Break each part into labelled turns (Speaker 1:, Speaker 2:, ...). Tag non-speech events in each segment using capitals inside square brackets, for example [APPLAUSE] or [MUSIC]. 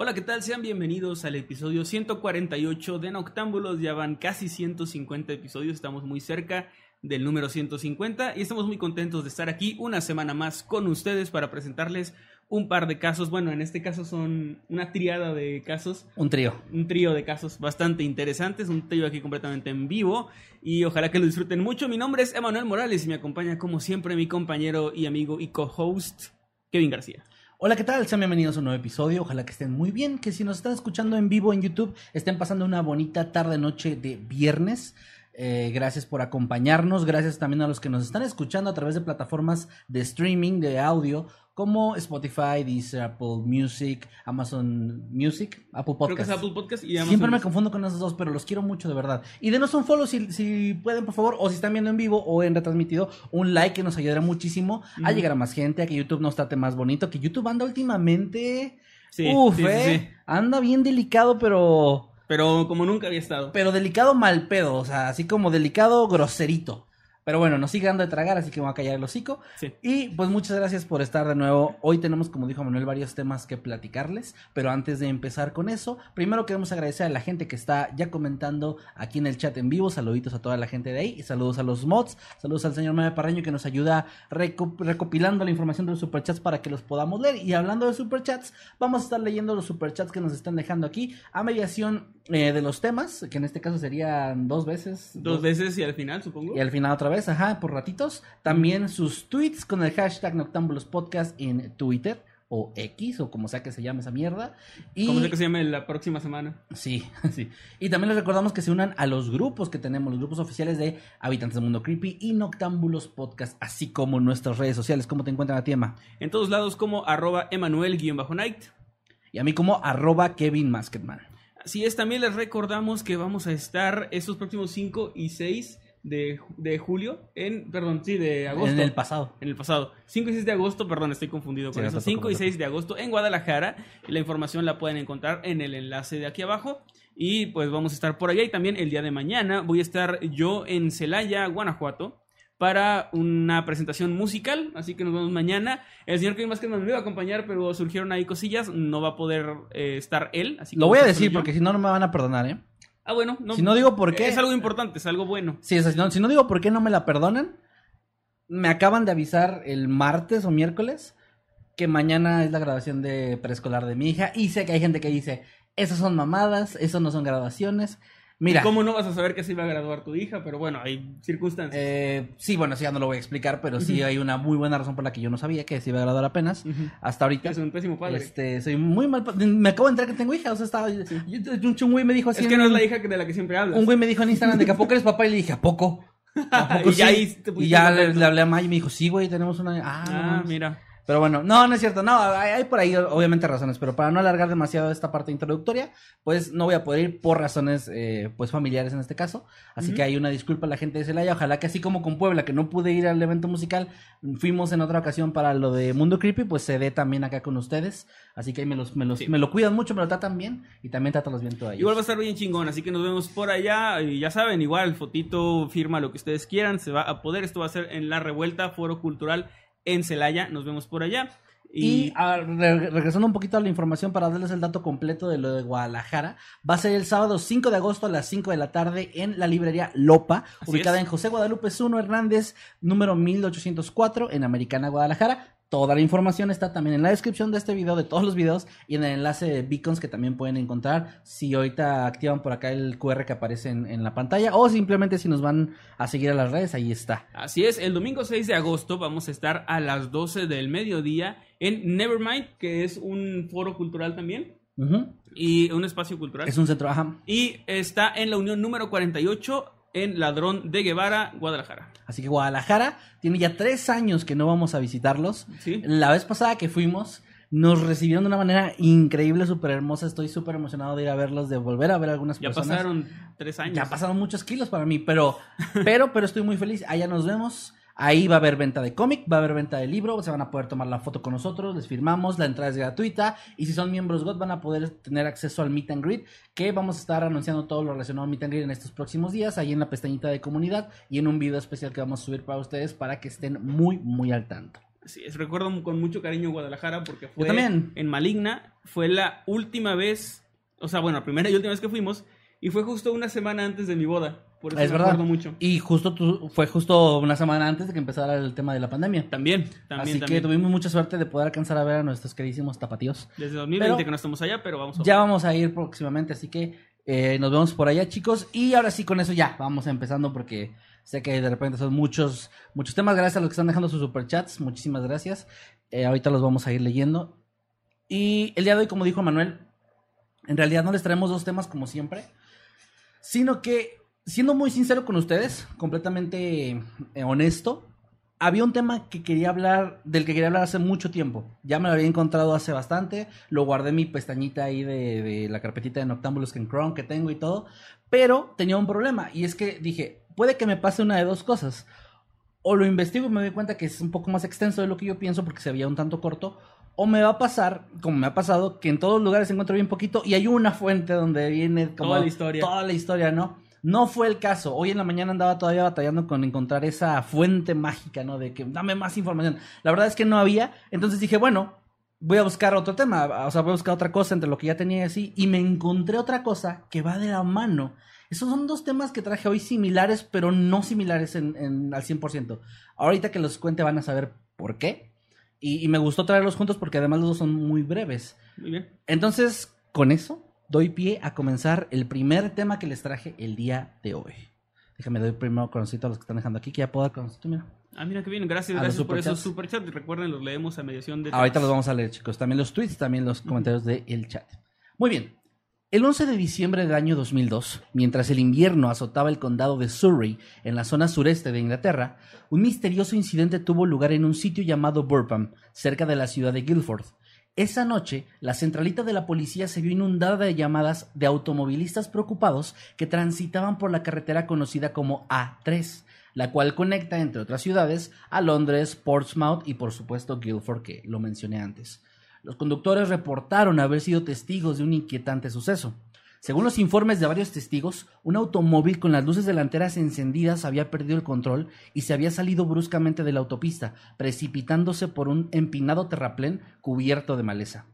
Speaker 1: Hola, ¿qué tal? Sean bienvenidos al episodio 148 de Noctámbulos. Ya van casi 150 episodios, estamos muy cerca del número 150 y estamos muy contentos de estar aquí una semana más con ustedes para presentarles un par de casos. Bueno, en este caso son una triada de casos.
Speaker 2: Un trío.
Speaker 1: Un trío de casos bastante interesantes, un trío aquí completamente en vivo y ojalá que lo disfruten mucho. Mi nombre es Emanuel Morales y me acompaña como siempre mi compañero y amigo y co-host Kevin García.
Speaker 2: Hola, ¿qué tal? Sean bienvenidos a un nuevo episodio. Ojalá que estén muy bien, que si nos están escuchando en vivo en YouTube, estén pasando una bonita tarde-noche de viernes. Eh, gracias por acompañarnos. Gracias también a los que nos están escuchando a través de plataformas de streaming de audio como Spotify, Deezer, Apple Music, Amazon Music, Apple
Speaker 1: Creo que
Speaker 2: Podcast.
Speaker 1: es Apple Podcast y Amazon
Speaker 2: Siempre me confundo con esos dos, pero los quiero mucho de verdad. Y denos un follow si, si pueden, por favor, o si están viendo en vivo o en retransmitido, un like que nos ayudará muchísimo a llegar a más gente, a que YouTube nos trate más bonito, que YouTube anda últimamente...
Speaker 1: Sí,
Speaker 2: Uf,
Speaker 1: sí,
Speaker 2: eh,
Speaker 1: sí.
Speaker 2: anda bien delicado, pero...
Speaker 1: Pero como nunca había estado.
Speaker 2: Pero delicado mal pedo, o sea, así como delicado groserito. Pero bueno, nos sigue dando de tragar, así que me voy a callar el hocico.
Speaker 1: Sí.
Speaker 2: Y pues muchas gracias por estar de nuevo. Hoy tenemos, como dijo Manuel, varios temas que platicarles. Pero antes de empezar con eso, primero queremos agradecer a la gente que está ya comentando aquí en el chat en vivo. Saluditos a toda la gente de ahí. Y saludos a los mods. Saludos al señor Meme Parreño que nos ayuda reco- recopilando la información de los superchats para que los podamos leer. Y hablando de superchats, vamos a estar leyendo los superchats que nos están dejando aquí a mediación eh, de los temas, que en este caso serían dos veces.
Speaker 1: Dos veces y al final, supongo.
Speaker 2: Y al final otra vez, ajá, por ratitos. También sus tweets con el hashtag Noctámbulos Podcast en Twitter o X o como sea que se llame esa mierda. Y
Speaker 1: Como sé que se llame la próxima semana.
Speaker 2: sí, [LAUGHS] sí. Y también les recordamos que se unan a los grupos que tenemos, los grupos oficiales de Habitantes del Mundo Creepy y Noctámbulos Podcast, así como nuestras redes sociales. ¿Cómo te encuentran a ti, Emma?
Speaker 1: En todos lados como arroba Emanuel-Night.
Speaker 2: Y a mí como arroba Kevin Masketman.
Speaker 1: Así es, también les recordamos que vamos a estar estos próximos 5 y 6 de, de julio, en, perdón, sí, de agosto.
Speaker 2: En el pasado.
Speaker 1: En el pasado. 5 y 6 de agosto, perdón, estoy confundido
Speaker 2: Sí,
Speaker 1: con
Speaker 2: no
Speaker 1: eso.
Speaker 2: te
Speaker 1: 5 y
Speaker 2: preocupes.
Speaker 1: 6 de agosto en Guadalajara. La información la pueden encontrar en el enlace de aquí abajo. Y pues vamos a estar por allá. Y también el día de mañana voy a estar yo en Celaya, Guanajuato. Para una presentación musical, así que nos vemos mañana. El señor Kevin Vázquez me iba a acompañar, pero surgieron ahí cosillas. No va a poder eh, estar él. Así que
Speaker 2: Lo voy a decir porque si no, no me van a perdonar, ¿eh?
Speaker 1: Ah, bueno, no,
Speaker 2: Si no digo por qué.
Speaker 1: Es algo importante, es algo bueno.
Speaker 2: Sí, o sea, si no, si no digo por qué no me la perdonan, me acaban de avisar el martes o miércoles que mañana es la graduación de preescolar de mi hija y sé que hay gente que dice, esas son mamadas, eso no son graduaciones. Mira,
Speaker 1: ¿Cómo no vas a saber que se iba a graduar tu hija? Pero bueno, hay circunstancias.
Speaker 2: eh, sí, bueno, sí, ya no lo voy a explicar, pero sí hay una muy buena razón por la que yo no sabía que se iba a graduar apenas. Hasta ahorita.
Speaker 1: Es un pésimo padre.
Speaker 2: Este, soy muy mal. Me acabo de enterar que tengo hija, o sea, estaba. yo- un, un güey me dijo así.
Speaker 1: es que no es la hija de la que siempre hablas.
Speaker 2: Un güey me dijo en Instagram de que a poco eres papá y le dije, ¿a poco? ¿A [LAUGHS] poco
Speaker 1: Y ya
Speaker 2: y le, hablé a May y me dijo, sí, güey, tenemos una... Ah, no
Speaker 1: Ah,
Speaker 2: mames".
Speaker 1: mira.
Speaker 2: Pero bueno, no, no es cierto, no, hay, hay por ahí obviamente razones, pero para no alargar demasiado esta parte introductoria, pues no voy a poder ir por razones, eh, pues familiares en este caso, así que hay una disculpa a la gente de Celaya, ojalá que así como con Puebla, que no pude ir al evento musical, fuimos en otra ocasión para lo de Mundo Creepy, pues se dé también acá con ustedes, así que ahí me, los, me, los,
Speaker 1: Sí.
Speaker 2: me lo cuidan mucho, me lo tratan bien, y también trátalos bien ellos.
Speaker 1: Igual va a estar bien chingón, así que nos vemos por allá. Y ya saben, igual, fotito, firma lo que ustedes quieran, se va a poder. Esto va a ser en La Revuelta, Foro Cultural en Celaya. Nos vemos por allá.
Speaker 2: Y, ah, re- regresando un poquito a la información para darles el dato completo de lo de Guadalajara, va a ser el sábado 5 de agosto a las 5 de la tarde en la librería Lopa, ubicada
Speaker 1: es.
Speaker 2: en José Guadalupe 1 Hernández, número 1804 en Americana, Guadalajara. Toda la información está también en la descripción de este video, de todos los videos, y en el enlace de Beacons que también pueden encontrar si ahorita activan por acá el QR que aparece en, en la pantalla, o simplemente si nos van a seguir a las redes, ahí está.
Speaker 1: Así es, el domingo 6 de agosto vamos a estar a las 12 del mediodía en Nevermind, que es un foro cultural también y un espacio cultural.
Speaker 2: Es un centro, ajá.
Speaker 1: Y está en la unión número 48 en Ladrón de Guevara, Guadalajara.
Speaker 2: Así que Guadalajara tiene ya tres años que no vamos a visitarlos.
Speaker 1: ¿Sí?
Speaker 2: La vez pasada que fuimos, nos recibieron de una manera increíble, súper hermosa. Estoy súper emocionado de ir a verlos, de volver a ver a algunas
Speaker 1: Ya
Speaker 2: personas.
Speaker 1: pasaron tres años.
Speaker 2: Ya pasaron muchos kilos para mí, pero, [LAUGHS] pero, pero estoy muy feliz. Allá nos vemos. Ahí va a haber venta de cómic, va a haber venta de libro, se van a poder tomar la foto con nosotros, les firmamos, la entrada es gratuita y si son miembros GOT van a poder tener acceso al Meet and Greet, que vamos a estar anunciando todo lo relacionado al Meet and Greet en estos próximos días, ahí en la pestañita de comunidad y en un video especial que vamos a subir para ustedes para que estén muy, muy al tanto.
Speaker 1: Sí, es, recuerdo con mucho cariño Guadalajara porque fue
Speaker 2: también.
Speaker 1: en Maligna. Fue la última vez, o sea, bueno, la primera y última vez que fuimos. Y fue justo una semana antes de mi boda. Por eso
Speaker 2: Es
Speaker 1: me
Speaker 2: verdad.
Speaker 1: acuerdo mucho.
Speaker 2: Y justo fue justo una semana antes de que empezara el tema de la pandemia.
Speaker 1: También, también,
Speaker 2: Así que tuvimos mucha suerte de poder alcanzar a ver a nuestros queridísimos tapatíos.
Speaker 1: Desde 2020
Speaker 2: Pero-
Speaker 1: que no estamos allá, pero vamos a
Speaker 2: Ya vamos a ir próximamente, así que eh, nos vemos por allá, chicos. Y ahora sí, con eso ya, vamos empezando porque sé que de repente son muchos, muchos temas. Gracias a los que están dejando sus superchats. Muchísimas gracias. Eh, ahorita los vamos a ir leyendo. Y el día de hoy, como dijo Manuel, en realidad no les traemos dos temas como siempre, sino que, siendo muy sincero con ustedes, completamente eh, honesto, había un tema que quería hablar, del que quería hablar hace mucho tiempo. Ya me lo había encontrado hace bastante. Lo guardé en mi pestañita ahí de, de la carpetita de Noctámbulos en Chrome que tengo y todo. Pero tenía un problema. Y es que dije, puede que me pase una de dos cosas. O lo investigo y me doy cuenta que es un poco más extenso de lo que yo pienso porque se veía un tanto corto. O me va a pasar, como me ha pasado, que en todos lugares encuentro bien poquito y hay una fuente donde viene como
Speaker 1: Toda la historia.
Speaker 2: Toda la historia, ¿no? No fue el caso. Hoy en la mañana andaba todavía batallando con encontrar esa fuente mágica, ¿no? De que dame más información. La verdad es que no había. Entonces dije, bueno, voy a buscar otro tema. O sea, voy a buscar otra cosa entre lo que ya tenía y así. Y me encontré otra cosa que va de la mano. Esos son dos temas que traje hoy similares, pero no similares en, en- al 100%. Ahorita que los cuente van a saber por qué. Y, y me gustó traerlos juntos porque además los dos son muy breves.
Speaker 1: Muy bien.
Speaker 2: Entonces, con eso, doy pie a comenzar el primer tema que les traje el día de hoy. Déjame doy primero conocito a los que están dejando aquí, que ya puedo dar conocito, mira.
Speaker 1: Ah, mira qué bien. Gracias,
Speaker 2: A
Speaker 1: gracias por esos
Speaker 2: superchats.
Speaker 1: Recuerden, los leemos a mediación de.
Speaker 2: Ahorita los vamos a leer, chicos. También los tweets, también los comentarios del chat. Muy bien. El 11 de diciembre del año 2002, mientras el invierno azotaba el condado de Surrey, en la zona sureste de Inglaterra, un misterioso incidente tuvo lugar en un sitio llamado Burpham, cerca de la ciudad de Guildford. Esa noche, la centralita de la policía se vio inundada de llamadas de automovilistas preocupados que transitaban por la carretera conocida como A3, la cual conecta, entre otras ciudades, a Londres, Portsmouth y por supuesto Guildford, que lo mencioné antes. Los conductores reportaron haber sido testigos de un inquietante suceso. Según los informes de varios testigos, un automóvil con las luces delanteras encendidas había perdido el control y se había salido bruscamente de la autopista, precipitándose por un empinado terraplén cubierto de maleza.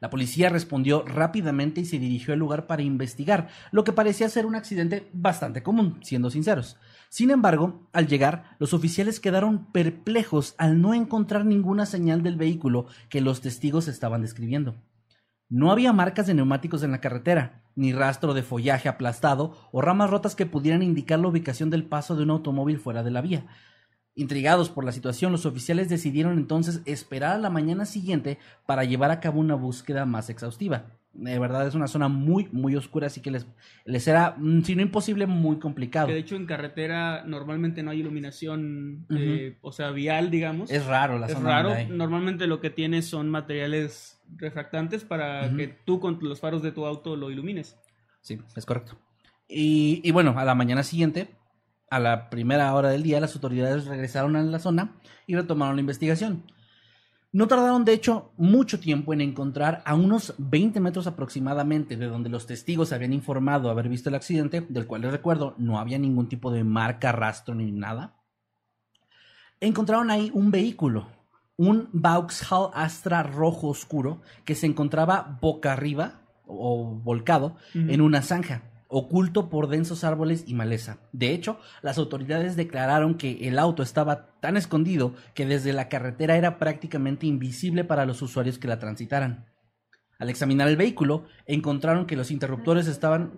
Speaker 2: La policía respondió rápidamente y se dirigió al lugar para investigar, lo que parecía ser un accidente bastante común, siendo sinceros. Sin embargo, al llegar, los oficiales quedaron perplejos al no encontrar ninguna señal del vehículo que los testigos estaban describiendo. No había marcas de neumáticos en la carretera, ni rastro de follaje aplastado o ramas rotas que pudieran indicar la ubicación del paso de un automóvil fuera de la vía. Intrigados por la situación, los oficiales decidieron entonces esperar a la mañana siguiente para llevar a cabo una búsqueda más exhaustiva. De verdad es una zona muy, muy oscura, así que les, les era, mm, si no imposible, muy complicado.
Speaker 1: Que de hecho en carretera normalmente no hay iluminación, eh, o sea, vial, digamos.
Speaker 2: Es raro la
Speaker 1: Es
Speaker 2: zona
Speaker 1: raro.
Speaker 2: donde hay.
Speaker 1: Normalmente lo que tienes son materiales refractantes para que tú con los faros de tu auto lo ilumines.
Speaker 2: Sí, es correcto. Y, y bueno, a la mañana siguiente, a la primera hora del día, las autoridades regresaron a la zona y retomaron la investigación. No tardaron, de hecho, mucho tiempo en encontrar a unos 20 metros aproximadamente de donde los testigos habían informado haber visto el accidente, del cual les recuerdo, no había ningún tipo de marca, rastro ni nada. Encontraron ahí un vehículo, un Vauxhall Astra rojo oscuro que se encontraba boca arriba o volcado en una zanja, oculto por densos árboles y maleza. De hecho, las autoridades declararon que el auto estaba tan escondido que desde la carretera era prácticamente invisible para los usuarios que la transitaran. Al examinar el vehículo, encontraron que los interruptores estaban...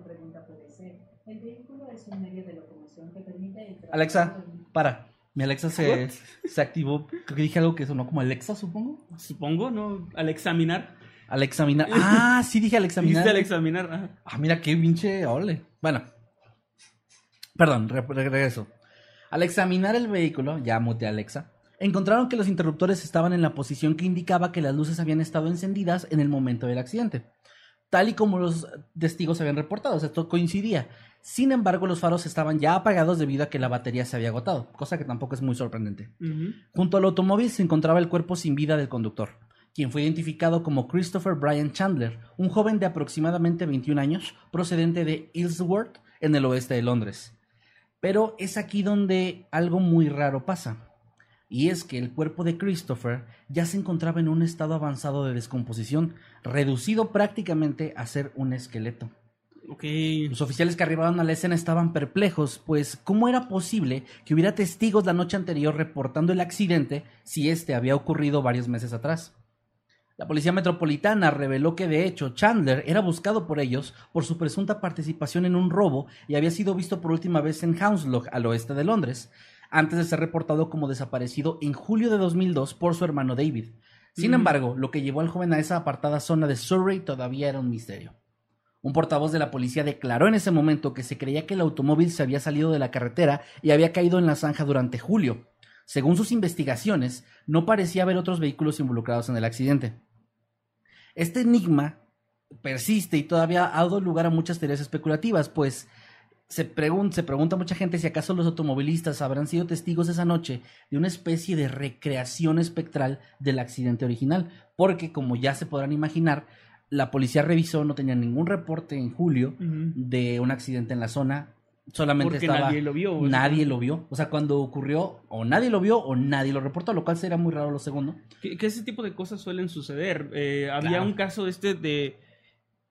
Speaker 2: Alexa, para. Mi Alexa se, se activó. Creo que dije algo que sonó como Alexa, supongo.
Speaker 1: Supongo, ¿no? Al examinar.
Speaker 2: Al examinar. Ah, sí dije al [LAUGHS] examinar.
Speaker 1: Dijiste al examinar. ajá.
Speaker 2: Ah, mira qué pinche ole. Bueno. Perdón, re- regreso. Al examinar el vehículo, ya muteé a Alexa, encontraron que los interruptores estaban en la posición que indicaba que las luces habían estado encendidas en el momento del accidente. Tal y como los testigos habían reportado, o sea, esto coincidía. Sin embargo, los faros estaban ya apagados debido a que la batería se había agotado, cosa que tampoco es muy sorprendente. Junto al automóvil se encontraba el cuerpo sin vida del conductor, quien fue identificado como Christopher Brian Chandler, un joven de aproximadamente 21 años, procedente de Ilsworth, en el oeste de Londres. Pero es aquí donde algo muy raro pasa. Y es que el cuerpo de Christopher ya se encontraba en un estado avanzado de descomposición, reducido prácticamente a ser un esqueleto. Los oficiales que arribaron a la escena estaban perplejos, pues ¿cómo era posible que hubiera testigos la noche anterior reportando el accidente si este había ocurrido varios meses atrás? La policía metropolitana reveló que de hecho Chandler era buscado por ellos por su presunta participación en un robo y había sido visto por última vez en Hounslow, al oeste de Londres, antes de ser reportado como desaparecido en julio de 2002 por su hermano David. Sin
Speaker 1: Mm.
Speaker 2: embargo, lo que llevó al joven a esa apartada zona de Surrey todavía era un misterio. Un portavoz de la policía declaró en ese momento que se creía que el automóvil se había salido de la carretera y había caído en la zanja durante julio. Según sus investigaciones, no parecía haber otros vehículos involucrados en el accidente. Este enigma persiste y todavía ha dado lugar a muchas teorías especulativas, pues se, pregun- se pregunta mucha gente si acaso los automovilistas habrán sido testigos esa noche de una especie de recreación espectral del accidente original, porque como ya se podrán imaginar, la policía revisó, no tenía ningún reporte en julio de un accidente en la zona, solamente
Speaker 1: Porque
Speaker 2: estaba
Speaker 1: nadie lo vio. o
Speaker 2: nadie
Speaker 1: sea,
Speaker 2: lo vio, o sea, cuando ocurrió o nadie lo vio o nadie lo reportó, lo cual sería muy raro lo segundo.
Speaker 1: Que, que ese tipo de cosas suelen suceder. Eh, había
Speaker 2: Claro.
Speaker 1: un caso este de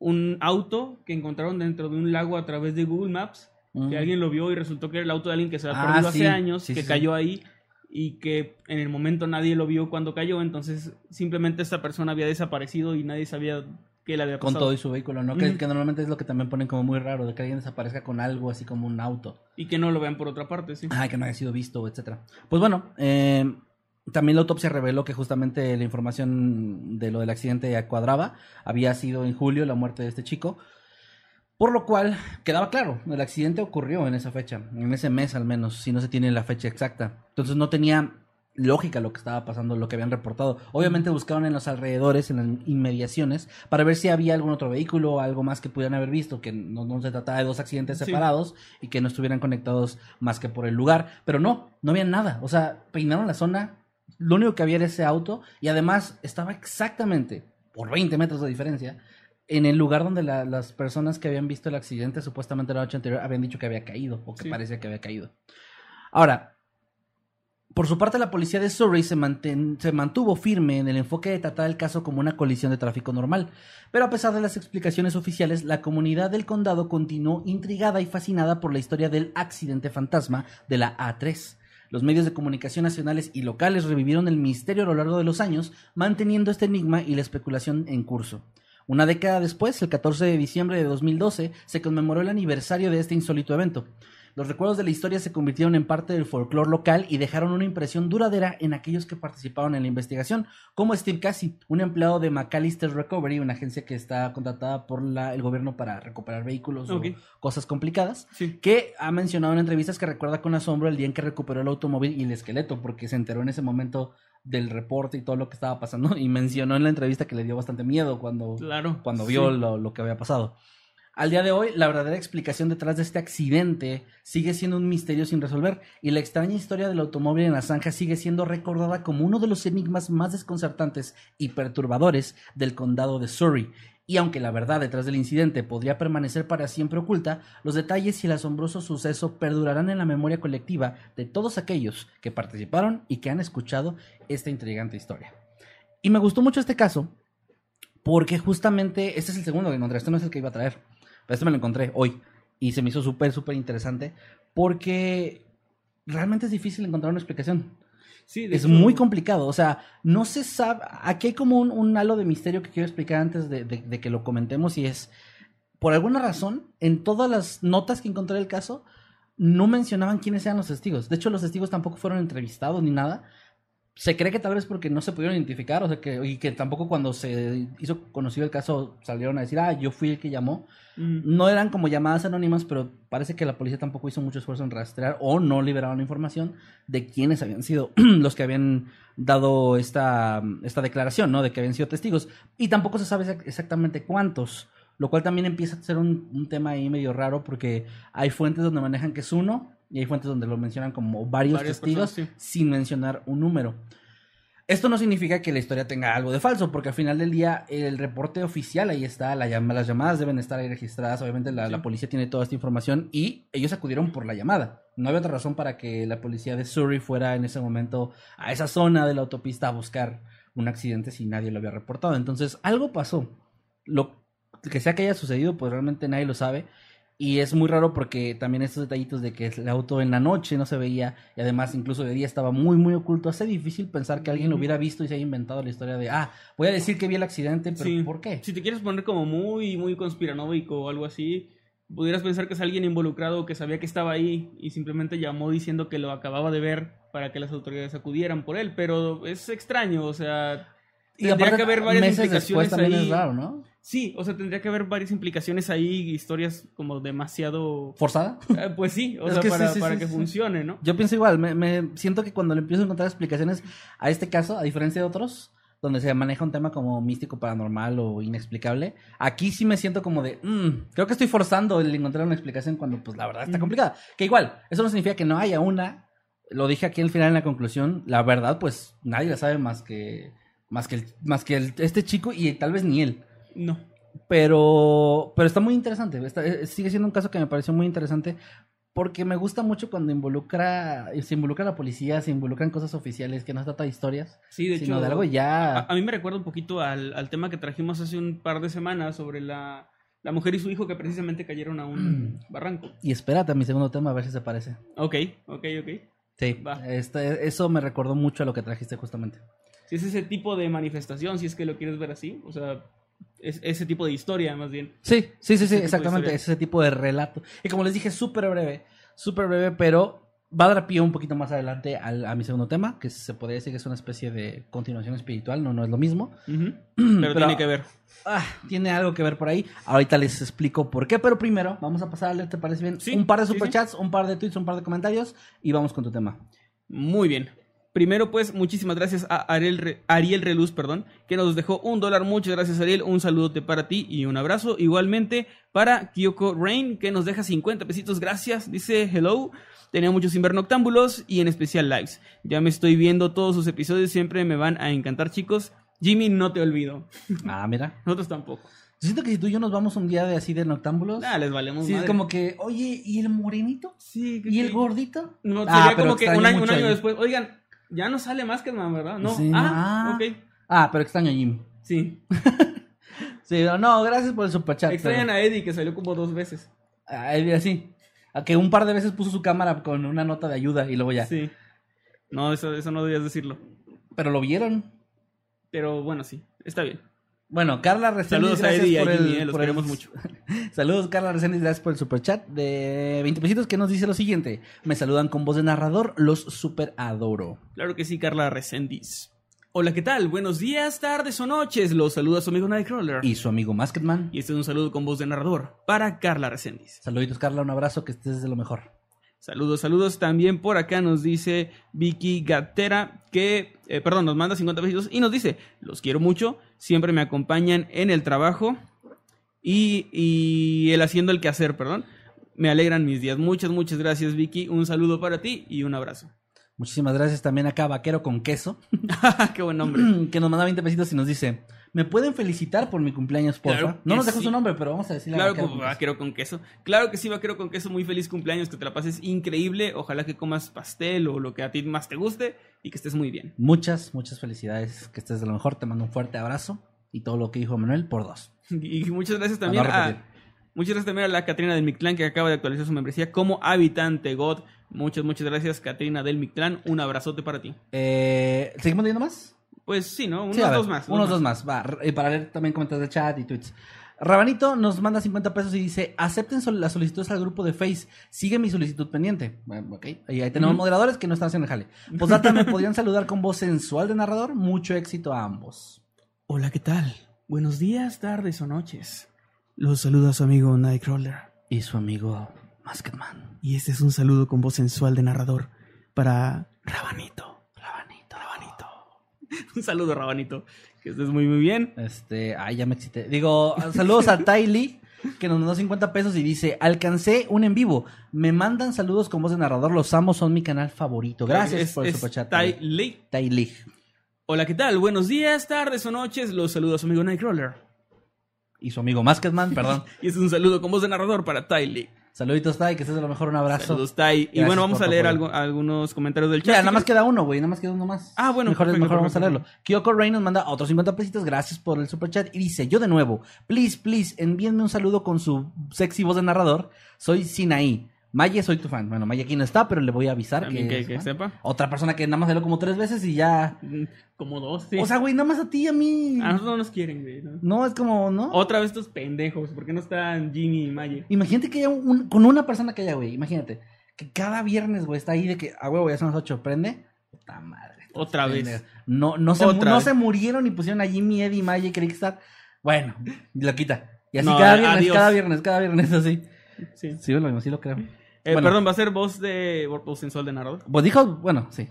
Speaker 1: un auto que encontraron dentro de un lago a través de Google Maps, que
Speaker 2: Mm.
Speaker 1: alguien lo vio y resultó que era el auto de alguien que se había
Speaker 2: Ah,
Speaker 1: perdido
Speaker 2: sí.
Speaker 1: hace años,
Speaker 2: Sí,
Speaker 1: que
Speaker 2: sí,
Speaker 1: cayó ahí y que en el momento nadie lo vio cuando cayó, entonces simplemente esta persona había desaparecido y nadie sabía qué le había
Speaker 2: con
Speaker 1: pasado.
Speaker 2: todo y su vehículo, ¿no? Que, que normalmente es lo que también ponen como muy raro, de que alguien desaparezca con algo así como un auto.
Speaker 1: Y que no lo vean por otra parte, sí.
Speaker 2: Ah, que no haya sido visto, etcétera. Pues bueno, eh, también la autopsia reveló que justamente la información de lo del accidente cuadraba. Había sido en julio la muerte de este chico. Por lo cual quedaba claro, el accidente ocurrió en esa fecha, en ese mes al menos, si no se tiene la fecha exacta. Entonces no tenía lógica lo que estaba pasando, lo que habían reportado. Obviamente buscaron en los alrededores, en las inmediaciones, para ver si había algún otro vehículo o algo más que pudieran haber visto, que no, no se trataba de dos accidentes
Speaker 1: Sí.
Speaker 2: separados y que no estuvieran conectados más que por el lugar. Pero no, no había nada. O sea, peinaron la zona, lo único que había era ese auto y además estaba exactamente, por 20 metros de diferencia, en el lugar donde la- las personas que habían visto el accidente supuestamente la noche anterior habían dicho que había caído o que
Speaker 1: Sí.
Speaker 2: parecía que había caído. Ahora, por su parte, la policía de Surrey se, manten- se mantuvo firme en el enfoque de tratar el caso como una colisión de tráfico normal, pero a pesar de las explicaciones oficiales, la comunidad del condado continuó intrigada y fascinada por la historia del accidente fantasma de la A3. Los medios de comunicación nacionales y locales revivieron el misterio a lo largo de los años, manteniendo este enigma y la especulación en curso. Una década después, el 14 de diciembre de 2012, se conmemoró el aniversario de este insólito evento. Los recuerdos de la historia se convirtieron en parte del folclore local y dejaron una impresión duradera en aquellos que participaron en la investigación, como Steve Casey, un empleado de McAllister Recovery, una agencia que está contratada por la- el gobierno para recuperar vehículos o cosas complicadas,
Speaker 1: Sí.
Speaker 2: que ha mencionado en entrevistas que recuerda con asombro el día en que recuperó el automóvil y el esqueleto, porque se enteró en ese momento del reporte y todo lo que estaba pasando, [LAUGHS] y mencionó en la entrevista que le dio bastante miedo cuando,
Speaker 1: Claro.
Speaker 2: cuando vio
Speaker 1: Sí.
Speaker 2: lo, lo que había pasado. Al día de hoy, la verdadera explicación detrás de este accidente sigue siendo un misterio sin resolver y la extraña historia del automóvil en la zanja sigue siendo recordada como uno de los enigmas más desconcertantes y perturbadores del condado de Surrey. Y aunque la verdad detrás del incidente podría permanecer para siempre oculta, los detalles y el asombroso suceso perdurarán en la memoria colectiva de todos aquellos que participaron y que han escuchado esta intrigante historia. Y me gustó mucho este caso porque justamente este es el segundo que encontré, este no es el que iba a traer, este me lo encontré hoy y se me hizo súper, súper interesante porque realmente es difícil encontrar una explicación.
Speaker 1: Sí,
Speaker 2: Es
Speaker 1: hecho,
Speaker 2: muy complicado, o sea, no se sabe, aquí hay como un, un halo de misterio que quiero explicar antes de, de- de que lo comentemos y es, por alguna razón, en todas las notas que encontré del caso, no mencionaban quiénes eran los testigos. De hecho, los testigos tampoco fueron entrevistados ni nada. Se cree que tal vez porque no se pudieron identificar, o sea, que, y que tampoco cuando se hizo conocido el caso salieron a decir, ah, yo fui el que llamó.
Speaker 1: mm,
Speaker 2: No eran como llamadas anónimas, pero parece que la policía tampoco hizo mucho esfuerzo en rastrear o no liberaron la información de quiénes habían sido [CLEARS THROAT] los que habían dado esta, esta declaración, ¿no? De que habían sido testigos. Y tampoco se sabe exac- exactamente cuántos, lo cual también empieza a ser un, un tema ahí medio raro porque hay fuentes donde manejan que es uno y hay fuentes donde lo mencionan como varios testigos
Speaker 1: personas,
Speaker 2: sin mencionar un número. Esto no significa que la historia tenga algo de falso, porque al final del día el reporte oficial ahí está, la llama- las llamadas deben estar ahí registradas, obviamente la,
Speaker 1: Sí.
Speaker 2: la policía tiene toda esta información y ellos acudieron por la llamada. No había otra razón para que la policía de Surrey fuera en ese momento a esa zona de la autopista a buscar un accidente si nadie lo había reportado. Entonces algo pasó. Lo que sea que haya sucedido, pues realmente nadie lo sabe. Y es muy raro porque también estos detallitos de que el auto en la noche no se veía y además incluso de día estaba muy muy oculto. Hace difícil pensar que alguien lo hubiera visto y se haya inventado la historia de, ah, voy a decir que vi el accidente, pero
Speaker 1: sí.
Speaker 2: ¿por qué?
Speaker 1: Si te quieres poner como muy, muy conspiranoico o algo así, pudieras pensar que es alguien involucrado que sabía que estaba ahí y simplemente llamó diciendo que lo acababa de ver para que las autoridades acudieran por él, pero es extraño, o sea,
Speaker 2: Y
Speaker 1: tendría
Speaker 2: aparte,
Speaker 1: que haber varias
Speaker 2: meses después
Speaker 1: implicaciones
Speaker 2: también
Speaker 1: ahí.
Speaker 2: es raro, ¿no?
Speaker 1: Sí, o sea, tendría que haber varias implicaciones ahí, historias como demasiado...
Speaker 2: ¿Forzada?
Speaker 1: Eh, Pues sí, o
Speaker 2: Es
Speaker 1: sea,
Speaker 2: que
Speaker 1: para,
Speaker 2: sí,
Speaker 1: para
Speaker 2: sí,
Speaker 1: que
Speaker 2: sí.
Speaker 1: funcione, ¿no?
Speaker 2: Yo pienso igual, me, me siento que cuando le empiezo a encontrar explicaciones a este caso, a diferencia de otros, donde se maneja un tema como místico, paranormal o inexplicable, aquí sí me siento como de, "Mm, creo que estoy forzando el encontrar una explicación cuando pues la verdad está complicada. Que igual, eso no significa que no haya una, lo dije aquí al final en la conclusión, la verdad pues nadie la sabe más que, más que, el- más que el- este chico y tal vez ni él.
Speaker 1: No.
Speaker 2: Pero, pero está muy interesante. está- eh, sigue siendo un caso que me pareció muy interesante porque me gusta mucho cuando involucra, se involucra la policía, se involucran cosas oficiales, que no se trata de historias,
Speaker 1: Sí, de
Speaker 2: sino
Speaker 1: hecho...
Speaker 2: de algo
Speaker 1: A,
Speaker 2: ya...
Speaker 1: a mí me recuerda un poquito al, al tema que trajimos hace un par de semanas sobre la, la mujer y su hijo que precisamente cayeron a un [CLEARS THROAT] barranco.
Speaker 2: Y espérate a mi segundo tema a ver si se parece.
Speaker 1: Ok, ok, ok.
Speaker 2: Sí,
Speaker 1: Va.
Speaker 2: este, eso me recordó mucho a lo que trajiste justamente.
Speaker 1: Si es ese tipo de manifestación, si es que lo quieres ver así, o sea, es ese tipo de historia más bien.
Speaker 2: Sí, sí, sí, sí, exactamente, es ese tipo de relato. Y como les dije, súper breve, súper breve, pero va a dar pie un poquito más adelante al- a mi segundo tema, que se podría decir que es una especie de continuación espiritual, no, no es lo mismo. [CLEARS THROAT]
Speaker 1: Pero,
Speaker 2: Pero-
Speaker 1: tiene que ver.
Speaker 2: Ah, tiene algo que ver por ahí. Ahorita les explico por qué, pero primero vamos a pasar a leer, ¿te parece bien?
Speaker 1: Sí,
Speaker 2: un par de
Speaker 1: sí, sí.
Speaker 2: superchats, un par de tweets, un par de comentarios y vamos con tu tema.
Speaker 1: Muy bien. Primero, pues, muchísimas gracias a Ariel, Re- Ariel Reluz, perdón, que nos dejó un dólar. Muchas gracias, Ariel. Un saludote para ti y un abrazo. Igualmente para Kyoko Rain, que nos deja 50 pesitos. Gracias. Dice hello. Tenía muchos sin ver noctámbulos y en especial lives. Ya me estoy viendo todos sus episodios. Siempre me van a encantar, chicos. Jimmy, no te olvido.
Speaker 2: Ah, mira.
Speaker 1: Nosotros tampoco.
Speaker 2: Yo siento que si tú y yo nos vamos un día de así de noctámbulos,
Speaker 1: Ah, les valemos
Speaker 2: sí, es
Speaker 1: madre.
Speaker 2: como que, oye, ¿y el morenito?
Speaker 1: Sí, que-
Speaker 2: ¿Y el gordito?
Speaker 1: No,
Speaker 2: Ah,
Speaker 1: sería
Speaker 2: pero
Speaker 1: como que un año, un año después. Oigan, ya no sale más que man, ¿verdad? No.
Speaker 2: Sí,
Speaker 1: ah,
Speaker 2: ah.
Speaker 1: ok.
Speaker 2: Ah, pero extraño a Jimmy.
Speaker 1: Sí. [LAUGHS]
Speaker 2: Sí, no, gracias por el superchat.
Speaker 1: Extrañan
Speaker 2: pero-
Speaker 1: a Eddie, que salió como dos veces.
Speaker 2: Ay, así. A que un par de veces puso su cámara con una nota de ayuda y luego ya.
Speaker 1: Sí. No, eso, eso no debías decirlo.
Speaker 2: Pero lo vieron.
Speaker 1: Pero bueno, sí. Está bien.
Speaker 2: Bueno, Carla Reséndiz,
Speaker 1: Saludos a Eddie y a Jimmy, eh, los
Speaker 2: el-
Speaker 1: queremos mucho. [LAUGHS]
Speaker 2: Saludos, Carla Reséndiz, gracias por el superchat de 20 pesitos que nos dice lo siguiente. Me saludan con voz de narrador, los super adoro.
Speaker 1: Claro que sí, Carla Resendiz. Hola, ¿qué tal? Buenos días, tardes o noches. Los saluda su amigo Nightcrawler.
Speaker 2: Y su amigo Masketman.
Speaker 1: Y este es un saludo con voz de narrador para Carla Resendiz.
Speaker 2: Saluditos, Carla, un abrazo, que estés de lo mejor.
Speaker 1: Saludos, saludos. También por acá nos dice Vicky Gatera que, eh, perdón, nos manda 50 pesitos y nos dice, los quiero mucho, siempre me acompañan en el trabajo y, y el haciendo el quehacer, perdón. Me alegran mis días. Muchas, muchas gracias Vicky. Un saludo para ti y un abrazo.
Speaker 2: Muchísimas gracias también acá, Vaquero con Queso, [LAUGHS]
Speaker 1: Qué buen nombre. [CLEARS THROAT]
Speaker 2: que nos manda 20 pesitos y nos dice, ¿me pueden felicitar por mi cumpleaños, porfa?
Speaker 1: Claro
Speaker 2: no nos dejó
Speaker 1: sí.
Speaker 2: su nombre, pero vamos a decirle
Speaker 1: Claro
Speaker 2: a
Speaker 1: que
Speaker 2: Vaquero con
Speaker 1: vaquero con queso. Claro que sí, vaquero con queso. Muy feliz cumpleaños, que te la pases increíble. Ojalá que comas pastel o lo que a ti más te guste y que estés muy bien.
Speaker 2: Muchas, muchas felicidades, que estés de lo mejor, te mando un fuerte abrazo y todo lo que dijo Manuel por dos. [LAUGHS]
Speaker 1: Y muchas gracias también a, muchas gracias también a la Catrina del Mictlán que acaba de actualizar su membresía como habitante God. Muchas, muchas gracias, Catrina del Mictlán. Un abrazote para ti.
Speaker 2: Eh, ¿Seguimos leyendo más?
Speaker 1: Pues sí, ¿no? Unos
Speaker 2: Sí, a ver,
Speaker 1: dos más.
Speaker 2: Unos dos más, va. eh, para leer también comentarios de chat y tweets. Rabanito nos manda 50 pesos y dice, acepten sol- las solicitudes al grupo de Face, sigue mi solicitud pendiente. Bueno, ok, y ahí tenemos moderadores que no están haciendo el jale. Posdata, ¿me podrían saludar con voz sensual de narrador? Mucho éxito a ambos.
Speaker 1: Hola, ¿qué tal? Buenos días, tardes o noches. Los saluda su amigo Nightcrawler.
Speaker 2: Y su amigo Masketman.
Speaker 1: Y este es un saludo con voz sensual de narrador para Rabanito. [LAUGHS] un saludo, Rabanito. Que estés muy, muy bien.
Speaker 2: Este, ay, ya me excité. Digo, saludos a Ty Lee, que nos mandó 50 pesos y dice, alcancé un en vivo. Me mandan saludos con voz de narrador, los amo, son mi canal favorito. Gracias
Speaker 1: Es-
Speaker 2: por el superchat.
Speaker 1: Tai Lee.
Speaker 2: Ty Lee.
Speaker 1: Hola, ¿qué tal? Buenos días, tardes o noches. Los saluda su amigo Nightcrawler.
Speaker 2: Y su amigo Masketman, perdón. [LAUGHS]
Speaker 1: Y este es un saludo con voz de narrador para Tai Lee.
Speaker 2: Saluditos, Tai, que estés de lo mejor, un abrazo.
Speaker 1: Saludos, Tai. Y
Speaker 2: Gracias
Speaker 1: bueno, vamos a leer algo- algunos comentarios del chat.
Speaker 2: Mira, nada más queda uno, güey, nada más queda uno más.
Speaker 1: Ah, bueno,
Speaker 2: Mejor,
Speaker 1: perfecto,
Speaker 2: mejor vamos a leerlo. Kyoko Rey nos manda otros 50 pesitos, gracias por el superchat. Y dice, yo de nuevo, please, please, envíenme un saludo con su sexy voz de narrador. Soy Sinaí. Maye, soy tu fan. Bueno, Maye aquí no está, pero le voy a avisar que,
Speaker 1: que, sepa.
Speaker 2: Otra persona que nada más salió como tres veces y ya...
Speaker 1: Mm, Como dos, sí.
Speaker 2: O sea, güey, nada más a ti y a mí.
Speaker 1: a nosotros no nos quieren, güey. ¿no?
Speaker 2: No, es como, ¿no?
Speaker 1: Otra vez estos pendejos. ¿Por qué no están Jimmy y Maye?
Speaker 2: Imagínate que haya un, con una persona que haya, güey. Imagínate. Que cada viernes, güey, está ahí de que, a huevo, ya son las 8, prende. Puta madre.
Speaker 1: Otra vez.
Speaker 2: No, no, se,
Speaker 1: Otra
Speaker 2: no
Speaker 1: vez.
Speaker 2: se murieron y pusieron a Jimmy, Eddie, Maya y Crickstar. Bueno, lo quita. Y así
Speaker 1: No,
Speaker 2: cada viernes,
Speaker 1: adiós.
Speaker 2: cada viernes, cada viernes, así.
Speaker 1: Sí.
Speaker 2: Sí, lo, sí lo creo.
Speaker 1: Eh,
Speaker 2: Bueno.
Speaker 1: Perdón, va a ser voz de voz sensual de narrador.
Speaker 2: Pues dijo, bueno, sí.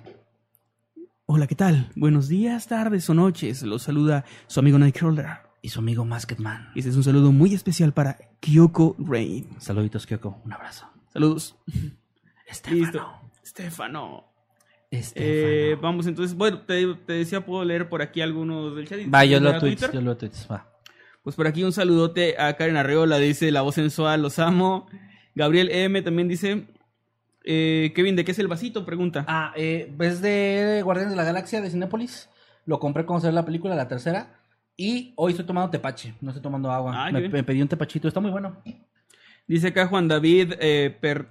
Speaker 1: Hola, ¿qué tal? Buenos días, tardes o noches. Los saluda su amigo Nightcrawler.
Speaker 2: Y su amigo Masketman.
Speaker 1: Y este es un saludo muy especial para Kyoko Rain.
Speaker 2: Saluditos, Kyoko. Un abrazo.
Speaker 1: Saludos. [LAUGHS]
Speaker 2: Estefano.
Speaker 1: Listo. Stefano.
Speaker 2: Estefano.
Speaker 1: Eh, vamos entonces, bueno, te, te decía, puedo leer por aquí algunos del chat.
Speaker 2: Va, yo
Speaker 1: ¿Tienes
Speaker 2: leo
Speaker 1: a
Speaker 2: tweets,
Speaker 1: Twitter?
Speaker 2: yo leo tweets, va.
Speaker 1: Pues por aquí un saludote a Karen Arreola, dice la voz sensual, los amo. Gabriel M también dice, eh, Kevin, ¿de qué es el vasito? Pregunta.
Speaker 2: Ah, eh, es de Guardianes de la Galaxia de Cinépolis. Lo compré cuando salió la película, la tercera. Y hoy estoy tomando tepache, no estoy tomando agua.
Speaker 1: Ah,
Speaker 2: me, pedí un tepachito, está muy bueno.
Speaker 1: Dice acá Juan David eh, Per-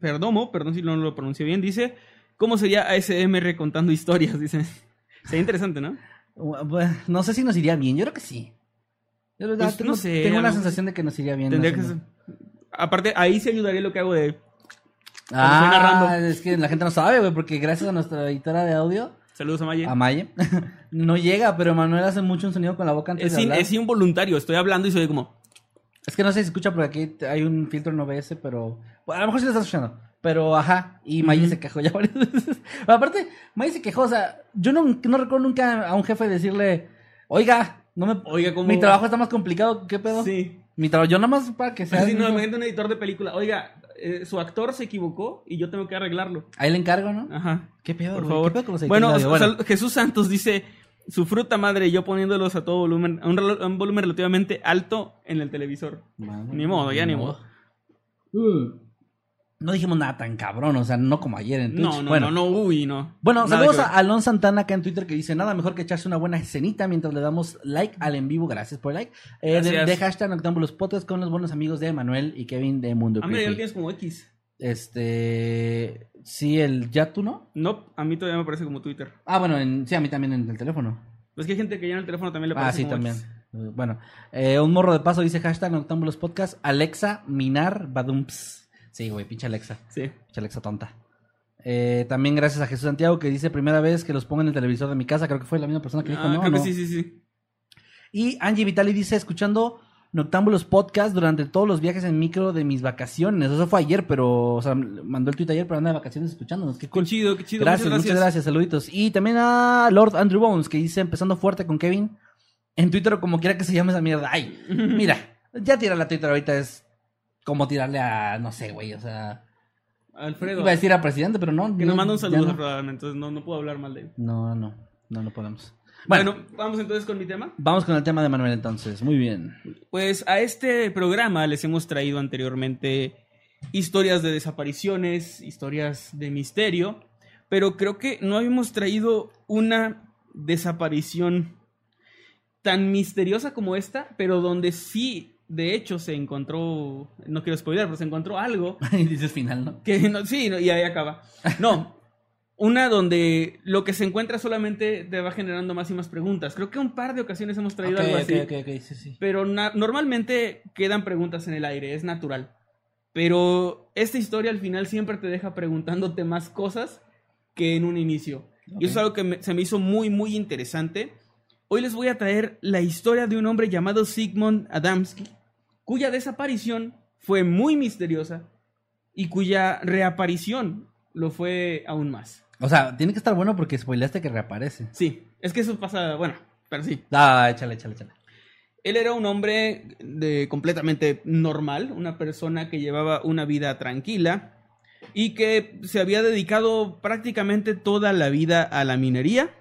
Speaker 1: Perdomo, perdón si no lo pronuncio bien, dice, ¿cómo sería ASMR contando historias? [LAUGHS] Dice, sería interesante, ¿no?
Speaker 2: No sé si nos iría bien, yo creo que sí. Yo, la verdad,
Speaker 1: Pues,
Speaker 2: tengo,
Speaker 1: no sé,
Speaker 2: tengo
Speaker 1: a
Speaker 2: una
Speaker 1: lo mejor
Speaker 2: sensación de que nos iría bien.
Speaker 1: Tendría que
Speaker 2: haciendo-
Speaker 1: ser- Aparte, ahí sí ayudaría lo que hago de...
Speaker 2: Ah, es que la gente no sabe, güey, porque gracias a nuestra editora de audio,
Speaker 1: Saludos a Maye.
Speaker 2: a Maye, [LAUGHS] no llega, pero Manuel hace mucho un sonido con la boca antes
Speaker 1: Es,
Speaker 2: de
Speaker 1: in-
Speaker 2: hablar.
Speaker 1: es involuntario, estoy hablando y soy como...
Speaker 2: Es que no sé si escucha porque aquí hay un filtro en OBS, pero bueno, a lo mejor sí lo estás escuchando. Pero ajá, y Maye se quejó ya varias [LAUGHS] veces. Aparte, Maye se quejó, o sea, yo no, no recuerdo nunca a un jefe decirle, oiga, no me,
Speaker 1: Oiga, ¿cómo...?
Speaker 2: mi trabajo está más complicado, ¿qué pedo?
Speaker 1: Sí.
Speaker 2: Mi trabajo, yo nada más para que sea.
Speaker 1: No, imagínate un editor de película. Oiga, eh, su actor se equivocó y yo tengo que arreglarlo.
Speaker 2: Ahí le encargo, ¿no?
Speaker 1: Ajá.
Speaker 2: ¿Qué pedo,
Speaker 1: Por
Speaker 2: güey?
Speaker 1: favor.
Speaker 2: ¿Qué pedo con los editores
Speaker 1: Bueno, Jesús Santos dice su fruta madre yo poniéndolos a todo volumen, a un, relo- a un volumen relativamente alto en el televisor.
Speaker 2: madre,
Speaker 1: Ni modo, ya ni modo.
Speaker 2: Uh. No dijimos nada tan cabrón, o sea, no como ayer en Twitch.
Speaker 1: No, no,
Speaker 2: bueno,
Speaker 1: no, no, uy, no.
Speaker 2: Bueno,
Speaker 1: Nada
Speaker 2: saludos a. Alon Santana acá en Twitter que dice nada mejor que echarse una buena escenita mientras le damos like al en vivo. Gracias por el like. Eh, de, hashtag Noctámbulos Podcast con los buenos amigos de Manuel y Kevin de Mundo
Speaker 1: Ah, mira, ya lo tienes como X.
Speaker 2: Este. Sí, el ya tú no.
Speaker 1: No, a mí todavía me parece como Twitter.
Speaker 2: Ah, bueno, en- sí, a mí también en el teléfono.
Speaker 1: Es que hay gente que ya en el teléfono también le
Speaker 2: Ah,
Speaker 1: parece
Speaker 2: sí,
Speaker 1: como
Speaker 2: también.
Speaker 1: X.
Speaker 2: Bueno, eh, un morro de paso dice hashtag Noctámbulos Podcast. Alexa Minar Badumps. Sí, güey, pinche Alexa.
Speaker 1: Sí.
Speaker 2: Pinche Alexa tonta. Eh, también gracias a Jesús Santiago que dice primera vez que los pongo en el televisor de mi casa. Creo que fue la misma persona que dijo,
Speaker 1: Ah,
Speaker 2: ¿no?
Speaker 1: creo que
Speaker 2: ¿No?
Speaker 1: sí, sí, sí.
Speaker 2: Y Angie Vitali dice, escuchando Noctámbulos Podcast durante todos los viajes en micro de mis vacaciones. Eso fue ayer, pero, o sea, mandó el tweet ayer, pero anda de vacaciones escuchándonos. Qué
Speaker 1: chido, qué chido.
Speaker 2: Gracias, muchas gracias. saluditos. Y también a Lord Andrew Bones, que dice, empezando fuerte con Kevin, en Twitter o como quiera que se llame esa mierda. Ay, [LAUGHS] mira, ya tirarle a Twitter ahorita es como tirarle a, no sé, güey, o sea...
Speaker 1: Alfredo.
Speaker 2: Iba a decir a presidente, pero no.
Speaker 1: Que
Speaker 2: no,
Speaker 1: nos manda un saludo,
Speaker 2: no.
Speaker 1: Entonces no, no puedo hablar mal de él.
Speaker 2: No, no, no, no podemos. Bueno.
Speaker 1: Bueno, vamos entonces con mi tema.
Speaker 2: Vamos con el tema de Manuel entonces. Muy bien.
Speaker 1: Pues a este programa les hemos traído anteriormente historias de desapariciones, historias de misterio, pero creo que no habíamos traído una desaparición tan misteriosa como esta, pero donde sí, de hecho, se encontró, no quiero spoiler, pero se encontró algo [LAUGHS]
Speaker 2: Y dices final, ¿no?
Speaker 1: que no, sí, no, y ahí acaba. No, una donde lo que se encuentra solamente te va generando más y más preguntas. Creo que un par de ocasiones hemos traído
Speaker 2: Ok,
Speaker 1: algo así.
Speaker 2: sí, sí.
Speaker 1: Pero normalmente quedan preguntas en el aire, es natural. Pero esta historia al final siempre te deja preguntándote más cosas que en un inicio. Y eso es algo que me- se me hizo muy, muy interesante. Hoy les voy a traer la historia de un hombre llamado Sigmund Adamski, cuya desaparición fue muy misteriosa y cuya reaparición lo fue aún más.
Speaker 2: O sea, tiene que estar bueno porque spoileaste que reaparece.
Speaker 1: Sí, es que eso pasa, bueno, pero sí.
Speaker 2: Ah, échale, échale, échale.
Speaker 1: Él era un hombre de completamente normal, una persona que llevaba una vida tranquila y que se había dedicado prácticamente toda la vida a la minería.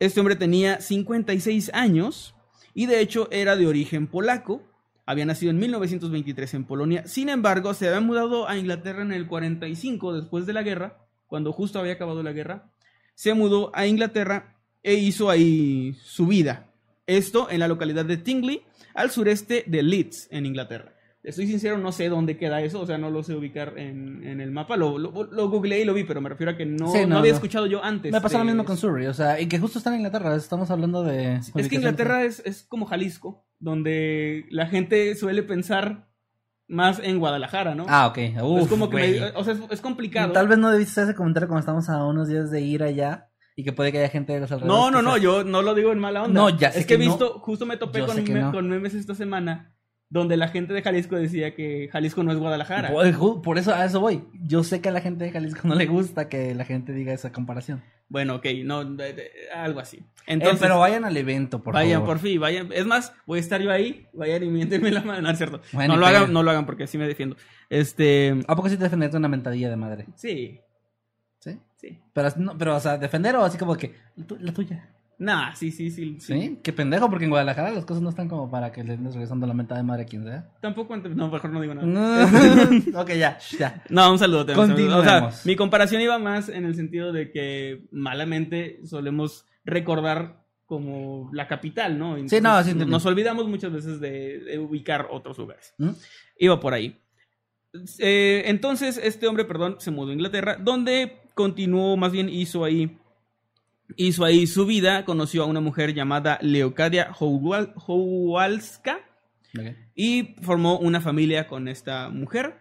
Speaker 1: Este hombre tenía 56 años y de hecho era de origen polaco. Había nacido en 1923 en Polonia. Sin embargo, se había mudado a Inglaterra en el 45 después de la guerra, cuando justo había acabado la guerra. Se mudó a Inglaterra e hizo ahí su vida. Esto en la localidad de Tingley, al sureste de Leeds, en Inglaterra. Estoy sincero, no sé dónde queda eso, o sea, no lo sé ubicar en, en el mapa. Lo, lo, lo googleé y lo vi, pero me refiero a que no,
Speaker 2: Sí,
Speaker 1: no
Speaker 2: no,
Speaker 1: había
Speaker 2: no.
Speaker 1: escuchado yo antes.
Speaker 2: Me pasa lo mismo con Surrey, o sea, y que justo está en Inglaterra, estamos hablando de...
Speaker 1: Es que Inglaterra es, es como Jalisco, donde la gente suele pensar más en Guadalajara, ¿no?
Speaker 2: Ah, ok. Uf,
Speaker 1: es como que, me- o sea, es, es complicado.
Speaker 2: Tal vez no debiste hacer ese comentario cuando estamos a unos días de ir allá y que puede que haya gente de los alrededores.
Speaker 1: No, no, no,
Speaker 2: sea-
Speaker 1: yo no lo digo en mala onda.
Speaker 2: No, ya sé
Speaker 1: Es que he
Speaker 2: no.
Speaker 1: visto, justo me topé me-
Speaker 2: no.
Speaker 1: con memes esta semana donde la gente de Jalisco decía que Jalisco no es Guadalajara.
Speaker 2: Por, eso a eso voy. Yo sé que a la gente de Jalisco no le gusta que la gente diga esa comparación.
Speaker 1: Bueno, ok, no, de- de- algo así.
Speaker 2: Eh,
Speaker 1: Entonces,
Speaker 2: pero vayan al evento, por
Speaker 1: vayan,
Speaker 2: favor.
Speaker 1: por fin, vayan. Es más, voy a estar yo ahí, vayan y miéntenme la mano, no es cierto.
Speaker 2: Bueno,
Speaker 1: no lo hagan, no lo hagan porque así me defiendo. Este,
Speaker 2: ¿A poco sí te defenderte una mentadilla de madre?
Speaker 1: sí,
Speaker 2: ¿Sí?
Speaker 1: sí.
Speaker 2: Pero, no, pero o sea, defender o así como que la tuya.
Speaker 1: Nah, sí, sí, sí, sí.
Speaker 2: ¿Sí? Qué pendejo, porque en Guadalajara las cosas no están como para que le andes regresando la mentada de madre a quien sea.
Speaker 1: Tampoco, no, mejor no digo nada.
Speaker 2: No. [LAUGHS] ok, ya, ya.
Speaker 1: No, un saludo. te-. O sea, mi comparación iba más en el sentido de que malamente solemos recordar como la capital, ¿no? Entonces,
Speaker 2: no, sí entiendo.
Speaker 1: Nos olvidamos muchas veces de, de ubicar otros lugares.
Speaker 2: ¿Mm?
Speaker 1: Iba por ahí. Eh, entonces, este hombre, perdón, se mudó a Inglaterra, donde continuó, más bien hizo ahí, hizo ahí su vida, conoció a una mujer llamada Leocadia Howal- Howalska,
Speaker 2: Ok.
Speaker 1: y formó una familia con esta mujer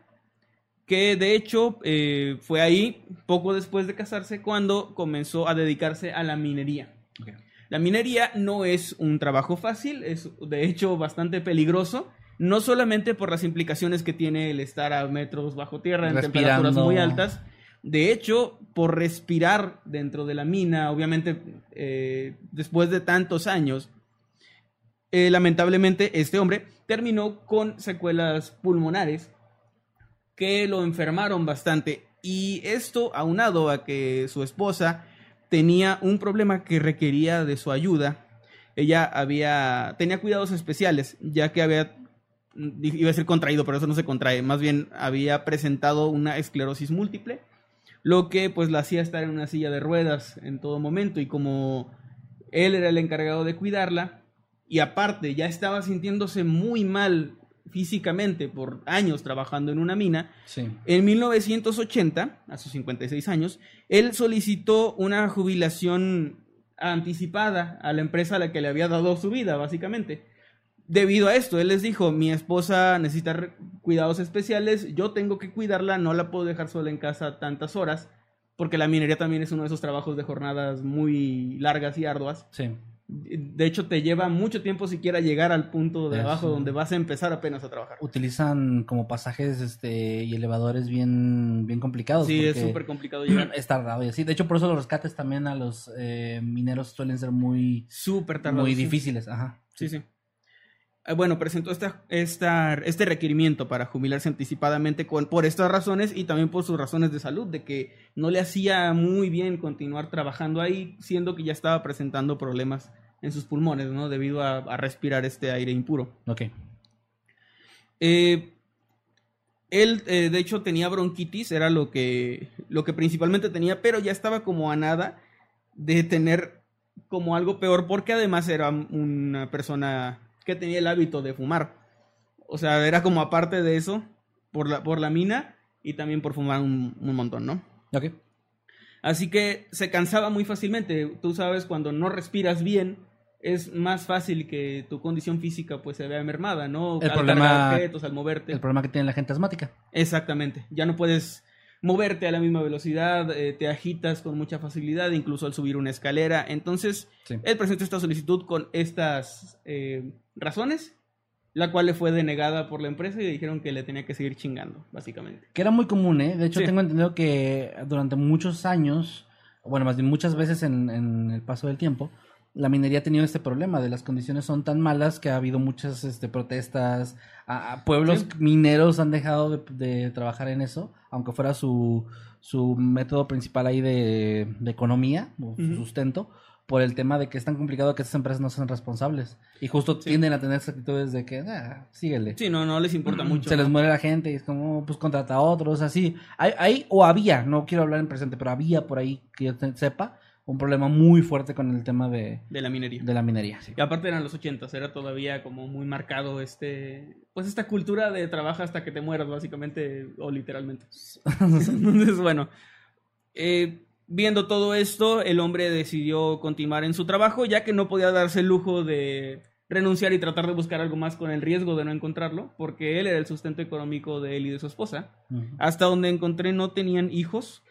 Speaker 1: que de hecho eh, fue ahí poco después de casarse cuando comenzó a dedicarse a la minería.
Speaker 2: Ok.
Speaker 1: La minería no es un trabajo fácil, es de hecho bastante peligroso, no solamente por las implicaciones que tiene el estar a metros bajo tierra en
Speaker 2: Respirando.
Speaker 1: temperaturas muy altas, de hecho, por respirar dentro de la mina, obviamente eh, después de tantos años, eh, lamentablemente este hombre terminó con secuelas pulmonares que lo enfermaron bastante y esto aunado a que su esposa tenía un problema que requería de su ayuda. Ella había tenía cuidados especiales ya que había iba a decir contraído, pero eso no se contrae, más bien había presentado una esclerosis múltiple, lo que pues la hacía estar en una silla de ruedas en todo momento y como él era el encargado de cuidarla y aparte ya estaba sintiéndose muy mal físicamente por años trabajando en una mina,
Speaker 2: Sí.
Speaker 1: en 1980, a sus 56 años, él solicitó una jubilación anticipada a la empresa a la que le había dado su vida, básicamente. Debido a esto, él les dijo, mi esposa necesita cuidados especiales, yo tengo que cuidarla, no la puedo dejar sola en casa tantas horas, porque la minería también es uno de esos trabajos de jornadas muy largas y arduas.
Speaker 2: Sí.
Speaker 1: De hecho, te lleva mucho tiempo siquiera llegar al punto de
Speaker 2: Eso.
Speaker 1: abajo donde vas a empezar apenas a trabajar.
Speaker 2: Utilizan como pasajes este y elevadores bien, bien complicados.
Speaker 1: Sí, es súper complicado llegar. [CLEARS THROAT]
Speaker 2: Es tardado y así. De hecho, por eso los rescates también a los eh, mineros suelen ser muy,
Speaker 1: Súper
Speaker 2: muy difíciles. Ajá.
Speaker 1: Sí, sí. Bueno, presentó esta, esta, este requerimiento para jubilarse anticipadamente con, por estas razones y también por sus razones de salud, de que no le hacía muy bien continuar trabajando ahí, siendo que ya estaba presentando problemas en sus pulmones, ¿no? Debido a, a respirar este aire impuro.
Speaker 2: Ok.
Speaker 1: Eh, él, eh, de hecho, tenía bronquitis, era lo que, lo que principalmente tenía, pero ya estaba como a nada de tener como algo peor, porque además era una persona que tenía el hábito de fumar. O sea, era como aparte de eso, por la, por la mina y también por fumar un, un montón, ¿no?
Speaker 2: Ok.
Speaker 1: Así que se cansaba muy fácilmente. Tú sabes, cuando no respiras bien, es más fácil que tu condición física pues se vea mermada, ¿no?
Speaker 2: El
Speaker 1: al
Speaker 2: problema-
Speaker 1: objetos, al moverte.
Speaker 2: El problema que tiene la gente asmática.
Speaker 1: Exactamente. Ya no puedes moverte a la misma velocidad, eh, te agitas con mucha facilidad, incluso al subir una escalera. Entonces,
Speaker 2: Sí.
Speaker 1: él presentó esta solicitud con estas eh, razones, la cual le fue denegada por la empresa y le dijeron que le tenía que seguir chingando, básicamente.
Speaker 2: Que era muy común, ¿eh? De hecho,
Speaker 1: Sí.
Speaker 2: tengo entendido que durante muchos años, bueno, más bien muchas veces en, en el paso del tiempo, la minería ha tenido este problema de las condiciones son tan malas que ha habido muchas este, protestas. A, a pueblos
Speaker 1: Sí.
Speaker 2: mineros han dejado de, de trabajar en eso, aunque fuera su, su método principal ahí de, de economía, o su sustento, por el tema de que es tan complicado que estas empresas no son responsables. Y justo
Speaker 1: Sí.
Speaker 2: tienden a tener esa actitudes de que, ah, síguele.
Speaker 1: Sí, no, no les importa mucho.
Speaker 2: Se les
Speaker 1: ¿no?
Speaker 2: muere la gente y es como, pues contrata a otros, así. Hay, hay, o había, no quiero hablar en presente, pero había por ahí, que yo te- sepa, un problema muy fuerte con el tema de,
Speaker 1: de la minería.
Speaker 2: de la minería. sí.
Speaker 1: Y aparte eran los ochentas, era todavía como muy marcado este, pues esta cultura de trabaja hasta que te mueras, básicamente, o literalmente. [LAUGHS] [LAUGHS] Entonces, bueno, eh, viendo todo esto, el hombre decidió continuar en su trabajo, ya que no podía darse el lujo de renunciar y tratar de buscar algo más con el riesgo de no encontrarlo, porque él era el sustento económico de él y de su esposa. Hasta donde encontré no tenían hijos.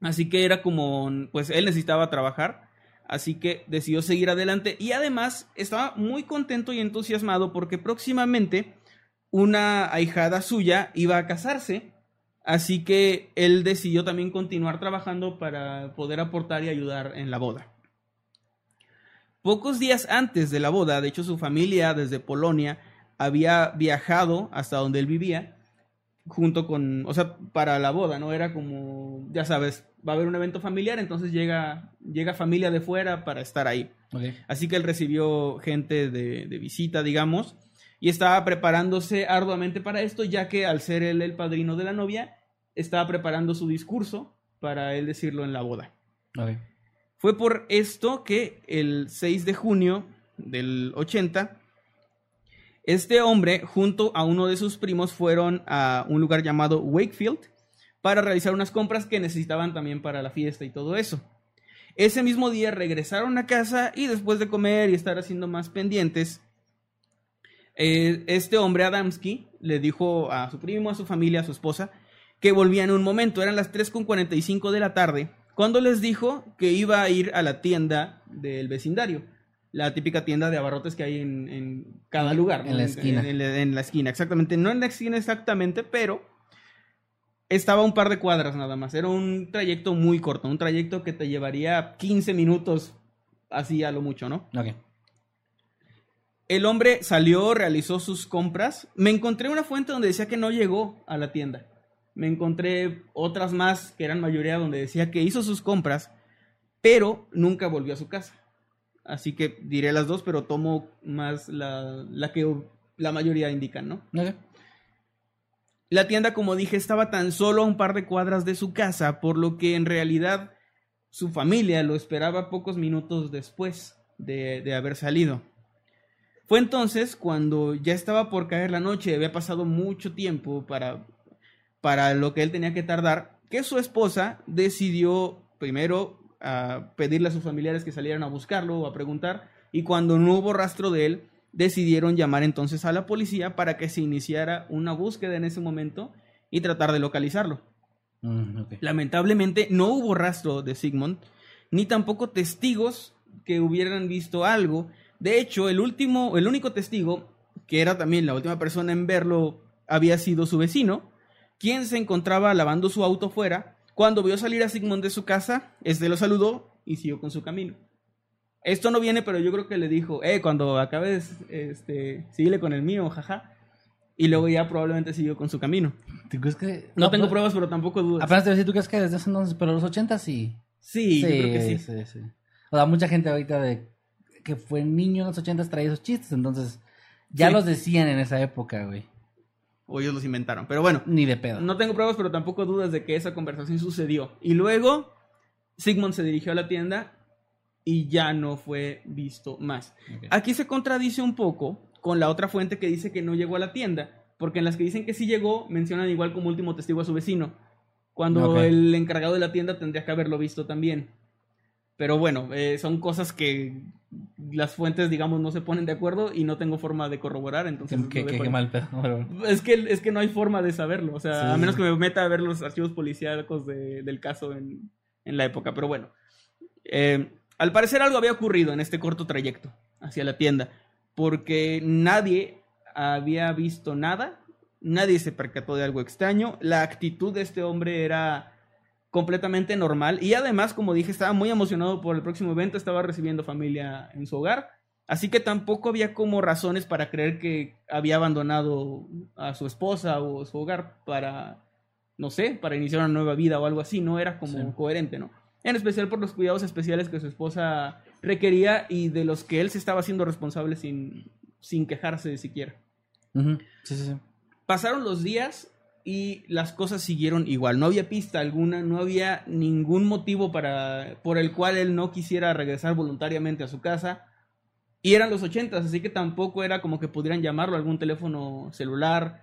Speaker 1: Así que era como, pues él necesitaba trabajar. Así que decidió seguir adelante. Y además estaba muy contento y entusiasmado porque próximamente una ahijada suya iba a casarse. Así que él decidió también continuar trabajando para poder aportar y ayudar en la boda. Pocos días antes de la boda, de hecho su familia desde Polonia había viajado hasta donde él vivía junto con, o sea, para la boda, ¿no? Era como, ya sabes, va a haber un evento familiar, entonces llega, llega familia de fuera para estar ahí. Así que él recibió gente de, de visita, digamos, y estaba preparándose arduamente para esto, ya que al ser él el padrino de la novia, estaba preparando su discurso para él decirlo en la boda. Fue por esto que el 6 de junio del 80, este hombre junto a uno de sus primos fueron a un lugar llamado Wakefield para realizar unas compras que necesitaban también para la fiesta y todo eso. Ese mismo día regresaron a casa y después de comer y estar haciendo más pendientes, eh, este hombre Adamski le dijo a su primo, a su familia, a su esposa, que volvían en un momento. Eran las 3.45 de la tarde cuando les dijo que iba a ir a la tienda del vecindario. La típica tienda de abarrotes que hay en, en cada lugar.
Speaker 2: En la esquina.
Speaker 1: En, en la- en la esquina, exactamente. No en la esquina exactamente, pero estaba un par de cuadras nada más. Era un trayecto muy corto, un trayecto que te llevaría 15 minutos, así a lo mucho, ¿no?
Speaker 2: Ok.
Speaker 1: El hombre salió, realizó sus compras. Me encontré una fuente donde decía que no llegó a la tienda. Me encontré otras más que eran mayoría donde decía que hizo sus compras, pero nunca volvió a su casa. Así que diré las dos, pero tomo más la, la que la mayoría indican, ¿no? La tienda, como dije, estaba tan solo a un par de cuadras de su casa, por lo que en realidad su familia lo esperaba pocos minutos después de, de haber salido. Fue entonces cuando ya estaba por caer la noche, había pasado mucho tiempo para, para lo que él tenía que tardar, que su esposa decidió primero a pedirle a sus familiares que salieran a buscarlo o a preguntar, y cuando no hubo rastro de él, decidieron llamar entonces a la policía para que se iniciara una búsqueda en ese momento y tratar de localizarlo.
Speaker 2: Mm.
Speaker 1: Lamentablemente no hubo rastro de Sigmund, ni tampoco testigos que hubieran visto algo. De hecho, el último, el único testigo, que era también la última persona en verlo, había sido su vecino, quien se encontraba lavando su auto fuera. Cuando vio salir a Sigmund de su casa, este lo saludó y siguió con su camino. Esto no viene, pero yo creo que le dijo, eh, cuando acabes, este, síguele con el mío, jaja. Y luego ya probablemente siguió con su camino.
Speaker 2: ¿Tú crees que.?
Speaker 1: No, tengo
Speaker 2: pero-
Speaker 1: pruebas, pero tampoco dudas.
Speaker 2: Apenas te voy a decir, ¿tú crees que desde ese entonces, pero los 80 sí?
Speaker 1: Sí, yo creo que sí.
Speaker 2: sí, sí. O sea, mucha gente ahorita de que fue niño en los 80 traía esos chistes, entonces ya
Speaker 1: Sí.
Speaker 2: los decían en esa época, güey.
Speaker 1: O ellos los inventaron. Pero bueno,
Speaker 2: Ni de pedo.
Speaker 1: no tengo pruebas, pero tampoco dudas de que esa conversación sucedió. Y luego, Sigmund se dirigió a la tienda y ya no fue visto más. Aquí se contradice un poco con la otra fuente que dice que no llegó a la tienda, porque en las que dicen que sí llegó, mencionan igual como último testigo a su vecino, cuando el encargado de la tienda tendría que haberlo visto también. Pero bueno, eh, son cosas que las fuentes, digamos, no se ponen de acuerdo y no tengo forma de corroborar, entonces...
Speaker 2: Qué, mal pedo.
Speaker 1: Es que, es que no hay forma de saberlo, o sea,
Speaker 2: Sí.
Speaker 1: a menos que me meta a ver los archivos policíacos de- del caso en, en la época, pero bueno. Eh, al parecer algo había ocurrido en este corto trayecto hacia la tienda, porque nadie había visto nada, nadie se percató de algo extraño, la actitud de este hombre era completamente normal y además, como dije, estaba muy emocionado por el próximo evento, estaba recibiendo familia en su hogar, así que tampoco había como razones para creer que había abandonado a su esposa o su hogar para, no sé, para iniciar una nueva vida o algo así, no era como
Speaker 2: Sí.
Speaker 1: coherente, ¿no? En especial por los cuidados especiales que su esposa requería y de los que él se estaba haciendo responsable sin, sin quejarse siquiera.
Speaker 2: Ujú. Sí, sí, sí.
Speaker 1: Pasaron los días y las cosas siguieron igual. No había pista alguna, no había ningún motivo para, por el cual él no quisiera regresar voluntariamente a su casa. Y eran los ochentas, así que tampoco era como que pudieran llamarlo a algún teléfono celular.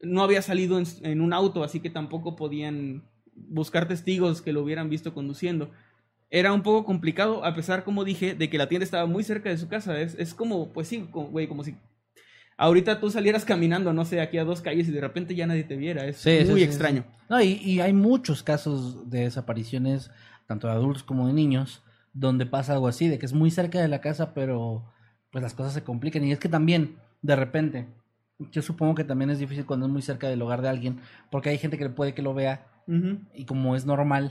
Speaker 1: No había salido en, un auto, así que tampoco podían buscar testigos que lo hubieran visto conduciendo. Era un poco complicado, a pesar, como dije, de que la tienda estaba muy cerca de su casa. Es, es como, pues sí, güey, como si ahorita tú salieras caminando, no sé, aquí a dos calles y de repente ya nadie te viera. Es
Speaker 2: Sí,
Speaker 1: muy
Speaker 2: sí,
Speaker 1: extraño.
Speaker 2: sí. No, y, y hay muchos casos de desapariciones, tanto de adultos como de niños, donde pasa algo así, de que es muy cerca de la casa, pero pues las cosas se complican. Y es que también, de repente, yo supongo que también es difícil cuando es muy cerca del hogar de alguien, porque hay gente que puede que lo vea y como es normal,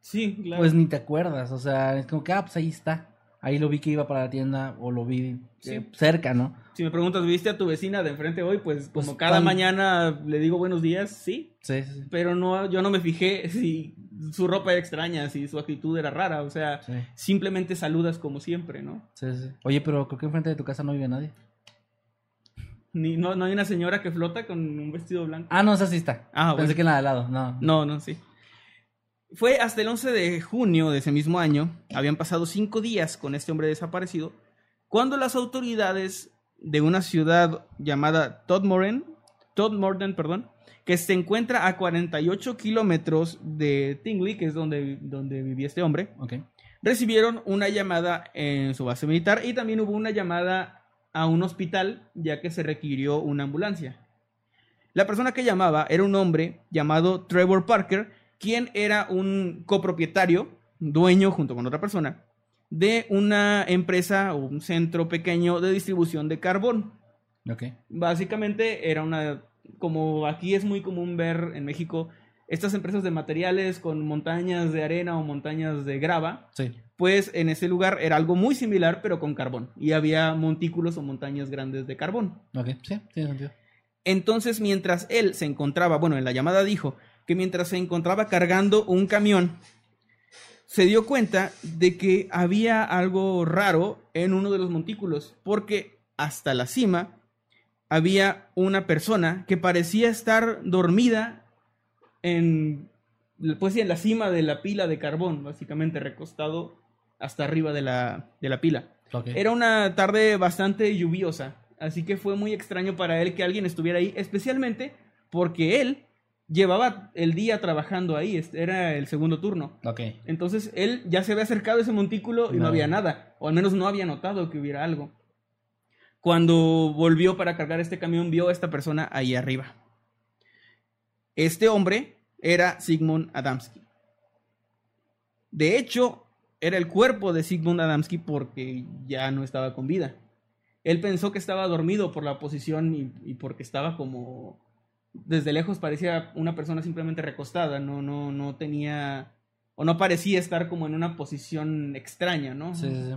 Speaker 1: Sí, claro.
Speaker 2: pues ni te acuerdas. O sea, es como que, ah, pues ahí está. Ahí lo vi que iba para la tienda o lo vi
Speaker 1: Sí.
Speaker 2: eh, cerca, ¿no?
Speaker 1: si me preguntas, ¿viste a tu vecina de enfrente hoy? Pues,
Speaker 2: Pues,
Speaker 1: como cada
Speaker 2: tan-
Speaker 1: mañana le digo buenos días, sí.
Speaker 2: Sí, sí, sí.
Speaker 1: Pero no, yo no me fijé si su ropa era extraña, si su actitud era rara. O sea,
Speaker 2: sí,
Speaker 1: simplemente saludas como siempre, ¿no?
Speaker 2: sí, sí. Oye, pero creo que enfrente de tu casa no vive nadie.
Speaker 1: Ni, no, no hay una señora que flota con un vestido blanco.
Speaker 2: Ah, no, esa sí está.
Speaker 1: Ah,
Speaker 2: Pensé
Speaker 1: bueno.
Speaker 2: que en la de al lado, no.
Speaker 1: No, no, sí. Fue hasta el 11 de junio de ese mismo año, habían pasado cinco días con este hombre desaparecido, cuando las autoridades de una ciudad llamada Todmorden, Todmorden, perdón, que se encuentra a 48 kilómetros de Tingley, que es donde, donde vivía este hombre, recibieron una llamada en su base militar y también hubo una llamada a un hospital ya que se requirió una ambulancia. La persona que llamaba era un hombre llamado Trevor Parker, quien era un copropietario, dueño junto con otra persona, de una empresa o un centro pequeño de distribución de carbón.
Speaker 2: Ok.
Speaker 1: Básicamente era una, como aquí es muy común ver en México, estas empresas de materiales con montañas de arena o montañas de grava,
Speaker 2: Sí.
Speaker 1: pues en ese lugar era algo muy similar, pero con carbón. Y había montículos o montañas grandes de carbón.
Speaker 2: Ok. Sí, tiene sentido.
Speaker 1: Entonces, mientras él se encontraba, bueno, en la llamada dijo que mientras se encontraba cargando un camión, se dio cuenta de que había algo raro en uno de los montículos, porque hasta la cima había una persona que parecía estar dormida en, pues en la cima de la pila de carbón, básicamente recostado hasta arriba de la, de la pila.
Speaker 2: Ok.
Speaker 1: Era una tarde bastante lluviosa, así que fue muy extraño para él que alguien estuviera ahí, especialmente porque él llevaba el día trabajando ahí, era el segundo turno. Entonces él ya se había acercado a ese montículo y no,
Speaker 2: No.
Speaker 1: había nada, o al menos no había notado que hubiera algo. Cuando volvió para cargar este camión, vio a esta persona ahí arriba. Este hombre era Sigmund Adamski. De hecho, era el cuerpo de Sigmund Adamski porque ya no estaba con vida. Él pensó que estaba dormido por la posición y, y porque estaba como desde lejos parecía una persona simplemente recostada, no, no, no tenía o no parecía estar como en una posición extraña, ¿no?
Speaker 2: Sí, sí, sí.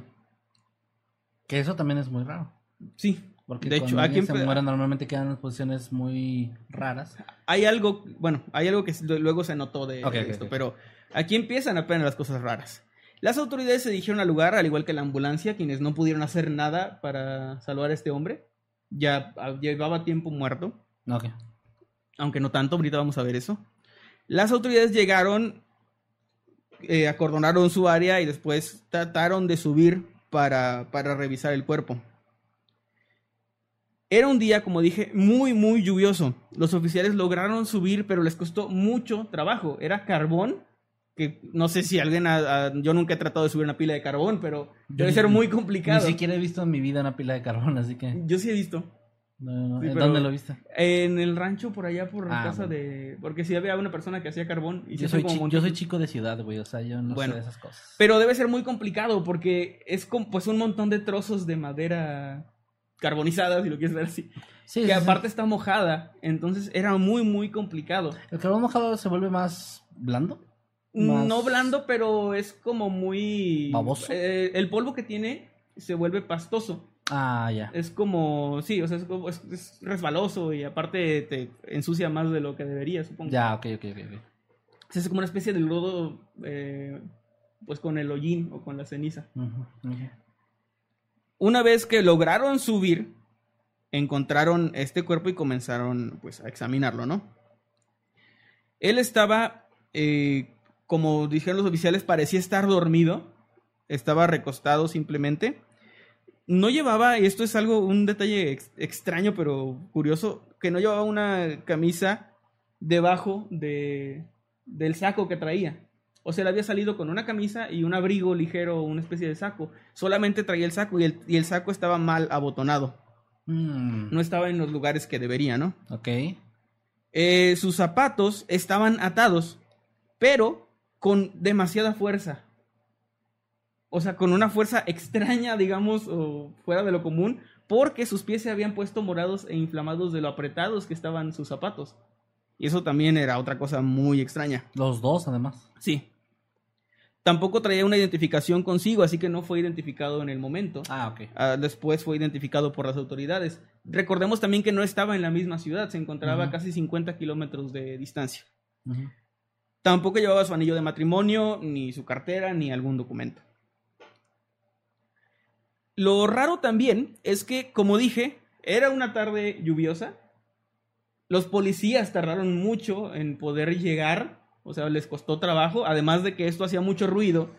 Speaker 2: Que eso también es muy raro.
Speaker 1: Sí,
Speaker 2: Porque
Speaker 1: De hecho, aquí
Speaker 2: se muere normalmente quedan en posiciones muy raras.
Speaker 1: hay algo, bueno, hay algo que luego se notó de esto, pero aquí empiezan apenas las cosas raras. Las autoridades se dirigieron al lugar, al igual que la ambulancia, quienes no pudieron hacer nada para salvar a este hombre. Ya ah, llevaba tiempo muerto,
Speaker 2: Ok.
Speaker 1: Aunque no tanto, ahorita vamos a ver eso. Las autoridades llegaron, eh, acordonaron su área y después trataron de subir para, para revisar el cuerpo. Era un día, como dije, muy, muy lluvioso. Los oficiales lograron subir, pero les costó mucho trabajo. Era carbón, que no sé si alguien... ha- ha- yo nunca he tratado de subir una pila de carbón, pero debe
Speaker 2: ni-
Speaker 1: ser muy
Speaker 2: Ni
Speaker 1: complicado.
Speaker 2: siquiera he visto en mi vida una pila de carbón, así que.
Speaker 1: Yo sí he visto.
Speaker 2: No, no, no.
Speaker 1: Sí,
Speaker 2: ¿En
Speaker 1: pero-
Speaker 2: ¿Dónde lo viste?
Speaker 1: En el rancho por allá, por
Speaker 2: Ah,
Speaker 1: casa
Speaker 2: bueno.
Speaker 1: de... Porque sí había una persona que hacía carbón. Y
Speaker 2: Yo soy,
Speaker 1: como
Speaker 2: yo soy chico de ciudad, güey. O sea, yo no
Speaker 1: Bueno.
Speaker 2: sé de esas cosas.
Speaker 1: Pero debe ser muy complicado porque es como pues un montón de trozos de madera carbonizada, si lo quieres ver así.
Speaker 2: Sí,
Speaker 1: que aparte está mojada, entonces era muy, muy complicado.
Speaker 2: ¿El carbón mojado se vuelve más blando? Más-
Speaker 1: No blando, pero es como muy...
Speaker 2: ¿Baboso?
Speaker 1: Eh, el polvo que tiene se vuelve pastoso.
Speaker 2: Ah, ya.
Speaker 1: Es como, sí, o sea, es, como- es- es resbaloso y aparte te ensucia más de lo que debería, supongo.
Speaker 2: Ya, ok, ok, ok. ok.
Speaker 1: Es como una especie de lodo, eh, pues con el hollín o con la ceniza. Una vez que lograron subir, encontraron este cuerpo y comenzaron pues a examinarlo, ¿no? Él estaba, eh, como dijeron los oficiales, parecía estar dormido, estaba recostado simplemente. No llevaba, y esto es algo, un detalle ex- extraño pero curioso, que no llevaba una camisa debajo de, del saco que traía. O sea, él había salido con una camisa y un abrigo ligero, una especie de saco. Solamente traía el saco y el, y el saco estaba mal abotonado.
Speaker 2: Mm,
Speaker 1: No estaba en los lugares que debería, ¿no?
Speaker 2: Ok.
Speaker 1: Eh, sus zapatos estaban atados, pero con demasiada fuerza. O sea, con una fuerza extraña, digamos, o fuera de lo común, porque sus pies se habían puesto morados e inflamados de lo apretados que estaban sus zapatos. Y eso también era otra cosa muy extraña.
Speaker 2: Los dos, además.
Speaker 1: Sí. Tampoco traía una identificación consigo, así que no fue identificado en el momento.
Speaker 2: Ah, ok.
Speaker 1: Ah, después fue identificado por las autoridades. Recordemos también que no estaba en la misma ciudad, se encontraba a casi 50 kilómetros de distancia. Tampoco llevaba su anillo de matrimonio, ni su cartera, ni algún documento. Lo raro también es que, como dije, era una tarde lluviosa. Los policías tardaron mucho en poder llegar, o sea, les costó trabajo, además de que esto hacía mucho ruido,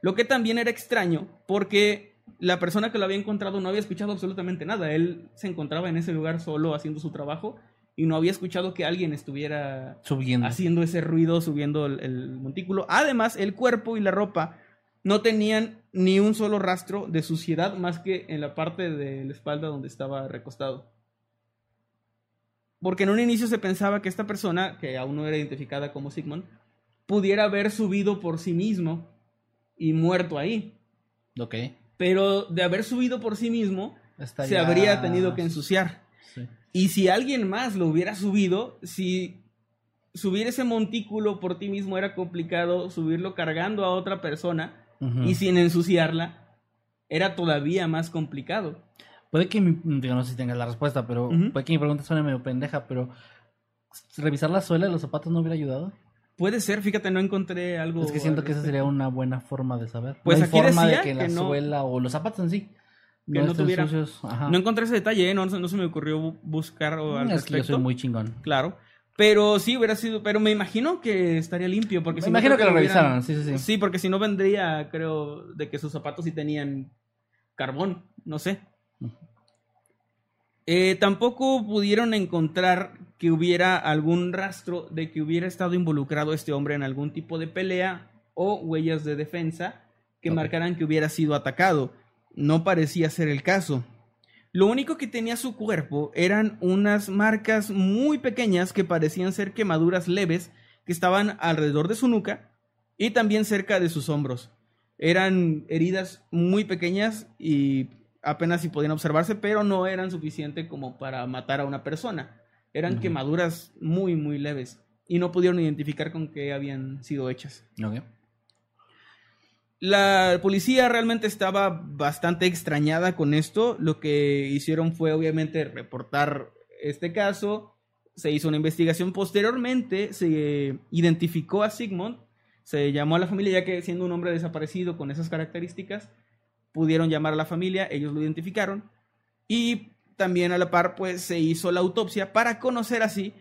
Speaker 1: lo que también era extraño, porque la persona que lo había encontrado no había escuchado absolutamente nada. Él se encontraba en ese lugar solo haciendo su trabajo y no había escuchado que alguien estuviera
Speaker 2: Subiendo.
Speaker 1: haciendo ese ruido, subiendo el, el montículo. Además, el cuerpo y la ropa no tenían ni un solo rastro de suciedad más que en la parte de la espalda donde estaba recostado. Porque en un inicio se pensaba que esta persona, que aún no era identificada como Sigmund, pudiera haber subido por sí mismo y muerto ahí.
Speaker 2: Ok.
Speaker 1: Pero de haber subido por sí mismo,
Speaker 2: Estaría-
Speaker 1: se habría tenido que ensuciar.
Speaker 2: Sí.
Speaker 1: Y si alguien más lo hubiera subido, si subir ese montículo por ti mismo era complicado, subirlo cargando a otra persona Y sin ensuciarla era todavía más complicado.
Speaker 2: Puede que mi, digo, no sé si tengas la respuesta, pero puede que mi pregunta suene medio pendeja, pero revisar la suela de los zapatos no hubiera ayudado.
Speaker 1: Puede ser, fíjate, no encontré algo.
Speaker 2: Es que siento
Speaker 1: al
Speaker 2: que esa
Speaker 1: respecto.
Speaker 2: sería una buena forma de saber.
Speaker 1: Pues
Speaker 2: no hay
Speaker 1: aquí
Speaker 2: forma de
Speaker 1: decía
Speaker 2: que la
Speaker 1: que no-
Speaker 2: suela o los zapatos en sí
Speaker 1: que no tuviera-.
Speaker 2: Ajá.
Speaker 1: No encontré ese detalle, ¿eh? no, no se me ocurrió bu- buscar o al
Speaker 2: Mm, es que yo
Speaker 1: respecto.
Speaker 2: soy muy chingón.
Speaker 1: Claro. Pero sí hubiera sido, pero me imagino que estaría limpio. Porque
Speaker 2: Me
Speaker 1: si no,
Speaker 2: imagino que lo
Speaker 1: hubieran-
Speaker 2: revisaron, sí, sí, sí.
Speaker 1: Sí, porque si no vendría, creo, de que sus zapatos sí tenían carbón, no sé. Eh, tampoco pudieron encontrar que hubiera algún rastro de que hubiera estado involucrado este hombre en algún tipo de pelea o huellas de defensa que marcaran que hubiera sido atacado. No parecía ser el caso. Lo único que tenía su cuerpo eran unas marcas muy pequeñas que parecían ser quemaduras leves que estaban alrededor de su nuca y también cerca de sus hombros. Eran heridas muy pequeñas y apenas si podían observarse, pero no eran suficiente como para matar a una persona. Eran quemaduras muy, muy leves y no pudieron identificar con qué habían sido hechas. La policía realmente estaba bastante extrañada con esto. Lo que hicieron fue obviamente reportar este caso. Se hizo una investigación. Posteriormente se identificó a Sigmund. Se llamó a la familia ya que siendo un hombre desaparecido con esas características, pudieron llamar a la familia, ellos lo identificaron. Y también a la par pues se hizo la autopsia para conocer así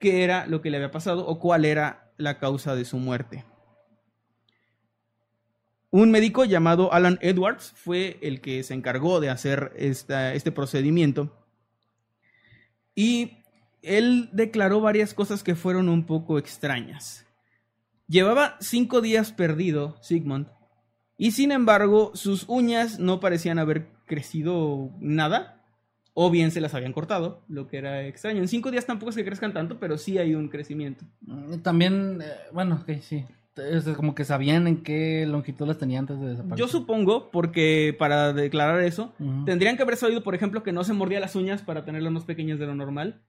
Speaker 1: qué era lo que le había pasado o cuál era la causa de su muerte. Un médico llamado Alan Edwards fue el que se encargó de hacer este procedimiento y él declaró varias cosas que fueron un poco extrañas. Llevaba cinco días perdido, Sigmund, y sin embargo sus uñas no parecían haber crecido nada, o bien se las habían cortado, lo que era extraño. En cinco días tampoco es que crezcan tanto, pero sí hay un crecimiento.
Speaker 2: Mm, También, eh, bueno, ok, sí. Es como que sabían en qué longitud las tenía antes de desaparecer.
Speaker 1: Yo supongo, porque para declarar eso, tendrían que haber sabido, por ejemplo, que no se mordía las uñas para tenerlas más pequeñas de lo normal.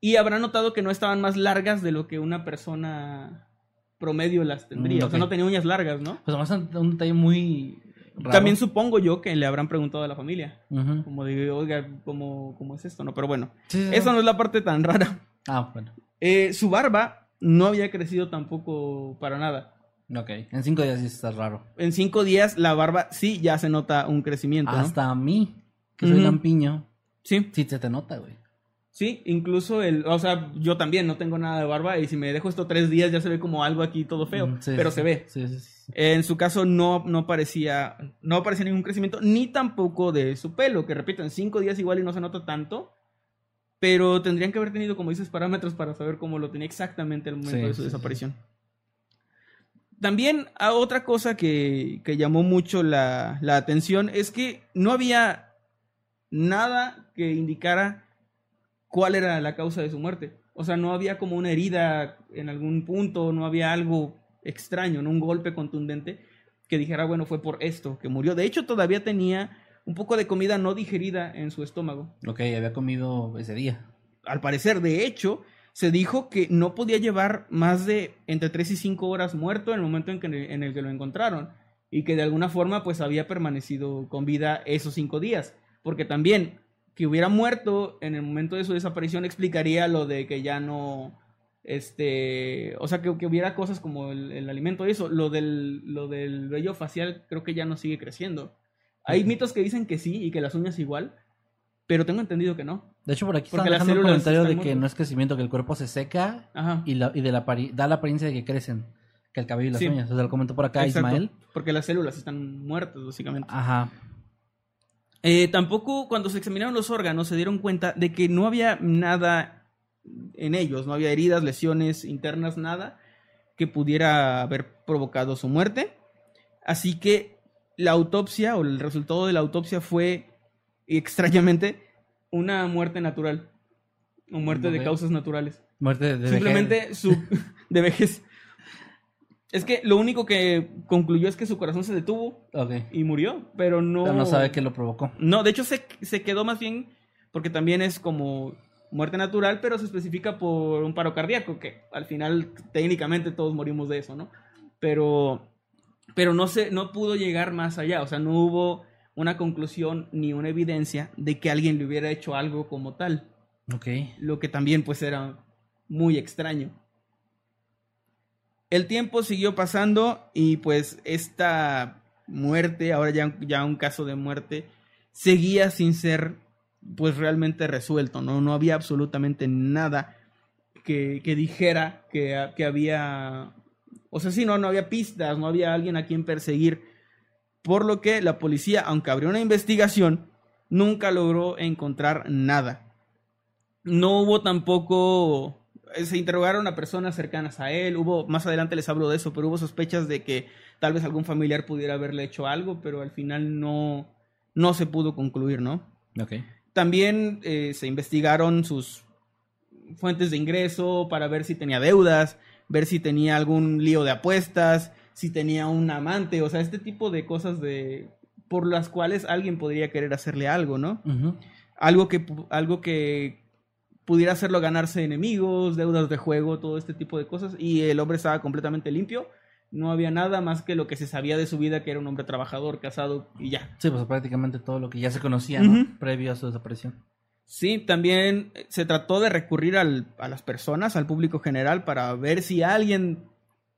Speaker 1: Y habrán notado que no estaban más largas de lo que una persona promedio las tendría.
Speaker 2: Mm,
Speaker 1: O sea, no tenía uñas largas, ¿no?
Speaker 2: Pues además un, detalle muy raro.
Speaker 1: También supongo yo que le habrán preguntado a la familia. Como de, oiga, ¿cómo, cómo es esto? No, pero bueno.
Speaker 2: Sí, sí, sí.
Speaker 1: Esa no es la parte tan rara.
Speaker 2: Ah, bueno.
Speaker 1: Eh, su barba no había crecido tampoco para nada.
Speaker 2: Ok. En cinco días sí está raro.
Speaker 1: En cinco días la barba sí ya se nota un crecimiento, ¿no?
Speaker 2: Hasta a mí, que soy lampiño,
Speaker 1: Sí,
Speaker 2: sí se te nota, güey.
Speaker 1: sí, incluso el, o sea, yo también no tengo nada de barba y si me dejo esto tres días ya se ve como algo aquí todo feo,
Speaker 2: Mm, sí,
Speaker 1: pero
Speaker 2: sí,
Speaker 1: se ve.
Speaker 2: Sí, sí, sí.
Speaker 1: En su caso no, no parecía, no parecía ningún crecimiento, ni tampoco de su pelo, que repito, en cinco días igual y no se nota tanto, pero tendrían que haber tenido, como dices, parámetros para saber cómo lo tenía exactamente el momento
Speaker 2: Sí,
Speaker 1: de su
Speaker 2: sí, sí.
Speaker 1: desaparición. También a otra cosa que, que llamó mucho la, la atención es que no había nada que indicara cuál era la causa de su muerte. O sea, no había como una herida en algún punto, no había algo extraño, no un golpe contundente que dijera, bueno, fue por esto que murió. De hecho, todavía tenía un poco de comida no digerida en su estómago.
Speaker 2: Ok, había comido ese día.
Speaker 1: Al parecer, de hecho, se dijo que no podía llevar más de entre 3 y 5 horas muerto en el momento en, que, en el que lo encontraron. Y que de alguna forma pues había permanecido con vida esos 5 días. Porque también que hubiera muerto en el momento de su desaparición explicaría lo de que ya no... Este, o sea, que, que hubiera cosas como el, el alimento y eso. Lo del, lo del vello facial creo que ya no sigue creciendo. Hay mitos que dicen que sí y que las uñas igual, pero tengo entendido que no.
Speaker 2: De hecho, por aquí
Speaker 1: Porque
Speaker 2: están dejando un comentario de que no es crecimiento, que el cuerpo se seca
Speaker 1: Ajá.
Speaker 2: y, la, y de la da la apariencia de que crecen. Que el cabello y las
Speaker 1: Sí.
Speaker 2: uñas. O sea, lo comentó por acá
Speaker 1: Exacto,
Speaker 2: Ismael.
Speaker 1: Porque las células están muertas, básicamente.
Speaker 2: Ajá.
Speaker 1: Eh, tampoco cuando se examinaron los órganos se dieron cuenta de que no había nada en ellos, no había heridas, lesiones internas, nada que pudiera haber provocado su muerte. Así que la autopsia o el resultado de la autopsia fue extrañamente una muerte natural. O muerte de causas naturales.
Speaker 2: Muerte de
Speaker 1: Simplemente su [LAUGHS] de vejez. Es que lo único que concluyó es que su corazón se detuvo y murió, pero no.
Speaker 2: Pero no sabe qué lo provocó.
Speaker 1: No, de hecho se, se quedó más bien porque también es como muerte natural, pero se especifica por un paro cardíaco, que al final técnicamente todos morimos de eso, ¿no? Pero, pero no se, no pudo llegar más allá, o sea, no hubo una conclusión ni una evidencia de que alguien le hubiera hecho algo como tal,
Speaker 2: Ok.
Speaker 1: lo que también pues era muy extraño. El tiempo siguió pasando y pues esta muerte, ahora ya, ya un caso de muerte, seguía sin ser pues realmente resuelto, ¿no? No había absolutamente nada que, que dijera que, que había, o sea, sí, no, no había pistas, no había alguien a quien perseguir, por lo que la policía, aunque abrió una investigación, nunca logró encontrar nada. No hubo tampoco se interrogaron a personas cercanas a él, hubo, más adelante les hablo de eso, pero hubo sospechas de que tal vez algún familiar pudiera haberle hecho algo, pero al final no, no se pudo concluir, ¿no? También eh, se investigaron sus fuentes de ingreso para ver si tenía deudas, ver si tenía algún lío de apuestas, si tenía un amante, o sea, este tipo de cosas de por las cuales alguien podría querer hacerle algo, ¿no? Algo que algo que pudiera hacerlo ganarse enemigos, deudas de juego, todo este tipo de cosas y el hombre estaba completamente limpio, No había nada más que lo que se sabía de su vida, que era un hombre trabajador, casado y ya.
Speaker 2: Sí, pues prácticamente todo lo que ya se conocía, ¿no? Previo a su desaparición.
Speaker 1: Sí, también eh, se trató de recurrir al- a las personas, al público general, para ver si alguien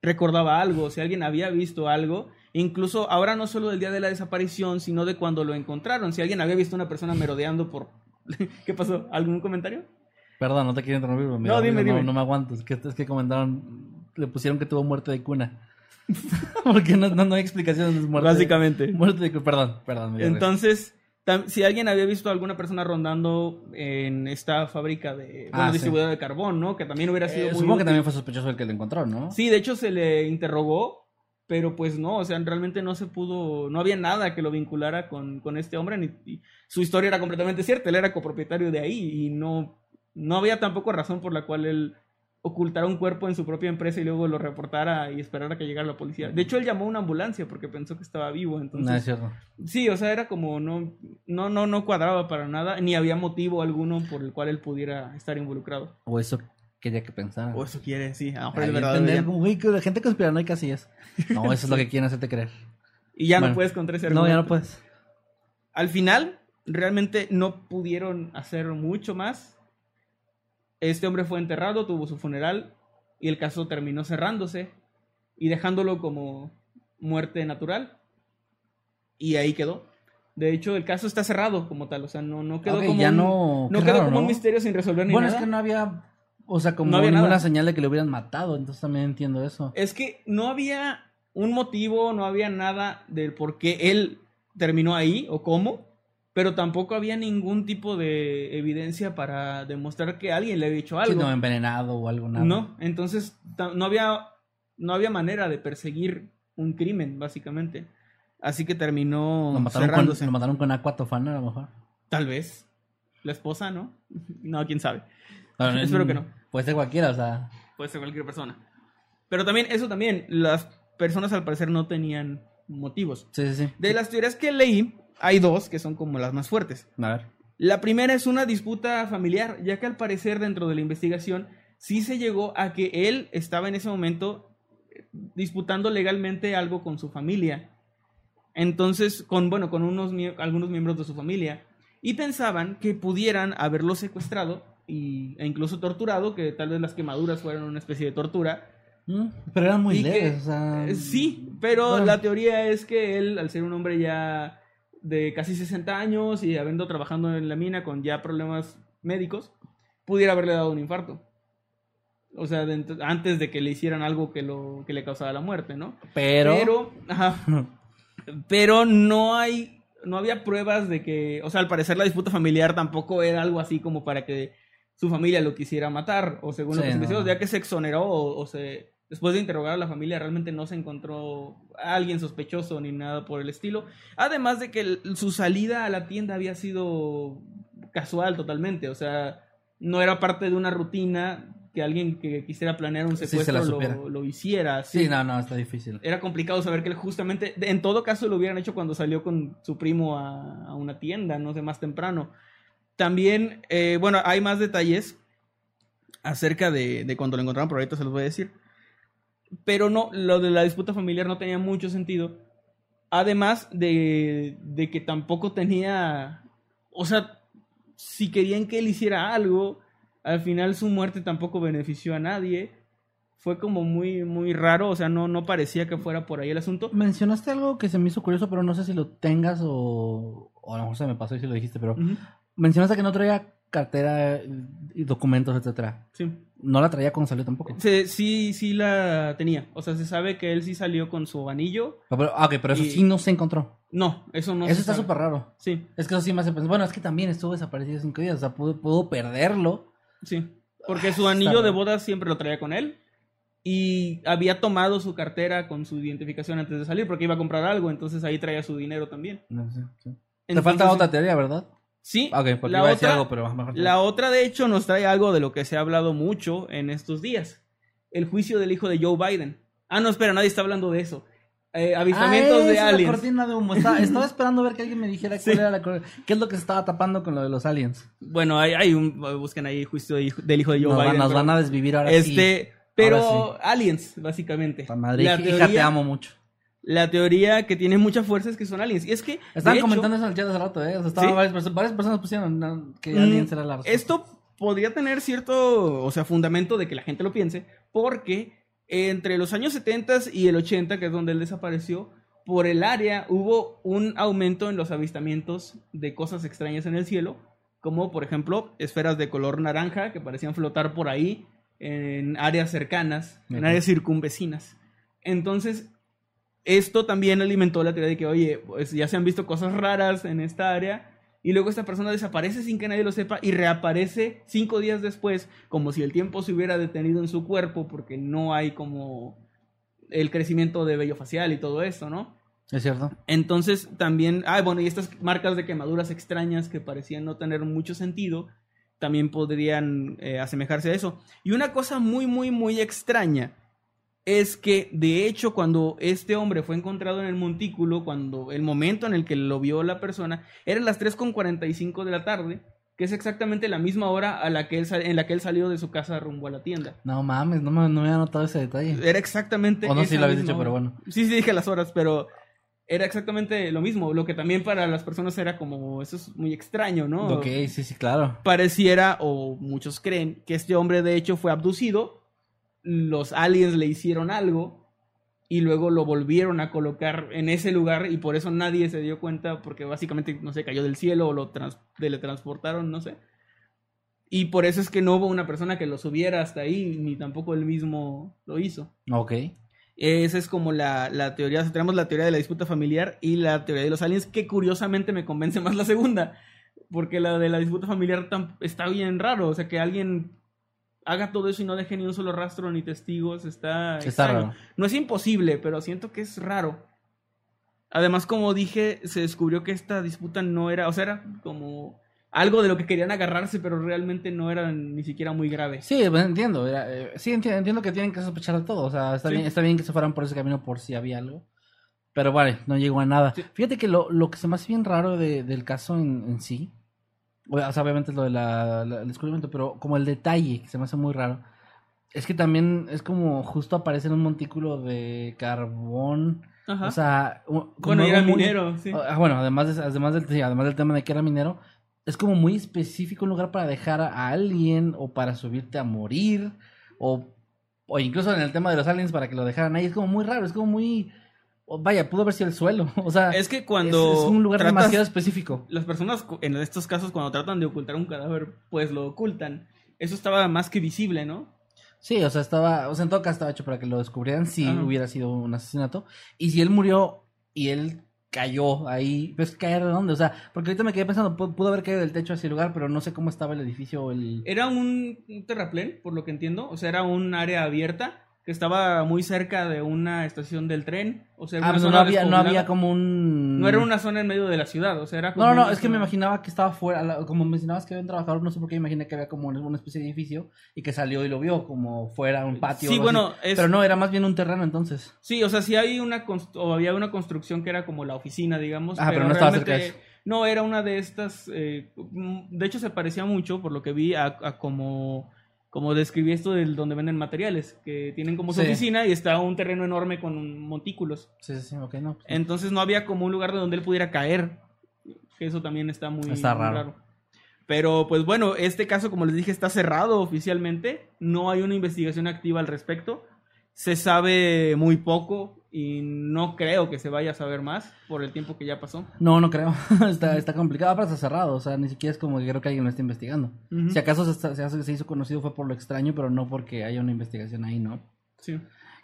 Speaker 1: recordaba algo, si alguien había visto algo. Incluso ahora no solo del día de la desaparición, sino de cuando lo encontraron. Si alguien había visto una persona merodeando por... [LAUGHS] ¿Qué pasó? ¿Algún comentario?
Speaker 2: Perdón, no te quiero interrumpir,
Speaker 1: No, dime, dime.
Speaker 2: No, me aguanto. Es que, es que comentaron, le pusieron que tuvo muerte de cuna. [LAUGHS] Porque no, no, no hay explicaciones de muerte.
Speaker 1: Básicamente.
Speaker 2: Muerte de cuna. Perdón, perdón.
Speaker 1: Entonces, si alguien había visto a alguna persona rondando en esta fábrica de... Bueno,
Speaker 2: Ah, sí.
Speaker 1: distribuidora de carbón, ¿no? Que también hubiera sido...
Speaker 2: Eh,
Speaker 1: muy
Speaker 2: supongo que también fue sospechoso el que lo encontró, ¿no?
Speaker 1: Sí, de hecho se le interrogó, pero pues no, o sea, realmente no se pudo, no había nada que lo vinculara con, con este hombre, ni, y su historia era completamente cierta, él era copropietario de ahí y no, no había tampoco razón por la cual él ocultara un cuerpo en su propia empresa y luego lo reportara y esperara que llegara la policía. De hecho, él llamó a una ambulancia porque pensó que estaba vivo, entonces...
Speaker 2: No, es cierto.
Speaker 1: Sí, o sea, era como no, no, no, no cuadraba para nada, ni había motivo alguno por el cual él pudiera estar involucrado.
Speaker 2: O eso quería que pensara.
Speaker 1: O eso quiere, sí, a lo mejor es verdad.
Speaker 2: que la gente conspiranoica así es. No, eso es lo que [LAUGHS] quieren hacerte creer.
Speaker 1: Y ya
Speaker 2: Bueno.
Speaker 1: no puedes contra ese
Speaker 2: No, ya
Speaker 1: argumento.
Speaker 2: no puedes.
Speaker 1: Al final, realmente no pudieron hacer mucho más. Este hombre fue enterrado, tuvo su funeral y el caso terminó cerrándose y dejándolo como muerte natural. Y ahí quedó. De hecho, el caso está cerrado como tal, o sea, no, no quedó como,
Speaker 2: ya
Speaker 1: un,
Speaker 2: no-
Speaker 1: no
Speaker 2: qué
Speaker 1: quedó
Speaker 2: raro,
Speaker 1: como un
Speaker 2: ¿no?
Speaker 1: misterio sin resolver ni
Speaker 2: Bueno,
Speaker 1: nada.
Speaker 2: es que no había, o sea, como
Speaker 1: No había
Speaker 2: ninguna
Speaker 1: nada.
Speaker 2: señal de que lo hubieran matado, entonces también entiendo eso.
Speaker 1: Es que no había un motivo, no había nada del por qué él terminó ahí o cómo, pero tampoco había ningún tipo de evidencia para demostrar que alguien le había hecho
Speaker 2: Sí,
Speaker 1: algo.
Speaker 2: no, envenenado o algo, nada.
Speaker 1: No, entonces no había, no había manera de perseguir un crimen, básicamente. Así que terminó
Speaker 2: Lo mataron, con,
Speaker 1: cerrándose.
Speaker 2: lo mataron con aqua tofana, a lo mejor.
Speaker 1: Tal vez. La esposa, ¿no? [LAUGHS] No, quién sabe.
Speaker 2: No, no, [LAUGHS]
Speaker 1: Espero que no.
Speaker 2: Puede ser cualquiera, o sea.
Speaker 1: Puede ser cualquier persona. Pero también, eso también, las personas al parecer no tenían motivos.
Speaker 2: Sí, sí, sí.
Speaker 1: De las teorías que leí, hay dos que son como las más fuertes.
Speaker 2: A ver.
Speaker 1: La primera es una disputa familiar, ya que al parecer dentro de la investigación sí se llegó a que él estaba en ese momento eh, disputando legalmente algo con su familia. Entonces, con bueno, con unos algunos miembros de su familia y pensaban que pudieran haberlo secuestrado y, e incluso torturado, que tal vez las quemaduras fueran una especie de tortura.
Speaker 2: Mm, Pero eran muy
Speaker 1: que-
Speaker 2: leves, o sea.
Speaker 1: Sí, pero
Speaker 2: Bueno.
Speaker 1: la teoría es que él, al ser un hombre ya de casi 60 años y habiendo trabajando en la mina con ya problemas médicos, pudiera haberle dado un infarto. O sea, antes de que le hicieran algo que, lo, que le causara la muerte, ¿no?
Speaker 2: Pero.
Speaker 1: Pero, ajá, [LAUGHS] pero no hay, no había pruebas de que, o sea, al parecer la disputa familiar tampoco era algo así como para que su familia lo quisiera matar, o según lo
Speaker 2: Sí,
Speaker 1: se
Speaker 2: no.
Speaker 1: ya que se exoneró o, o se, después de interrogar a la familia, realmente no se encontró a alguien sospechoso ni nada por el estilo. Además de que el- su salida a la tienda había sido casual totalmente, o sea, no era parte de una rutina que alguien que quisiera planear un
Speaker 2: Sí, se la
Speaker 1: secuestro lo, lo hiciera.
Speaker 2: Sí, no, no, está difícil.
Speaker 1: Era complicado saber que él justamente, en todo caso lo hubieran hecho cuando salió con su primo a, a una tienda, no sé, más temprano. También, eh, bueno, hay más detalles acerca de, de cuando lo encontraron, pero ahorita se los voy a decir. Pero no, lo de la disputa familiar no tenía mucho sentido. Además de, de que tampoco tenía, o sea, si querían que él hiciera algo, al final su muerte tampoco benefició a nadie. Fue como muy, muy raro, o sea, no, no parecía que fuera por ahí el asunto.
Speaker 2: Mencionaste algo que se me hizo curioso, pero no sé si lo tengas o, o a lo mejor se me pasó y si lo dijiste, pero mencionaste que no traía cartera y documentos, etcétera.
Speaker 1: Sí.
Speaker 2: No la traía cuando salió tampoco.
Speaker 1: Se- sí, sí la tenía. O sea, se sabe que él sí salió con su anillo.
Speaker 2: Pero, ah, ok, pero eso
Speaker 1: Y-
Speaker 2: sí no se encontró.
Speaker 1: No, eso no
Speaker 2: eso
Speaker 1: se
Speaker 2: está súper raro.
Speaker 1: Sí,
Speaker 2: Es que eso sí me hace pensar. Bueno, es que también estuvo desaparecido cinco días. O sea, pudo, pudo perderlo.
Speaker 1: sí. Porque su
Speaker 2: Ah,
Speaker 1: anillo de
Speaker 2: raro.
Speaker 1: boda siempre lo traía con él. Y había tomado su cartera con su identificación antes de salir porque iba a comprar algo. Entonces ahí traía su dinero también.
Speaker 2: No sé, sí. Te falta otra teoría, ¿verdad?
Speaker 1: Sí.
Speaker 2: Porque
Speaker 1: la
Speaker 2: iba a decir
Speaker 1: otra-
Speaker 2: algo, pero mejor.
Speaker 1: La otra, de hecho, nos trae algo de lo que se ha hablado mucho en estos días. El juicio del hijo de Joe Biden. Ah, no, espera, nadie está hablando de eso. Eh, avistamientos
Speaker 2: Ah,
Speaker 1: de
Speaker 2: la
Speaker 1: aliens.
Speaker 2: cortina de humo. Estaba, estaba [LAUGHS] esperando ver que alguien me dijera
Speaker 1: Sí.
Speaker 2: cuál era la qué es lo que se estaba tapando con lo de los aliens.
Speaker 1: Bueno, hay, hay un. Busquen ahí juicio del hijo de Joe
Speaker 2: Nos, van,
Speaker 1: Biden.
Speaker 2: nos
Speaker 1: pero-
Speaker 2: van a desvivir ahora sí.
Speaker 1: Este. Pero
Speaker 2: Ahora
Speaker 1: aliens, básicamente.
Speaker 2: Madre,
Speaker 1: la,
Speaker 2: hija, te amo mucho.
Speaker 1: La teoría que tiene mucha fuerza es que son aliens. Y es que.
Speaker 2: Estaban
Speaker 1: hecho,
Speaker 2: comentando eso en el chat hace rato, ¿eh? O sea, estaban
Speaker 1: ¿Sí?
Speaker 2: varias, personas, varias personas pusieron que
Speaker 1: Mm,
Speaker 2: Aliens era la respuesta.
Speaker 1: Esto podría tener cierto, o sea, fundamento de que la gente lo piense, porque entre los años 70 y el 80, que es donde él desapareció, por el área hubo un aumento en los avistamientos de cosas extrañas en el cielo, como por ejemplo esferas de color naranja que parecían flotar por ahí en áreas cercanas, en áreas circunvecinas. Entonces, esto también alimentó la teoría de que, oye, pues ya se han visto cosas raras en esta área. Y luego esta persona desaparece sin que nadie lo sepa y reaparece cinco días después, como si el tiempo se hubiera detenido en su cuerpo, porque no hay como el crecimiento de vello facial y todo esto, ¿no?
Speaker 2: Es cierto.
Speaker 1: Entonces también, ah, bueno, y estas marcas de quemaduras extrañas que parecían no tener mucho sentido, también podrían eh, asemejarse a eso. Y una cosa muy, muy, muy extraña es que, de hecho, cuando este hombre fue encontrado en el montículo, cuando el momento en el que lo vio la persona, eran las 3.45 de la tarde, que es exactamente la misma hora a la que él en la que él salió de su casa rumbo a la tienda.
Speaker 2: No mames, no me, no me había notado ese detalle.
Speaker 1: Era exactamente.
Speaker 2: O no, sí
Speaker 1: esa
Speaker 2: lo habías dicho, pero bueno.
Speaker 1: Sí, sí, dije las horas, pero era exactamente lo mismo. Lo que también para las personas era como, eso es muy extraño, ¿no?
Speaker 2: Ok, sí, sí, claro.
Speaker 1: Pareciera, o muchos creen, que este hombre de hecho fue abducido, los aliens le hicieron algo y luego lo volvieron a colocar en ese lugar y por eso nadie se dio cuenta porque básicamente, no sé, cayó del cielo o lo trans- teletransportaron, no sé. Y por eso es que no hubo una persona que lo subiera hasta ahí, ni tampoco él mismo lo hizo.
Speaker 2: Ok.
Speaker 1: Esa es como la, la teoría. Tenemos la teoría de la disputa familiar y la teoría de los aliens, que curiosamente me convence más la segunda. Porque la de la disputa familiar está bien raro. O sea, que alguien haga todo eso y no deje ni un solo rastro ni testigos. Está,
Speaker 2: Está
Speaker 1: extraño.
Speaker 2: raro.
Speaker 1: No es imposible, pero siento que es raro. Además, como dije, se descubrió que esta disputa no era, o sea, era como algo de lo que querían agarrarse, pero realmente no era ni siquiera muy grave.
Speaker 2: Sí, pues, entiendo. era, eh, sí, enti- entiendo, que tienen que sospechar de todo. O sea, está,
Speaker 1: Sí.
Speaker 2: bien, está bien que se fueran por ese camino por si había algo. Pero vale, no llegó a nada.
Speaker 1: Sí.
Speaker 2: Fíjate que lo, lo que se me hace bien raro de- del caso en, en sí, o sea, obviamente es lo del descubrimiento, pero como el detalle que se me hace muy raro, es que también es como justo aparece en un montículo de carbón.
Speaker 1: Ajá.
Speaker 2: O sea, como
Speaker 1: bueno, era
Speaker 2: muy-
Speaker 1: minero, sí.
Speaker 2: Ah, bueno, además, de- además, del, sí, además del tema de que era minero, es como muy específico un lugar para dejar a alguien o para subirte a morir o, o incluso en el tema de los aliens para que lo dejaran ahí. Es como muy raro, es como muy... vaya, pudo haber sido el suelo. [LAUGHS] O sea,
Speaker 1: Es que cuando
Speaker 2: es un lugar
Speaker 1: tratas-
Speaker 2: demasiado específico.
Speaker 1: las personas en estos casos cuando tratan de ocultar un cadáver, pues lo ocultan. Eso estaba más que visible, ¿no?
Speaker 2: Sí, o sea, estaba, o sea, en todo caso estaba hecho para que lo descubrieran si
Speaker 1: Ajá.
Speaker 2: hubiera sido un asesinato. Y si él murió y él cayó ahí, pues caer de dónde, o sea, porque ahorita me quedé pensando, pu- pudo haber caído del techo hacia el lugar, pero no sé cómo estaba el edificio o el...
Speaker 1: Era un, un terraplén, por lo que entiendo. O sea, era un área abierta que estaba muy cerca de una estación del tren. O sea,
Speaker 2: Ah,
Speaker 1: una
Speaker 2: pues no había, no había como un...
Speaker 1: No era una zona en medio de la ciudad, o sea, era como
Speaker 2: No, no, no, es que me imaginaba que estaba fuera, como mencionabas que había un trabajador, no sé por qué imaginé que había como una especie de edificio y que salió y lo vio como fuera un patio.
Speaker 1: Sí, bueno, es-
Speaker 2: pero no, era más bien un terreno entonces.
Speaker 1: Sí, o sea, sí hay una const- o había una construcción que era como la oficina, digamos.
Speaker 2: Ah, pero no estaba cerca de
Speaker 1: realmente- No, era una de estas. eh, de hecho, se parecía mucho, por lo que vi, a, a como, como describí esto del donde venden materiales, que tienen como su
Speaker 2: Sí.
Speaker 1: oficina y está un terreno enorme con montículos.
Speaker 2: Sí, sí, sí, ok, no. pues,
Speaker 1: Entonces no había como un lugar de donde él pudiera caer. Que eso también está muy,
Speaker 2: Está
Speaker 1: muy
Speaker 2: raro.
Speaker 1: Pero pues bueno, este caso, como les dije, está cerrado oficialmente. No hay una investigación activa al respecto. Se sabe muy poco y no creo que se vaya a saber más por el tiempo que ya pasó.
Speaker 2: No, no creo. [LAUGHS] está, está complicado, pero está cerrado. O sea, ni siquiera es como que creo que alguien lo esté investigando. Si acaso se, se hizo conocido fue por lo extraño, pero no porque haya una investigación ahí, ¿no?
Speaker 1: Sí.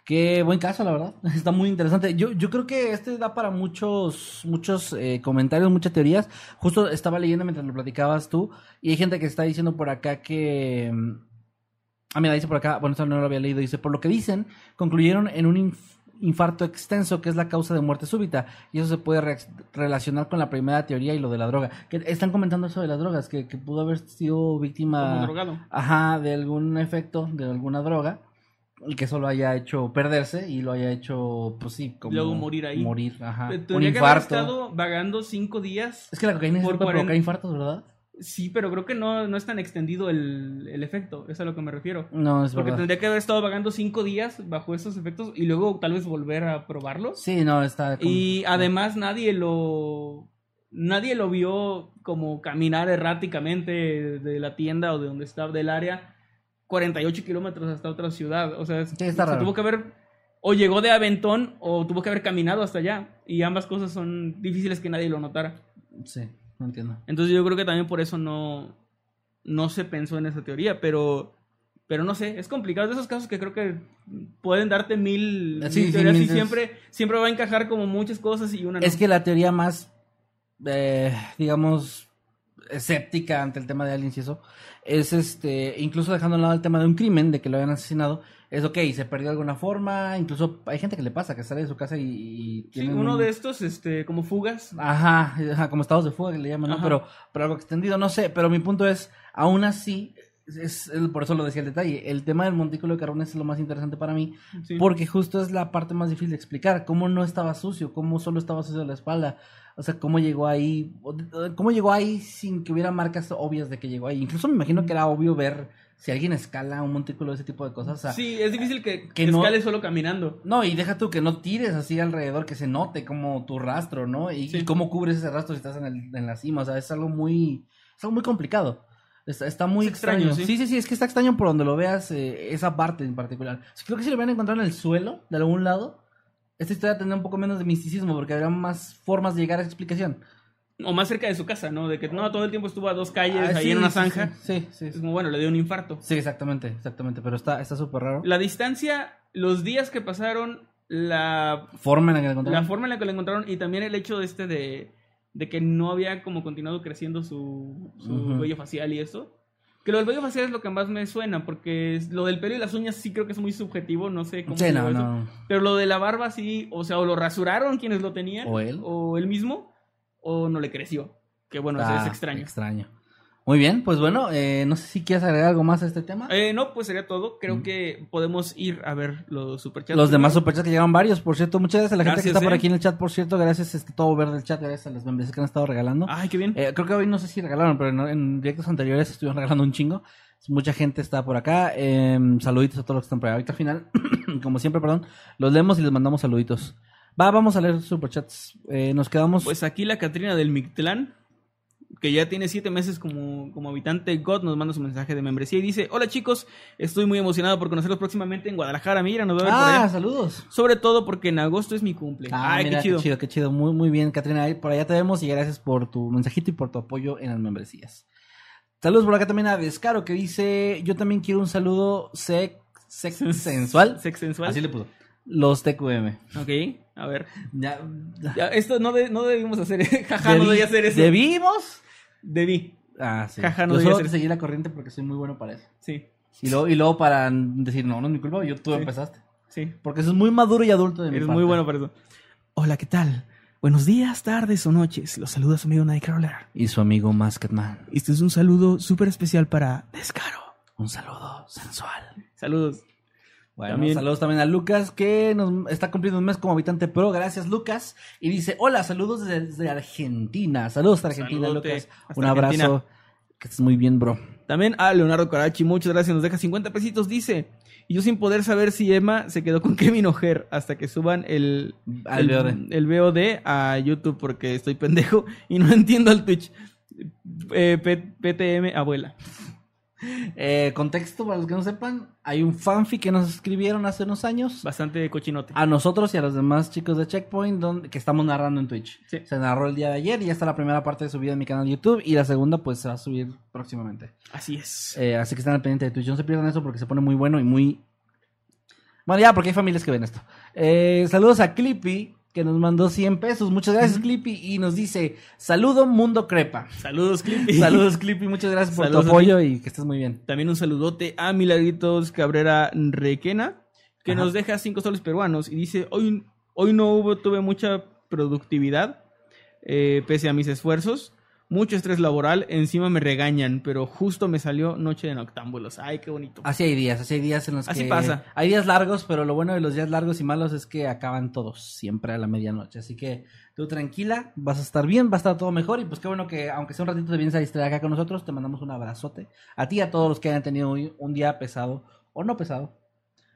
Speaker 2: Qué buen caso, la verdad. [LAUGHS] Está muy interesante. Yo, yo creo que este da para muchos, muchos eh, comentarios, muchas teorías. Justo estaba leyendo mientras lo platicabas tú, y hay gente que está diciendo por acá que. mm, Ah, mira, dice por acá, bueno, esto no lo había leído, dice, por lo que dicen, concluyeron en un inf- infarto extenso que es la causa de muerte súbita, y eso se puede relacionar con la primera teoría y lo de la droga. Que están comentando eso de las drogas, que, que pudo haber sido víctima
Speaker 1: Como drogado.
Speaker 2: ajá, de algún efecto, de alguna droga, y que eso lo haya hecho perderse y lo haya hecho, pues sí, como
Speaker 1: Luego morir ahí.
Speaker 2: Morir, ajá. Un
Speaker 1: Tendría que haber
Speaker 2: infarto.
Speaker 1: estado vagando cinco días.
Speaker 2: Es que la cocaína
Speaker 1: por
Speaker 2: sirve para provocar
Speaker 1: 40
Speaker 2: infartos, ¿verdad?
Speaker 1: Sí, pero creo que no, no es tan extendido el, el efecto, es a lo que me refiero.
Speaker 2: No, es
Speaker 1: Porque
Speaker 2: verdad.
Speaker 1: tendría que haber estado vagando cinco días bajo esos efectos y luego tal vez volver a probarlos.
Speaker 2: Sí, no, está... con-
Speaker 1: Y además nadie lo nadie lo vio como caminar erráticamente de la tienda o de donde estaba del área 48 kilómetros hasta otra ciudad. O sea,
Speaker 2: Sí, está
Speaker 1: se
Speaker 2: raro.
Speaker 1: tuvo que haber o llegó de aventón o tuvo que haber caminado hasta allá. Y ambas cosas son difíciles que nadie lo notara.
Speaker 2: Sí, no entiendo.
Speaker 1: Entonces yo creo que también por eso no, no se pensó en esa teoría, pero, pero no sé, es complicado. Es de esos casos que creo que pueden darte mil,
Speaker 2: Sí,
Speaker 1: mil
Speaker 2: sí,
Speaker 1: teorías y siempre, siempre va a encajar como muchas cosas y una no.
Speaker 2: Es que la teoría más, eh, digamos, escéptica ante el tema de aliens y eso, es este, incluso dejando a lado el tema de un crimen, de que lo hayan asesinado, es ok, se perdió de alguna forma, incluso hay gente que le pasa, que sale de su casa y, y
Speaker 1: Sí, uno
Speaker 2: un-
Speaker 1: de estos, este, como fugas.
Speaker 2: Ajá, ajá, como estados de fuga que le llaman, ¿no? Pero, pero algo extendido, no sé, pero mi punto es, aún así, es, es- por eso lo decía el detalle, el tema del montículo de carbón es lo más interesante para mí,
Speaker 1: Sí.
Speaker 2: porque justo es la parte más difícil de explicar, cómo no estaba sucio, cómo solo estaba sucio la espalda, o sea, cómo llegó ahí, cómo llegó ahí sin que hubiera marcas obvias de que llegó ahí. Incluso me imagino que era obvio ver si alguien escala un montículo de ese tipo de cosas. O sea,
Speaker 1: Sí, es difícil que,
Speaker 2: que no-
Speaker 1: escales solo caminando.
Speaker 2: No, y deja tú que no tires así alrededor, que se note como tu rastro, ¿no? Y,
Speaker 1: Sí.
Speaker 2: y cómo cubres ese rastro si estás en, el- en la cima, o sea, es algo muy, es algo muy complicado. Está, está muy
Speaker 1: Es extraño,
Speaker 2: extraño.
Speaker 1: sí.
Speaker 2: sí, sí, es que está extraño por donde lo veas, eh, esa parte en particular. Creo que si lo hubieran encontrado en el suelo, de algún lado, esta historia tendría un poco menos de misticismo, porque habría más formas de llegar a esa explicación.
Speaker 1: O más cerca de su casa, ¿no? De que no, todo el tiempo estuvo a dos calles,
Speaker 2: Ah,
Speaker 1: ahí
Speaker 2: sí,
Speaker 1: en una
Speaker 2: sí,
Speaker 1: zanja.
Speaker 2: Sí, sí,
Speaker 1: Es
Speaker 2: sí.
Speaker 1: como, bueno, le dio un infarto.
Speaker 2: Sí, exactamente, exactamente, pero está está súper raro.
Speaker 1: La distancia, los días que pasaron, la
Speaker 2: forma en la que la
Speaker 1: La
Speaker 2: encontraron.
Speaker 1: forma en la que lo encontraron y también el hecho de este de, de que no había como continuado creciendo su, su vello facial y eso. Que lo del vello facial es lo que más me suena, porque lo del pelo y las uñas sí creo que es muy subjetivo, no sé cómo
Speaker 2: Sí, no, no.
Speaker 1: Pero lo de la barba sí, o sea, o lo rasuraron quienes lo tenían,
Speaker 2: O él.
Speaker 1: o él mismo, o no le creció. Que bueno,
Speaker 2: Ah,
Speaker 1: es extraño.
Speaker 2: Extraño. Muy bien, pues bueno, eh, no sé si quieres agregar algo más a este tema.
Speaker 1: Eh, no, pues sería todo. Creo
Speaker 2: Mm.
Speaker 1: que podemos ir a ver los superchats.
Speaker 2: Los demás superchats que llegaron varios, por cierto. Muchas gracias a la gente que está por
Speaker 1: eh.
Speaker 2: aquí en el chat, por cierto. Gracias, este, todo verde el chat. Gracias a las membresías que han estado regalando.
Speaker 1: Ay, qué bien.
Speaker 2: Eh, creo que hoy no sé si regalaron, pero en, en directos anteriores estuvieron regalando un chingo. Mucha gente está por acá. Eh, saluditos a todos los que están por ahí. Ahorita al final, [CLEARS THROAT] como siempre, perdón, los leemos y les mandamos saluditos. Va, vamos a leer superchats. Eh, nos quedamos.
Speaker 1: Pues aquí la Catrina del Mictlán, que ya tiene siete meses como, como habitante God, nos manda su mensaje de membresía y dice, hola chicos, estoy muy emocionado por conocerlos próximamente en Guadalajara, mira, nos va a ver por
Speaker 2: ah,
Speaker 1: allá.
Speaker 2: saludos.
Speaker 1: Sobre todo porque en agosto es mi cumple.
Speaker 2: Ah,
Speaker 1: Ay,
Speaker 2: mira,
Speaker 1: qué chido.
Speaker 2: Qué chido, qué chido. Muy, muy bien, Catrina. Por allá te vemos y gracias por tu mensajito y por tu apoyo en las membresías. Saludos por acá también a Descaro que dice: Yo también quiero un saludo sex, sex [LAUGHS] sensual.
Speaker 1: Sex sensual.
Speaker 2: Así le puso. Los TQM.
Speaker 1: Ok, a ver.
Speaker 2: Ya,
Speaker 1: Ya, esto no, de- no debimos hacer, [LAUGHS] jaja, no
Speaker 2: Debí-
Speaker 1: debía hacer eso.
Speaker 2: ¿Debimos?
Speaker 1: Debí,
Speaker 2: Ah, sí.
Speaker 1: Jaja, no
Speaker 2: Yo solo
Speaker 1: hacer
Speaker 2: seguí la corriente porque soy muy bueno para eso.
Speaker 1: sí,
Speaker 2: Y luego, y luego para decir: No, no es mi culpa, yo tú
Speaker 1: Sí.
Speaker 2: empezaste.
Speaker 1: sí.
Speaker 2: Porque eso es muy maduro y adulto de mi
Speaker 1: Eres
Speaker 2: parte.
Speaker 1: muy bueno para eso. Hola, ¿qué tal? Buenos días, tardes o noches. Los saluda su amigo Nightcrawler.
Speaker 2: Y su amigo Masketman.
Speaker 1: Este es un saludo súper especial para Descaro.
Speaker 2: Un saludo sensual.
Speaker 1: Saludos.
Speaker 2: Bueno,
Speaker 1: También-
Speaker 2: saludos también a Lucas, que nos está cumpliendo un mes como habitante pro. Gracias, Lucas. Y dice: Hola, saludos desde Argentina. Saludos hasta Argentina,
Speaker 1: Saludote
Speaker 2: Lucas.
Speaker 1: hasta
Speaker 2: Un abrazo. Que estés muy bien, bro.
Speaker 1: También a Leonardo Carachi, muchas gracias, nos deja 50 pesitos, dice. Y yo sin poder saber si Emma se quedó con [LAUGHS] Kevin O'Hare hasta que suban el,
Speaker 2: Al
Speaker 1: el,
Speaker 2: VOD.
Speaker 1: el VOD a YouTube porque estoy pendejo y no [LAUGHS] entiendo al Twitch. Eh, P- PTM abuela.
Speaker 2: Eh, contexto para los que no sepan: hay un fanfic que nos escribieron hace unos años.
Speaker 1: Bastante cochinote.
Speaker 2: A nosotros y a los demás chicos de Checkpoint, donde, que estamos narrando en Twitch.
Speaker 1: Sí.
Speaker 2: Se narró el día de ayer y ya está la primera parte subida en mi canal de YouTube. Y la segunda, pues se va a subir próximamente.
Speaker 1: Así es.
Speaker 2: Eh, así que estén al pendiente de Twitch. No se pierdan eso porque se pone muy bueno y muy. Bueno, ya, porque hay familias que ven esto. Eh, saludos a Clippy, que nos mandó 100 pesos. Muchas gracias, Clippy. Y nos dice: Saludo, Mundo Crepa.
Speaker 1: Saludos, Clippy. [LAUGHS]
Speaker 2: Saludos, Clippy. Muchas gracias por
Speaker 1: Saludos
Speaker 2: tu apoyo y que estés muy bien.
Speaker 1: También un saludote a Milagritos Cabrera Requena, que
Speaker 2: Ajá.
Speaker 1: nos deja 5 soles peruanos y dice, hoy, hoy no hubo, tuve mucha productividad, eh, pese a mis esfuerzos. Mucho estrés laboral, encima me regañan, pero justo me salió noche de noctámbulos. Ay, qué bonito.
Speaker 2: Así hay días, así hay días en los
Speaker 1: Así
Speaker 2: que...
Speaker 1: pasa.
Speaker 2: Hay días largos, pero lo bueno de los días largos y malos es que acaban todos, siempre a la medianoche. Así que tú tranquila, vas a estar bien, va a estar todo mejor. Y pues qué bueno que, aunque sea un ratito, te vienes a distraer acá con nosotros. Te mandamos un abrazote. A ti y a todos los que hayan tenido hoy un día pesado o no pesado.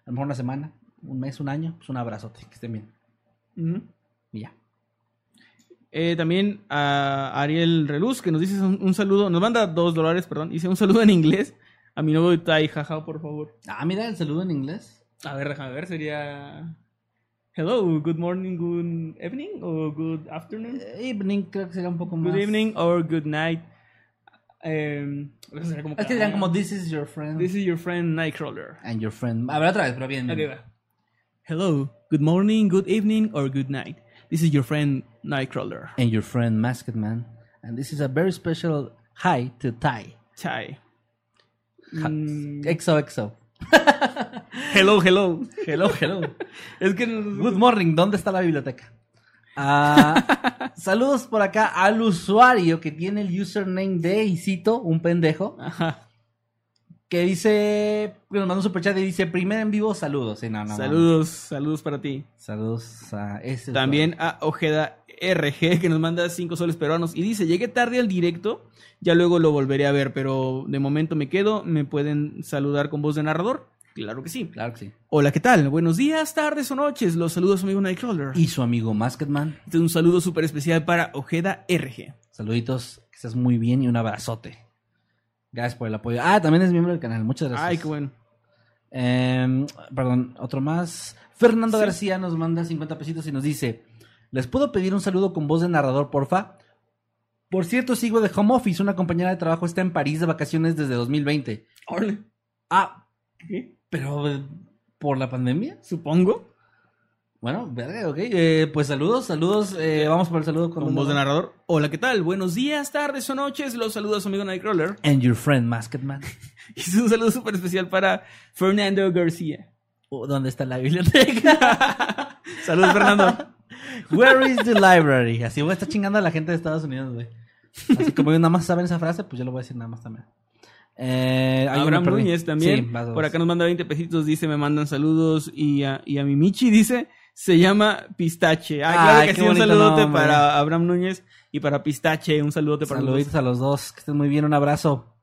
Speaker 2: A lo mejor una semana, un mes, un año. Pues un abrazote, que estén bien. Y ya.
Speaker 1: Eh, también a Ariel Reluz, que nos dice un, un saludo, nos manda dos dólares, perdón, dice un saludo en inglés a mi nuevo Tai, jaja, por favor.
Speaker 2: Ah, mira el saludo en inglés.
Speaker 1: A ver, déjame ver, sería... Hello, good morning, good evening, o good afternoon,
Speaker 2: Eh, Evening creo que sería un poco más...
Speaker 1: good evening, or good night. Sería como
Speaker 2: Es que dirían como This is your friend.
Speaker 1: This is your friend Nightcrawler.
Speaker 2: And your friend. A ver otra vez, pero bien.
Speaker 1: Va. Hello, good morning, good evening, or good night. This is your friend Nightcrawler.
Speaker 2: And your friend Masked Man. And this is a very special hi to Ty. Ja-
Speaker 1: Mm,
Speaker 2: Exo, exo. [LAUGHS]
Speaker 1: hello, hello.
Speaker 2: Hello, hello.
Speaker 1: Es que
Speaker 2: Good morning, ¿dónde está la biblioteca? Ah, [LAUGHS] saludos por acá al usuario que tiene el username de, y cito, un pendejo,
Speaker 1: Ajá.
Speaker 2: Que dice, que nos mandó un superchat y dice, primer en vivo, saludos. Sí, no, no, no.
Speaker 1: saludos, saludos para ti.
Speaker 2: Saludos a ese
Speaker 1: También a Ojeda RG que nos manda 5 soles peruanos y dice, llegué tarde al directo, ya luego lo volveré a ver, pero de momento me quedo, me pueden saludar con voz de narrador. Claro que sí.
Speaker 2: Claro que sí.
Speaker 1: Hola, ¿qué tal? Buenos días, tardes o noches. Los saludos a su amigo Nightcrawler.
Speaker 2: Y su amigo Masked Man.
Speaker 1: Este es un saludo súper especial para Ojeda RG.
Speaker 2: Saluditos, que estés muy bien y un abrazote. Gracias por el apoyo. Ah, también es miembro del canal. Muchas gracias.
Speaker 1: Ay, qué bueno.
Speaker 2: Em, perdón, otro más. Fernando
Speaker 1: Sí.
Speaker 2: García nos manda 50 pesitos y nos dice: ¿Les puedo pedir un saludo con voz de narrador, porfa? Por cierto, sigo de home office. Una compañera de trabajo está en París de vacaciones desde 2020.
Speaker 1: Órale.
Speaker 2: Ah,
Speaker 1: ¿Qué?
Speaker 2: pero ¿por la pandemia?
Speaker 1: Supongo.
Speaker 2: Bueno, verga, ok. Eh, pues saludos, saludos. eh, vamos por el saludo con,
Speaker 1: Con voz de narrador. Hola, ¿qué tal? Buenos días, tardes o noches. Los saludos amigo Nightcrawler. [LAUGHS]
Speaker 2: And your friend Masked Man. [LAUGHS]
Speaker 1: Y es un saludo súper especial para Fernando García.
Speaker 2: Oh, ¿Dónde está la biblioteca? [LAUGHS]
Speaker 1: Saludos, Fernando.
Speaker 2: Where is the library? Así voy a estar chingando a la gente de Estados Unidos, güey. Así como ellos nada más saben esa frase, pues yo lo voy a decir nada más también. Eh,
Speaker 1: Abraham. Núñez también.
Speaker 2: Sí.
Speaker 1: Por acá nos manda 20 pesitos. Dice, me mandan saludos. Y a, y a mi Michi dice, se llama Pistache. Ah, claro
Speaker 2: Ay,
Speaker 1: que sí. Un saludote
Speaker 2: nombre.
Speaker 1: para Abraham Núñez y para Pistache. Un saludote para los
Speaker 2: Saluditos a los dos, que estén muy bien, un abrazo.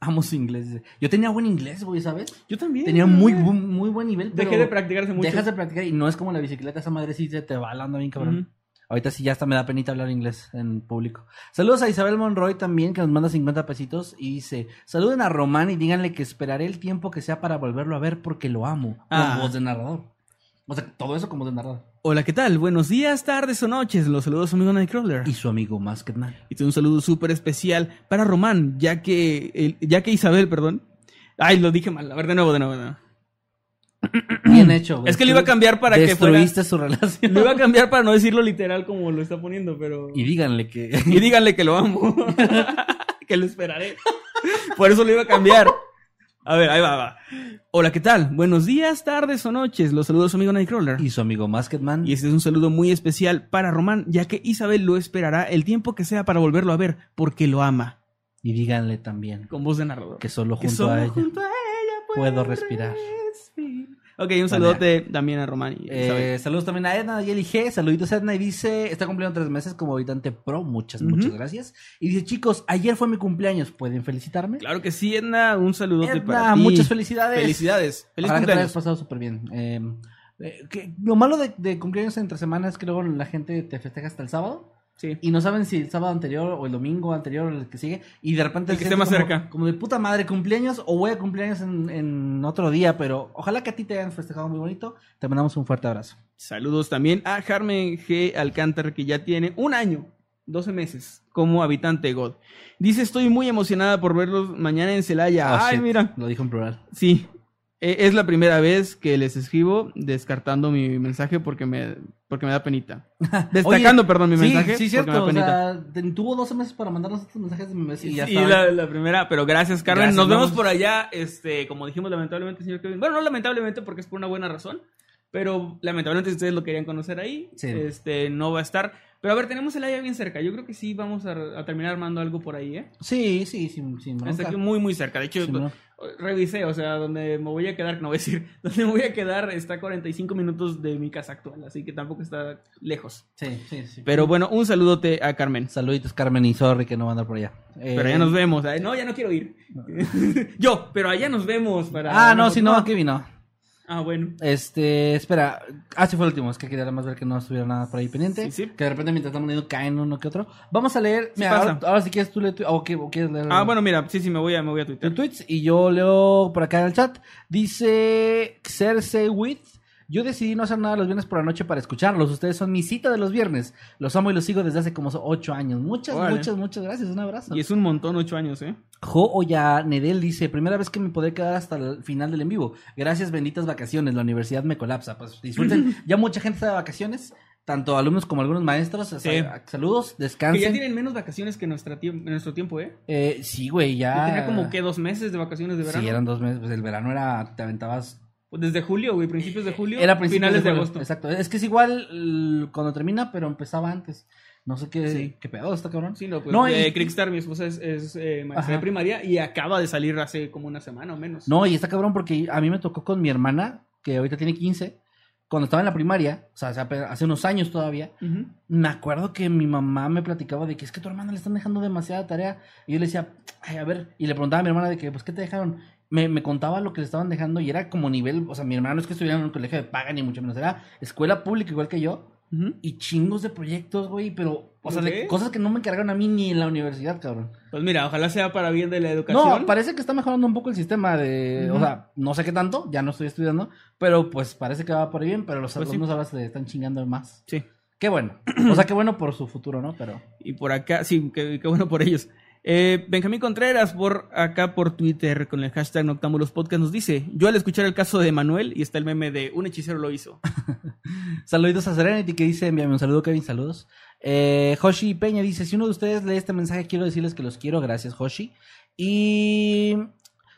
Speaker 2: Amo su inglés. Yo tenía buen inglés, güey, ¿sabes?
Speaker 1: Yo también.
Speaker 2: Tenía muy, muy buen nivel.
Speaker 1: Dejé de practicar hace mucho.
Speaker 2: Dejas de practicar y no es como la bicicleta, esa madre sí se te va hablando bien, cabrón. Ahorita sí ya hasta me da penita hablar inglés en público. Saludos a Isabel Monroy también, que nos manda 50 pesitos y dice, saluden a Román y díganle que esperaré el tiempo que sea para volverlo a ver porque lo amo. Con
Speaker 1: Ah.
Speaker 2: voz de narrador. O sea, todo eso como de narrador.
Speaker 1: Hola, ¿qué tal? Buenos días, tardes o noches. Los saludos a su amigo Nightcrawler.
Speaker 2: Y su amigo Masked Man.
Speaker 1: Y tengo un saludo súper especial para Román, ya que, el- ya que Isabel, perdón. Ay, lo dije mal. A ver, de nuevo, de nuevo. De nuevo. [CLEARS THROAT]
Speaker 2: Bien hecho.
Speaker 1: Es que le iba a cambiar para que fuera...
Speaker 2: Destruiste su relación.
Speaker 1: Lo iba a cambiar para no decirlo literal como lo está poniendo, pero...
Speaker 2: Y díganle que...
Speaker 1: Y díganle que lo amo. [LAUGHS] [LAUGHS] que lo esperaré. Por eso lo iba a cambiar. A ver, ahí va, va. Hola, ¿qué tal? Buenos días, tardes o noches. Los saludos a su amigo Nightcrawler.
Speaker 2: y su amigo Masked Man.
Speaker 1: Y este es un saludo muy especial para Román, ya que Isabel lo esperará el tiempo que sea para volverlo a ver, porque lo ama.
Speaker 2: Y díganle también
Speaker 1: Con voz de narrador.
Speaker 2: que solo
Speaker 1: Que
Speaker 2: junto
Speaker 1: solo
Speaker 2: a ella.
Speaker 1: junto a ella
Speaker 2: puedo respirar.
Speaker 1: respirar. Ok, un saludote también a Román y.
Speaker 2: Eh, saludos también a Edna y G. Saluditos a Edna y dice, está cumpliendo tres meses como habitante pro. Muchas, muchas gracias. Y dice, chicos, ayer fue mi cumpleaños. ¿Pueden felicitarme?
Speaker 1: Claro que sí, Edna, un saludote
Speaker 2: Edna,
Speaker 1: para ti.
Speaker 2: muchas felicidades.
Speaker 1: Felicidades. Feliz
Speaker 2: Ojalá que te pasado súper bien. Eh, eh, que- lo malo de, de cumpleaños entre semanas es que luego la gente te festeja hasta el sábado
Speaker 1: Sí.
Speaker 2: y no saben si el sábado anterior o el domingo anterior o el que sigue y de repente
Speaker 1: El que esté más
Speaker 2: siente
Speaker 1: cerca.
Speaker 2: como, como de puta madre cumpleaños o voy a cumpleaños en, en otro día, pero ojalá que a ti te hayan festejado muy bonito. Te mandamos un fuerte abrazo.
Speaker 1: Saludos también a Carmen G. Alcántara, que ya tiene un año, 12 meses, como habitante de God. Dice, estoy muy emocionada por verlos mañana en Celaya.
Speaker 2: Oh,
Speaker 1: Ay,
Speaker 2: shit.
Speaker 1: mira.
Speaker 2: Lo dijo en plural.
Speaker 1: Sí. E- Es la primera vez que les escribo descartando mi mensaje porque me, porque me da penita. [LAUGHS] Destacando, perdón, mi
Speaker 2: sí,
Speaker 1: mensaje
Speaker 2: Sí,
Speaker 1: porque me
Speaker 2: cierto.
Speaker 1: da
Speaker 2: O sea, tuvo 12 meses para mandarnos estos mensajes de memes y ya
Speaker 1: Y
Speaker 2: está.
Speaker 1: la, la primera, pero gracias, Carmen.
Speaker 2: Gracias,
Speaker 1: Nos vemos por allá, este, como dijimos lamentablemente, señor Kevin. Bueno, no lamentablemente porque es por una buena razón. Pero lamentablemente si ustedes lo querían conocer ahí,
Speaker 2: Sí.
Speaker 1: este no va a estar. Pero a ver, tenemos el área bien cerca. Yo creo que sí vamos a, a terminar armando algo por ahí, ¿eh?
Speaker 2: Sí, sí, bronca.
Speaker 1: Está aquí muy, muy cerca. De hecho. Revisé, o sea, donde me voy a quedar, no voy a decir, [LAUGHS] donde me voy a quedar está a 45 minutos de mi casa actual, así que tampoco está lejos.
Speaker 2: Sí, sí, sí.
Speaker 1: Pero bueno, un saludote a Carmen.
Speaker 2: Saluditos, Carmen, y sorry que no va a andar por allá.
Speaker 1: Pero
Speaker 2: Eh,
Speaker 1: ya nos vemos. Ay, No, ya no quiero ir. [LAUGHS] Yo, pero allá nos vemos para.
Speaker 2: Ah, no, si no, aquí vino.
Speaker 1: Ah, bueno.
Speaker 2: Este, espera. Ah, sí fue el último. Es que quería más ver que no estuviera nada por ahí pendiente.
Speaker 1: Sí, sí.
Speaker 2: Que de repente mientras estamos leyendo caen uno que otro. Vamos a leer.
Speaker 1: Sí
Speaker 2: Mira,
Speaker 1: pasa.
Speaker 2: ahora, ahora si quieres tú lees tu- leer.
Speaker 1: Ah, bueno, mira, sí, sí, me voy a, me voy a Twitter.
Speaker 2: tus tweets y yo leo por acá en el chat. Dice Xerce With. Yo decidí no hacer nada los viernes por la noche para escucharlos. Ustedes son mi cita de los viernes. Los amo y los sigo desde hace como ocho años. Muchas,
Speaker 1: Órale.
Speaker 2: muchas, muchas gracias. Un abrazo.
Speaker 1: Y es un montón, ocho años, ¿eh?
Speaker 2: Jo Oya Nedel dice, primera vez que me podré quedar hasta el final del en vivo. Gracias, benditas vacaciones. La universidad me colapsa. Pues disfruten. [LAUGHS] ya mucha gente está de vacaciones, tanto alumnos como algunos maestros. O sea, Saludos,
Speaker 1: Que
Speaker 2: descansen.
Speaker 1: ya tienen menos vacaciones que nuestra nuestro tiempo, ¿eh?
Speaker 2: Eh, sí, güey, ya.
Speaker 1: Yo tenía como que dos meses de vacaciones de verano.
Speaker 2: Sí, eran dos meses. Pues el verano era, te aventabas.
Speaker 1: Desde julio, güey, principios de julio.
Speaker 2: Era principios
Speaker 1: finales de,
Speaker 2: julio.
Speaker 1: agosto.
Speaker 2: Exacto. Es que es igual cuando termina, pero empezaba antes. No sé qué,
Speaker 1: Sí.
Speaker 2: qué pedo está cabrón.
Speaker 1: Sí, no, pues
Speaker 2: No,
Speaker 1: eh,
Speaker 2: y-
Speaker 1: Crickstar, mi esposa, es, es, eh, maestra de primaria y acaba de salir hace como una semana o menos.
Speaker 2: No, y está cabrón porque a mí me tocó con mi hermana, que ahorita tiene 15, cuando estaba en la primaria, o sea, hace unos años todavía, me acuerdo que mi mamá me platicaba de que es que tu hermana le están dejando demasiada tarea. Y yo le decía, ay, a ver, y le preguntaba a mi hermana de que, pues, ¿qué te dejaron? Me, me contaba lo que le estaban dejando y era como nivel, o sea, mi hermano no es que estuviera en un colegio de paga ni mucho menos, era escuela pública igual que yo. Y chingos de proyectos, güey, pero, o sea, de cosas que no me encargaron a mí ni en la universidad, cabrón.
Speaker 1: Pues mira, ojalá sea para bien de la educación.
Speaker 2: No, parece que está mejorando un poco el sistema de, o sea, no sé qué tanto, ya no estoy estudiando, pero pues parece que va por ahí bien, pero los
Speaker 1: Pues sí.
Speaker 2: alumnos ahora se están chingando más.
Speaker 1: Sí.
Speaker 2: Qué bueno. O sea, qué bueno por su futuro, ¿no? Pero
Speaker 1: Y por acá, sí, qué, qué bueno por ellos. Eh, Benjamín Contreras, por acá por Twitter, con el hashtag Noctámbulos Podcast, nos dice: Yo al escuchar el caso de Manuel, y está el meme de un hechicero lo hizo. [LAUGHS]
Speaker 2: Saluditos a Serenity que dice, envíame un saludo, Kevin, saludos. Eh, Hoshi Peña dice, si uno de ustedes lee este mensaje, quiero decirles que los quiero, gracias Hoshi. Y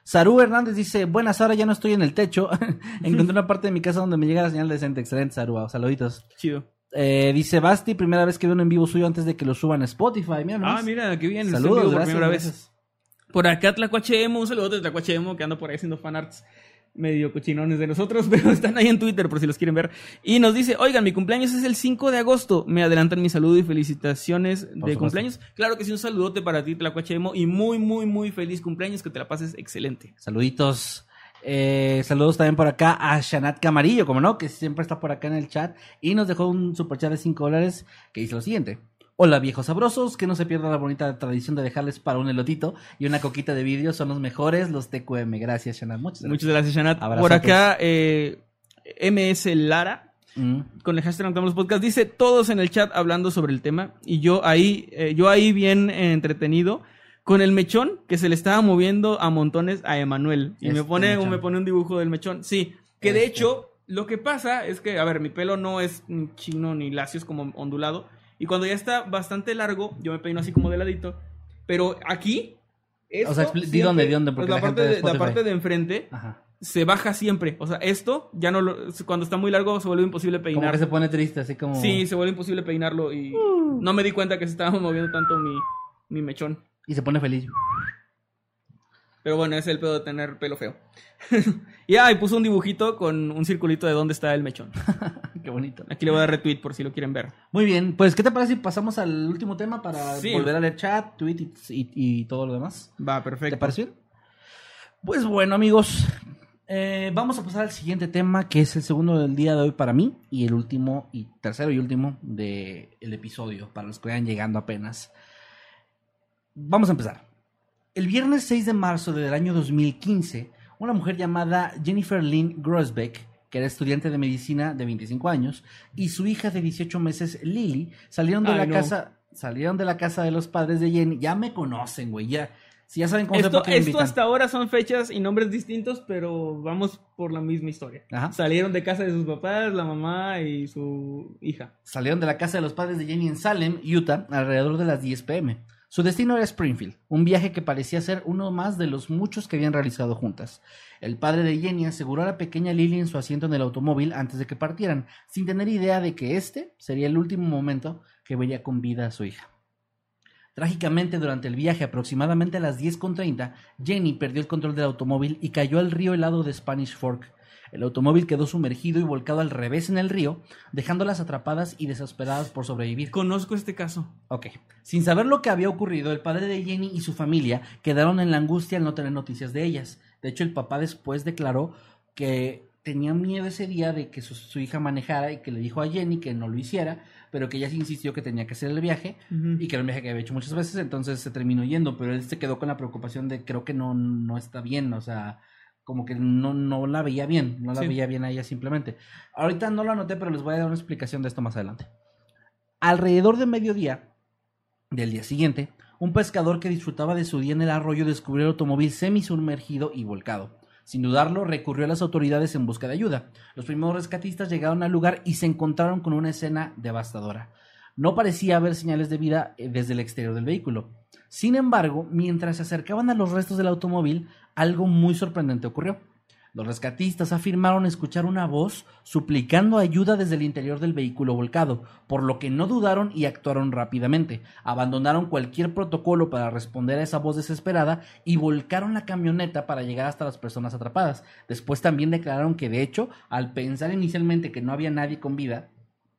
Speaker 2: Saru Hernández dice, buenas, ahora ya no estoy en el techo. [LAUGHS] Encontré una parte de mi casa donde me llega la señal decente. Excelente, Saru, saluditos.
Speaker 1: Chido.
Speaker 2: Eh, dice Basti, primera vez que veo un en vivo suyo antes de que lo suban a Spotify. Mira,
Speaker 1: Ah, mira, qué bien.
Speaker 2: Saludos,
Speaker 1: vivo por
Speaker 2: gracias,
Speaker 1: primera vez.
Speaker 2: gracias.
Speaker 1: Por acá Tlacuache Emo, un saludo de Tlacuache Emo que anda por ahí haciendo fanarts medio cochinones de nosotros, [LAUGHS] pero están ahí en Twitter por si los quieren ver. Y nos dice, oigan, mi cumpleaños es el 5 de agosto. Me adelantan mi saludo y felicitaciones de cumpleaños. Claro que sí, un saludote para ti, Tlacuache Emo, y muy, muy, muy feliz cumpleaños, que te la pases excelente.
Speaker 2: Saluditos. Eh, saludos también por acá a Shanat Camarillo, como no, que siempre está por acá en el chat. Y nos dejó un superchat de 5 dólares que dice lo siguiente. Hola viejos sabrosos, que no se pierda la bonita tradición de dejarles para un elotito y una coquita de vidrio, son los mejores, los TQM. Gracias, Shanat. Muchas gracias.
Speaker 1: Muchas gracias, Shanat.
Speaker 2: Abrazotes.
Speaker 1: Por acá, eh, MS Lara,
Speaker 2: Mm,
Speaker 1: con el hashtag Noctámbulos Podcast, dice todos en el chat hablando sobre el tema. Y yo ahí, eh, yo ahí bien entretenido. Con el mechón que se le estaba moviendo a montones a Emanuel. Y me
Speaker 2: Este
Speaker 1: pone, me pone un dibujo del mechón. Sí, que de
Speaker 2: Este.
Speaker 1: hecho, lo que pasa es que, a ver, mi pelo no es chino ni lacio, es como ondulado. Y cuando ya está bastante largo, yo me peino así como de ladito. Pero aquí.
Speaker 2: O sea, expli- di dónde, di dónde, porque
Speaker 1: pues, la,
Speaker 2: la
Speaker 1: parte
Speaker 2: de
Speaker 1: la parte de enfrente
Speaker 2: Ajá.
Speaker 1: se baja siempre. O sea, esto ya no lo. Cuando está muy largo se vuelve imposible
Speaker 2: Como
Speaker 1: peinar.
Speaker 2: que se pone triste, así como...
Speaker 1: Sí, se vuelve imposible peinarlo y no me di cuenta que se estaba [LAUGHS] moviendo tanto mi, mi mechón.
Speaker 2: Y se pone feliz.
Speaker 1: Pero bueno, es el pedo de tener pelo feo. [LAUGHS] y ah, y puso un dibujito con un circulito de dónde está el mechón. [LAUGHS]
Speaker 2: Qué bonito.
Speaker 1: Aquí le voy a dar retweet por si lo quieren ver.
Speaker 2: Muy bien, pues ¿qué te parece si pasamos al último tema para
Speaker 1: Sí.
Speaker 2: volver a leer chat, tweet y, y- y todo lo demás?
Speaker 1: Va,
Speaker 2: ¿Te
Speaker 1: perfecto.
Speaker 2: parece bien? Pues bueno, amigos, eh, vamos a pasar al siguiente tema, que es el segundo del día de hoy para mí y el último y tercero y último del episodio, para los que vayan llegando apenas. Vamos a empezar. El viernes 6 de marzo del año 2015, una mujer llamada Jennifer Lynn Grosbeck, que era estudiante de medicina de 25 años, y su hija de 18 meses, Lily, salieron de
Speaker 1: Ay,
Speaker 2: la
Speaker 1: no.
Speaker 2: casa, salieron de la casa de los padres de Jenny. Ya me conocen, güey, ya. Si ya saben cómo
Speaker 1: Esto,
Speaker 2: me
Speaker 1: esto hasta ahora son fechas y nombres distintos, pero vamos por la misma historia.
Speaker 2: Ajá.
Speaker 1: Salieron de casa de sus papás, la mamá y su hija.
Speaker 2: Salieron de la casa de los padres de Jenny en Salem, Utah, alrededor de las 10 pm. Su destino era Springfield, un viaje que parecía ser uno más de los muchos que habían realizado juntas. El padre de Jenny aseguró a la pequeña Lily en su asiento en el automóvil antes de que partieran, sin tener idea de que este sería el último momento que vería con vida a su hija. Trágicamente, durante el viaje, aproximadamente a las 10.30, Jenny perdió el control del automóvil y cayó al río helado de Spanish Fork. El automóvil quedó sumergido y volcado al revés en el río, dejándolas atrapadas y desesperadas por sobrevivir.
Speaker 1: Conozco este caso.
Speaker 2: Ok. Sin saber lo que había ocurrido, el padre de Jenny y su familia quedaron en la angustia al no tener noticias de ellas. De hecho, el papá después declaró que tenía miedo ese día de que su, su hija manejara y que le dijo a Jenny que no lo hiciera, pero que ella insistió que tenía que hacer el viaje y que era un viaje que había hecho muchas veces, entonces se terminó yendo, pero él se quedó con la preocupación de creo que no, no está bien, o sea, como que no, no la veía bien, no la
Speaker 1: Sí.
Speaker 2: veía bien a ella simplemente. Ahorita no lo anoté, pero les voy a dar una explicación de esto más adelante. Alrededor de mediodía del día siguiente, un pescador que disfrutaba de su día en el arroyo descubrió el automóvil semisumergido y volcado. Sin dudarlo, recurrió a las autoridades en busca de ayuda. Los primeros rescatistas llegaron al lugar y se encontraron con una escena devastadora. No parecía haber señales de vida eh, desde el exterior del vehículo. Sin embargo, mientras se acercaban a los restos del automóvil, algo muy sorprendente ocurrió. Los rescatistas afirmaron escuchar una voz suplicando ayuda desde el interior del vehículo volcado, por lo que no dudaron y actuaron rápidamente. Abandonaron cualquier protocolo para responder a esa voz desesperada y volcaron la camioneta para llegar hasta las personas atrapadas. Después también declararon que, de hecho, al pensar inicialmente que no había nadie con vida,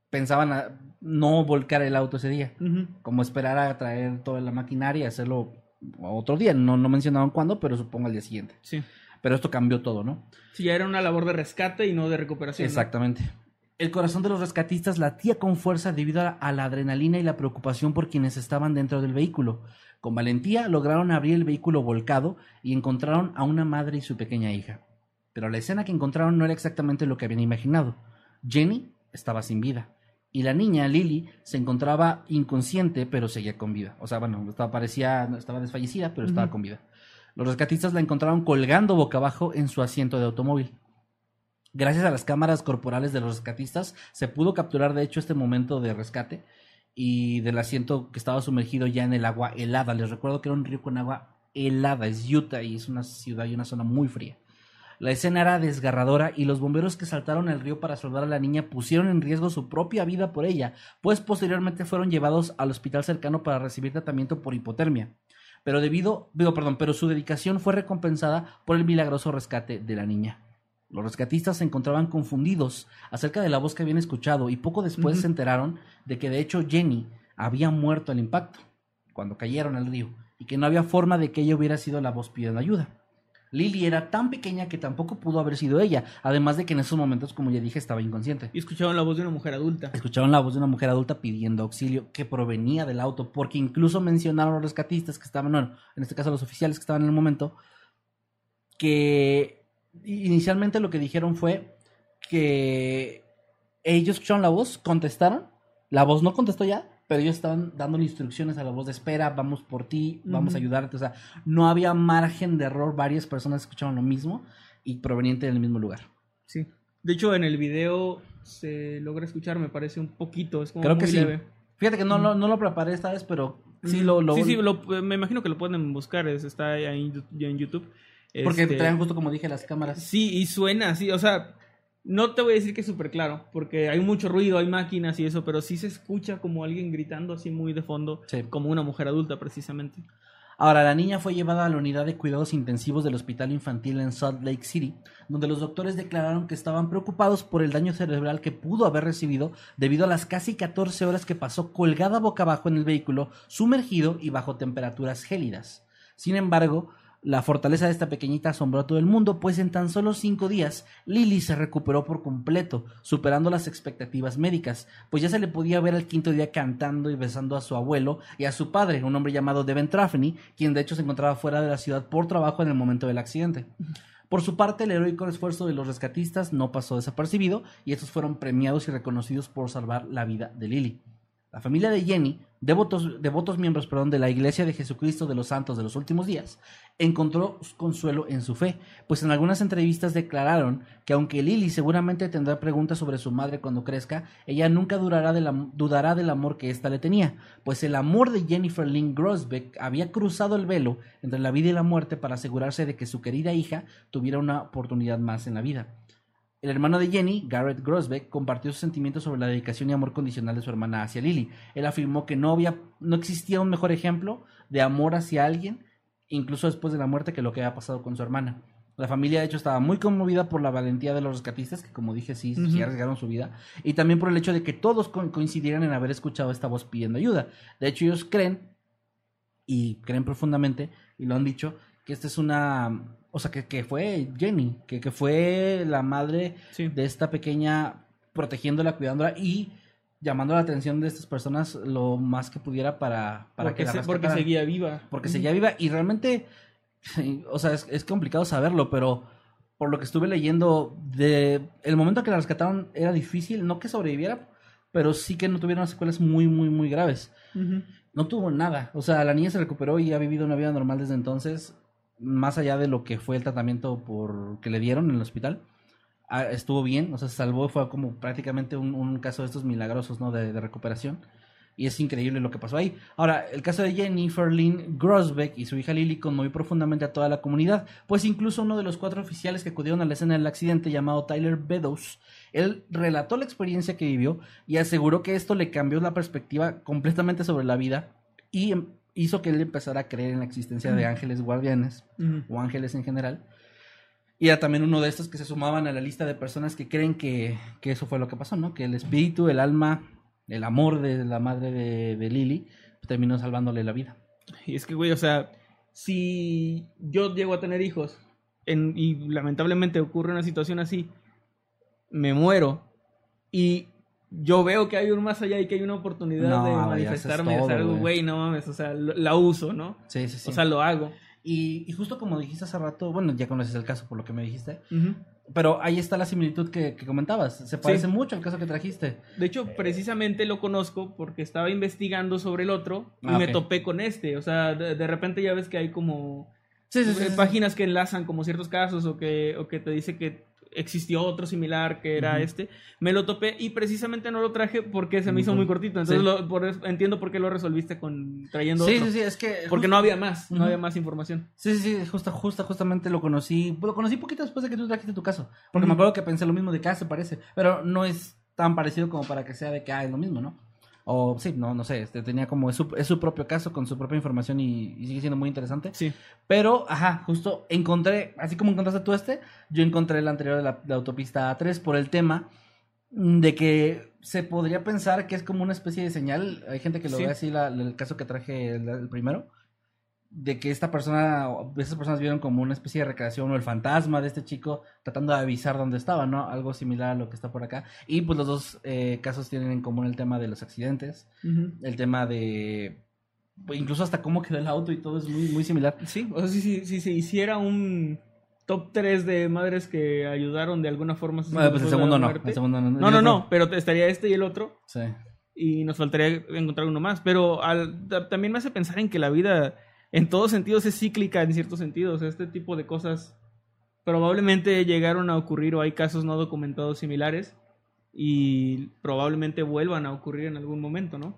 Speaker 2: pensaban a no volcar el auto ese día como esperar a traer toda la maquinaria y hacerlo otro día. No, no mencionaban cuándo, pero supongo al día siguiente.
Speaker 1: Sí.
Speaker 2: Pero esto cambió todo, ¿no?
Speaker 1: Sí, ya era una labor de rescate y no de recuperación. ¿no?
Speaker 2: Exactamente. El corazón de los rescatistas latía con fuerza debido a la adrenalina y la preocupación por quienes estaban dentro del vehículo. Con valentía lograron abrir el vehículo volcado y encontraron a una madre y su pequeña hija. Pero la escena que encontraron no era exactamente lo que habían imaginado. Jenny estaba sin vida y la niña Lily se encontraba inconsciente pero seguía con vida. O sea, bueno, estaba, parecía, estaba desfallecida pero estaba con vida. Los rescatistas la encontraron colgando boca abajo en su asiento de automóvil. Gracias a las cámaras corporales de los rescatistas se pudo capturar de hecho este momento de rescate y del asiento que estaba sumergido ya en el agua helada. Les recuerdo que era un río con agua helada, es Utah y es una ciudad y una zona muy fría. La escena era desgarradora y los bomberos que saltaron al río para salvar a la niña pusieron en riesgo su propia vida por ella, pues posteriormente fueron llevados al hospital cercano para recibir tratamiento por hipotermia. Pero debido, digo, perdón, pero su dedicación fue recompensada por el milagroso rescate de la niña. Los rescatistas se encontraban confundidos acerca de la voz que habían escuchado y poco después se enteraron de que de hecho Jenny había muerto al impacto cuando cayeron al río y que no había forma de que ella hubiera sido la voz pidiendo ayuda. Lily era tan pequeña que tampoco pudo haber sido ella, además de que en esos momentos, como ya dije, estaba inconsciente.
Speaker 1: Y escucharon la voz de una mujer adulta.
Speaker 2: Escucharon la voz de una mujer adulta pidiendo auxilio que provenía del auto, porque incluso mencionaron los rescatistas que estaban, bueno, en este caso los oficiales que estaban en el momento, que inicialmente lo que dijeron fue que ellos escucharon la voz, contestaron, la voz no contestó ya, pero ellos estaban dándole instrucciones a la voz de espera, vamos por ti, vamos a ayudarte, o sea, no había margen de error, varias personas escucharon lo mismo y proveniente del mismo lugar.
Speaker 1: Sí. De hecho, en el video se logra escuchar, me parece un poquito. Es como
Speaker 2: Creo que sí. Fíjate que no,
Speaker 1: Mm.
Speaker 2: lo- no lo preparé esta vez, pero sí lo... lo
Speaker 1: Sí, sí, lo- me imagino que lo pueden buscar. es- está ahí en YouTube.
Speaker 2: Porque
Speaker 1: Este,
Speaker 2: traen justo como dije las cámaras.
Speaker 1: Sí, y suena así. O sea, no te voy a decir que es súper claro, porque hay mucho ruido, hay máquinas y eso, pero sí se escucha como alguien gritando así muy de fondo,
Speaker 2: Sí.
Speaker 1: como una mujer adulta precisamente.
Speaker 2: Ahora, la niña fue llevada a la unidad de cuidados intensivos del hospital infantil en Salt Lake City, donde los doctores declararon que estaban preocupados por el daño cerebral que pudo haber recibido debido a las casi 14 horas que pasó colgada boca abajo en el vehículo, sumergido y bajo temperaturas gélidas. Sin embargo, la fortaleza de esta pequeñita asombró a todo el mundo, pues en tan solo cinco días Lily se recuperó por completo, superando las expectativas médicas, pues ya se le podía ver al quinto día cantando y besando a su abuelo y a su padre, un hombre llamado Devin Traffney, quien de hecho se encontraba fuera de la ciudad por trabajo en el momento del accidente. Por su parte, el heroico esfuerzo de los rescatistas no pasó desapercibido y estos fueron premiados y reconocidos por salvar la vida de Lily. La familia de Jenny, devotos, miembros perdón, de la Iglesia de Jesucristo de los Santos de los Últimos Días, encontró consuelo en su fe, pues en algunas entrevistas declararon que aunque Lily seguramente tendrá preguntas sobre su madre cuando crezca, ella nunca dudará del amor que ésta le tenía, pues el amor de Jennifer Lynn Grosbeck había cruzado el velo entre la vida y la muerte para asegurarse de que su querida hija tuviera una oportunidad más en la vida. El hermano de Jenny, Garrett Grosbeck, compartió sus sentimientos sobre la dedicación y amor condicional de su hermana hacia Lily. Él afirmó que no había, no existía un mejor ejemplo de amor hacia alguien, incluso después de la muerte, que lo que había pasado con su hermana. La familia, de hecho, estaba muy conmovida por la valentía de los rescatistas, que como dije, sí, sí arriesgaron su vida, y también por el hecho de que todos co- coincidieran en haber escuchado esta voz pidiendo ayuda. De hecho, ellos creen, y creen profundamente, y lo han dicho, que esta es una, o sea, que, que fue Jenny, que, que fue la madre
Speaker 1: Sí.
Speaker 2: de esta pequeña, protegiéndola, cuidándola y llamando la atención de estas personas lo más que pudiera para, para
Speaker 1: porque,
Speaker 2: que la
Speaker 1: se- porque seguía viva.
Speaker 2: Porque seguía viva y realmente, [LAUGHS] o sea, es, es complicado saberlo, pero por lo que estuve leyendo, de el momento que la rescataron era difícil, no que sobreviviera, pero sí que no tuvieron secuelas muy, muy, muy graves. No tuvo nada. O sea, la niña se recuperó y ha vivido una vida normal desde entonces, más allá de lo que fue el tratamiento por que le dieron en el hospital. Ah, estuvo bien, o sea, se salvó, fue como prácticamente un, un caso de estos milagrosos, ¿no? De, de recuperación. Y es increíble lo que pasó ahí. Ahora, el caso de Jennifer Lynn Grosbeck y su hija Lily conmovió profundamente a toda la comunidad, pues incluso uno de los cuatro oficiales que acudieron a la escena del accidente, llamado Tyler Beddoes, él relató la experiencia que vivió y aseguró que esto le cambió la perspectiva completamente sobre la vida y em- hizo que él empezara a creer en la existencia de ángeles guardianes o ángeles en general. Y era también uno de estos que se sumaban a la lista de personas que creen que, que eso fue lo que pasó, ¿no? Que el espíritu, el alma, el amor de la madre de, de Lily terminó salvándole la vida.
Speaker 1: Y es que, güey, o sea, si yo llego a tener hijos en- y lamentablemente ocurre una situación así, me muero y yo veo que hay un más allá y que hay una oportunidad
Speaker 2: No,
Speaker 1: de manifestarme, de hacer algo,
Speaker 2: güey.
Speaker 1: no mames, o sea, lo- la uso, ¿no?
Speaker 2: Sí, sí, sí.
Speaker 1: O sea, lo hago.
Speaker 2: y, y justo como dijiste hace rato, bueno, ya conoces el caso por lo que me dijiste, pero ahí está la similitud que, que comentabas. Se parece mucho al caso que trajiste.
Speaker 1: De hecho, precisamente lo conozco porque estaba investigando sobre el otro y
Speaker 2: Ah,
Speaker 1: me topé con este. O sea, de, de repente ya ves que hay como
Speaker 2: Sí,
Speaker 1: eh,
Speaker 2: sí.
Speaker 1: páginas que enlazan como ciertos casos o que, o que te dice que existió otro similar que era este. Me lo topé y precisamente no lo traje porque se me hizo muy cortito. Entonces
Speaker 2: Sí.
Speaker 1: lo- por entiendo por qué lo resolviste con trayendo
Speaker 2: Sí,
Speaker 1: otro.
Speaker 2: sí, sí, es que...
Speaker 1: Porque
Speaker 2: justo-
Speaker 1: no había más, no había más información.
Speaker 2: Sí, sí, sí, justa, justa, justamente lo conocí. Lo conocí poquito después de que tú trajiste tu caso. Porque me acuerdo que pensé lo mismo de que ah, se parece. Pero no es tan parecido como para que sea de que ah, es lo mismo, ¿no? O sí, no, no sé. Este tenía como es su, es su propio caso con su propia información y, y sigue siendo muy interesante.
Speaker 1: Sí.
Speaker 2: Pero, ajá, justo encontré, así como encontraste tú este, yo encontré el anterior de la, de autopista A3 por el tema de que se podría pensar que es como una especie de señal. Hay gente que lo
Speaker 1: Sí.
Speaker 2: ve así, la- el caso que traje el, el primero, de que esta persona, esas personas vieron como una especie de recreación o el fantasma de este chico tratando de avisar dónde estaba, ¿no? Algo similar a lo que está por acá. Y pues los dos eh, casos tienen en común el tema de los accidentes, el tema de... pues, Incluso hasta cómo quedó el auto y todo es muy, muy similar.
Speaker 1: Sí, o sea, si, si, si se hiciera un top 3 de madres que ayudaron de alguna forma a
Speaker 2: Bueno,
Speaker 1: hijos
Speaker 2: pues el segundo no. El segundo no.
Speaker 1: No, no, no, pero estaría este y el otro.
Speaker 2: Sí.
Speaker 1: y nos faltaría encontrar uno más. Pero al- también me hace pensar en que la vida en todos sentidos es cíclica en ciertos sentidos. Este tipo de cosas probablemente llegaron a ocurrir o hay casos no documentados similares y probablemente vuelvan a ocurrir en algún momento, ¿no?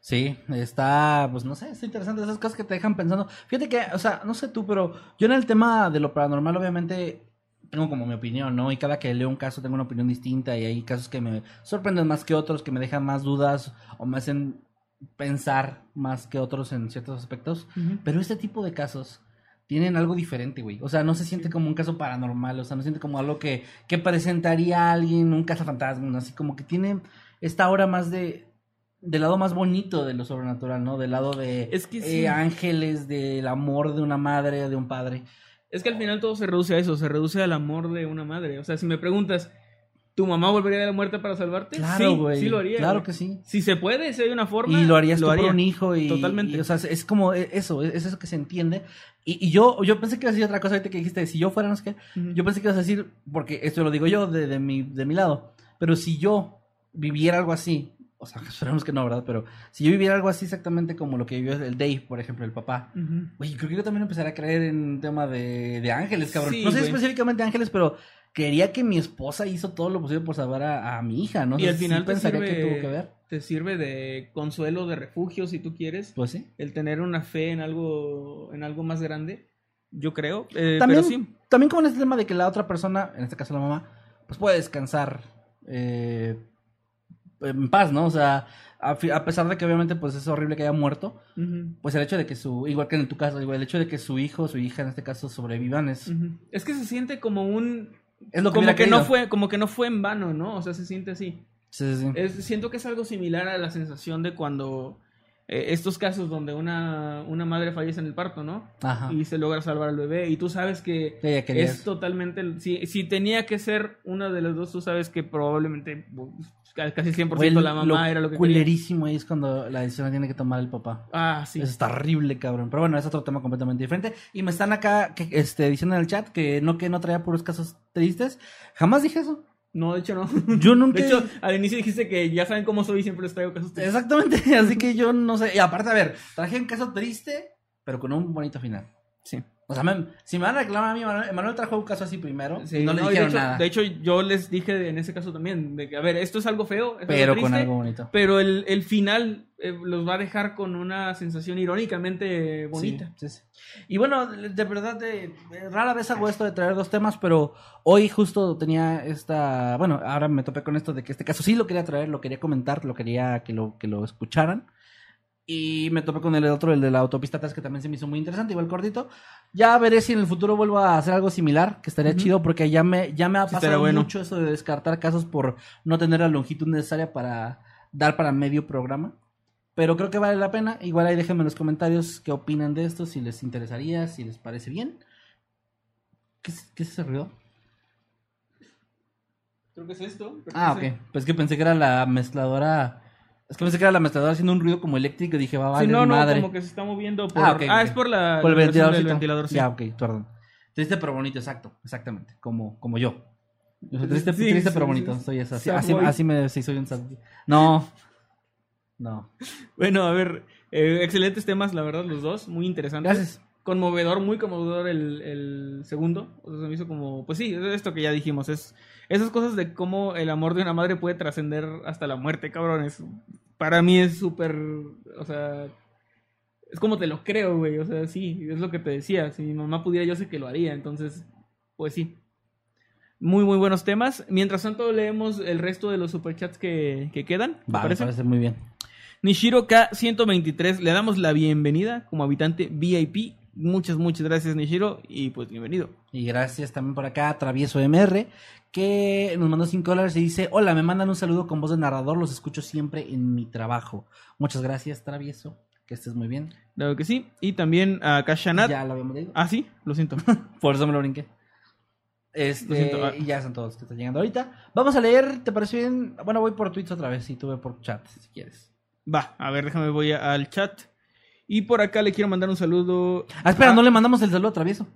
Speaker 2: Sí, está, pues no sé, está interesante esas cosas que te dejan pensando. Fíjate que, o sea, no sé tú, pero yo en el tema de lo paranormal, obviamente, tengo como mi opinión, ¿no? Y cada que leo un caso tengo una opinión distinta y hay casos que me sorprenden más que otros, que me dejan más dudas o me hacen pensar más que otros en ciertos aspectos. Pero este tipo de casos tienen algo diferente, güey. O sea, no se siente como un caso paranormal, o sea, no se siente como algo que, que presentaría a alguien, un caso fantasma, así como que tiene esta hora más de del lado más bonito de lo sobrenatural, ¿no? Del lado de
Speaker 1: Es que
Speaker 2: eh, ángeles, del amor de una madre, de un padre.
Speaker 1: Es que al final todo se reduce a eso, se reduce al amor de una madre. O sea, si me preguntas, ¿tu mamá volvería de la muerte para salvarte?
Speaker 2: Claro,
Speaker 1: sí,
Speaker 2: güey.
Speaker 1: sí lo haría.
Speaker 2: Claro que sí.
Speaker 1: Si se puede, si hay una forma.
Speaker 2: Y lo harías tú
Speaker 1: haría.
Speaker 2: por un hijo y
Speaker 1: Totalmente.
Speaker 2: y, o sea, es como e, eso, es eso que se entiende. Y, y yo, yo pensé que ibas a decir otra cosa ahorita que dijiste, si yo fuera, no sé qué. Yo pensé que ibas a decir, porque esto lo digo yo de, de mi, de mi lado, pero si yo viviera algo así, o sea, [LAUGHS] esperemos que no, ¿verdad? Pero si yo viviera algo así exactamente como lo que vivió el Dave, por ejemplo, el papá. Güey, creo que yo también empezaré a creer en tema de, de ángeles, cabrón.
Speaker 1: Sí,
Speaker 2: no sé
Speaker 1: güey.
Speaker 2: específicamente ángeles, pero quería que mi esposa hizo todo lo posible por salvar a, a mi hija, ¿no?
Speaker 1: Y al final te
Speaker 2: pensaría
Speaker 1: sirve,
Speaker 2: que tuvo que ver.
Speaker 1: te sirve de consuelo, de refugio, si tú quieres.
Speaker 2: Pues sí.
Speaker 1: El tener una fe en algo, en algo más grande, yo creo. Eh,
Speaker 2: También,
Speaker 1: pero sí.
Speaker 2: también como en este tema de que la otra persona, en este caso la mamá, pues puede descansar eh, en paz, ¿no? O sea, a, pesar de que obviamente pues es horrible que haya muerto, pues el hecho de que su, igual que en tu caso, igual el hecho de que su hijo, su hija en este caso sobrevivan es.
Speaker 1: Es que se siente como un...
Speaker 2: es lo que
Speaker 1: como que no fue como que no fue en vano, ¿no? O sea, se siente así.
Speaker 2: Sí, sí, sí.
Speaker 1: Es- siento que es algo similar a la sensación de cuando eh, estos casos donde una, una madre fallece en el parto, ¿no?
Speaker 2: Ajá.
Speaker 1: Y se logra salvar al bebé y tú sabes que es totalmente si, si tenía que ser una de las dos, tú sabes que probablemente casi 100%
Speaker 2: Güey,
Speaker 1: la mamá era lo que quería.
Speaker 2: culerísimo ahí es cuando la decisión la tiene que tomar el papá.
Speaker 1: Ah, sí.
Speaker 2: Eso está horrible, cabrón. Pero bueno, es otro tema completamente diferente. Y me están acá que, este, diciendo en el chat que no que no traía puros casos tristes. Jamás dije eso.
Speaker 1: No, de hecho no.
Speaker 2: Yo nunca.
Speaker 1: De hecho, al inicio dijiste que ya saben cómo soy y siempre les traigo casos tristes.
Speaker 2: Exactamente. [LAUGHS] Así que yo no sé. Y aparte, a ver, traje un caso triste, pero con un bonito final.
Speaker 1: Sí.
Speaker 2: O sea, me- si me van a reclamar a mí, Manuel, Manuel trajo un caso así primero.
Speaker 1: Sí,
Speaker 2: no le
Speaker 1: de
Speaker 2: dijeron
Speaker 1: hecho,
Speaker 2: nada.
Speaker 1: De hecho, yo les dije en ese caso también, de que, a ver, esto es algo feo,
Speaker 2: pero con algo bonito.
Speaker 1: pero el, el final eh, los va a dejar con una sensación irónicamente bonita.
Speaker 2: Sí, sí. Y bueno, de verdad, de, de rara vez hago esto de traer dos temas, pero hoy justo tenía esta. Bueno, ahora me topé con esto de que este caso sí lo quería traer, lo quería comentar, lo quería que lo, que lo escucharan. Y me topé con el otro, el de la autopista 3, que también se me hizo muy interesante, igual cortito. Ya veré si en el futuro vuelvo a hacer algo similar, que estaría chido, porque ya me, ya me ha
Speaker 1: Sí,
Speaker 2: pasado
Speaker 1: bueno.
Speaker 2: mucho eso de descartar casos por no tener la longitud necesaria para dar para medio programa. Pero creo que vale la pena. Igual ahí déjenme en los comentarios qué opinan de esto, si les interesaría, si les parece bien. ¿Qué, es- qué es ese ruido?
Speaker 1: Creo que es esto.
Speaker 2: Ah, ok. Pues que pensé que era la mezcladora. Es que pensé que era la mezcladora haciendo un ruido como eléctrico. Dije, va a
Speaker 1: Sí, no, no,
Speaker 2: madre.
Speaker 1: como que se está moviendo por...
Speaker 2: Ah,
Speaker 1: Ah,
Speaker 2: ok, ok.
Speaker 1: es por la
Speaker 2: Por el ventilador.
Speaker 1: del ventilador, sí.
Speaker 2: Ya, ok, perdón. Triste pero bonito, exacto. Exactamente. Como, como yo. Triste,
Speaker 1: Sí,
Speaker 2: triste
Speaker 1: sí,
Speaker 2: pero bonito. Soy eso. Así, así, me sí, soy un. No. No.
Speaker 1: Bueno, a ver, eh, excelentes temas, la verdad, los dos, muy interesantes.
Speaker 2: Gracias.
Speaker 1: Conmovedor, muy conmovedor el, el segundo. O sea, se me hizo como, pues sí, es esto que ya dijimos, es esas cosas de cómo el amor de una madre puede trascender hasta la muerte, cabrón. Es, para mí es súper, o sea, es como te lo creo, güey. O sea, sí, es lo que te decía. Si mi mamá pudiera, yo sé que lo haría. Entonces, pues sí. Muy, muy buenos temas. Mientras tanto, leemos el resto de los superchats que, que quedan. ¿te
Speaker 2: Va,
Speaker 1: parece?
Speaker 2: parece muy bien.
Speaker 1: Nishiro K123, le damos la bienvenida como habitante VIP. Muchas, muchas gracias, Nishiro, y pues bienvenido.
Speaker 2: Y gracias también por acá a Travieso MR, que nos mandó 5 dólares y dice, hola, me mandan un saludo con voz de narrador, los escucho siempre en mi trabajo. Muchas gracias, Travieso, que estés muy bien.
Speaker 1: Claro que sí. Y también a Kashanat.
Speaker 2: Ya lo habíamos leído.
Speaker 1: Ah, sí, lo siento. [LAUGHS]
Speaker 2: Por eso me lo brinqué.
Speaker 1: Lo
Speaker 2: Este,
Speaker 1: siento, ah.
Speaker 2: y ya son todos los que están llegando ahorita. Vamos a leer, ¿te parece bien? Bueno, voy por tweets otra vez y tú ve por chat, si quieres.
Speaker 1: Va, a ver, déjame, voy a- al chat. Y por acá le quiero mandar un saludo.
Speaker 2: Ah, espera,
Speaker 1: a-
Speaker 2: no le mandamos el saludo a Travieso.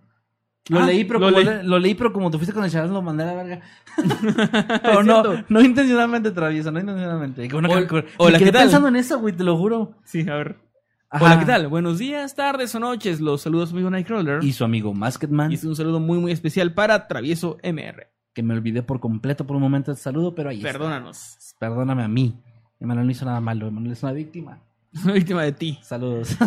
Speaker 2: Lo
Speaker 1: Ah,
Speaker 2: leí, pero
Speaker 1: lo
Speaker 2: como
Speaker 1: leí.
Speaker 2: le- lo leí, pero como te fuiste con el chaval, lo mandé a la verga. [LAUGHS] Pero no,
Speaker 1: cierto.
Speaker 2: no intencionalmente, Travieso, no intencionalmente. Como
Speaker 1: Hol-
Speaker 2: que-
Speaker 1: hola, ¿qué tal?
Speaker 2: pensando en eso, güey, te lo juro.
Speaker 1: Sí, a ver.
Speaker 2: Ajá.
Speaker 1: Hola, ¿qué tal? Buenos días, tardes o noches. Los saludos, amigo Nightcrawler.
Speaker 2: Y su amigo Masketman,
Speaker 1: Y es un saludo muy, muy especial para Travieso MR.
Speaker 2: que me olvidé por completo por un momento el saludo, pero ahí está.
Speaker 1: Perdónanos.
Speaker 2: Perdóname a mí. Emanuel no hizo nada malo, Emanuel es una víctima.
Speaker 1: Soy víctima de ti.
Speaker 2: Saludos. [LAUGHS]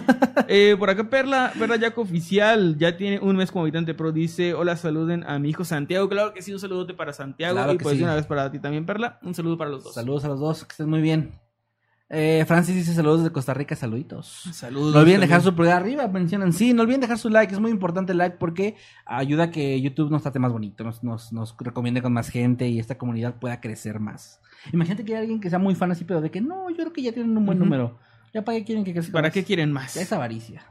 Speaker 1: Eh, por acá Perla, Perla Yaco Oficial, ya tiene un mes como habitante pro, dice, hola, saluden a mi hijo Santiago. Claro que sí, un saludote para Santiago
Speaker 2: Claro
Speaker 1: y pues
Speaker 2: sí.
Speaker 1: una vez para ti también, Perla. Un saludo para los dos.
Speaker 2: saludos a los dos, que estén muy bien. Eh, Francis dice saludos de Costa Rica, saluditos.
Speaker 1: Saludos.
Speaker 2: No olviden dejar su pulgar arriba, mencionan. Sí, no olviden dejar su like, es muy importante el like porque ayuda a que YouTube nos trate más bonito, nos, nos, nos recomiende con más gente y esta comunidad pueda crecer más. Imagínate que hay alguien que sea muy fan así, pero de que no, yo creo que ya tienen un buen número. ¿Ya para qué quieren que crezca?
Speaker 1: ¿Para
Speaker 2: más?
Speaker 1: qué quieren más?
Speaker 2: Ya es avaricia.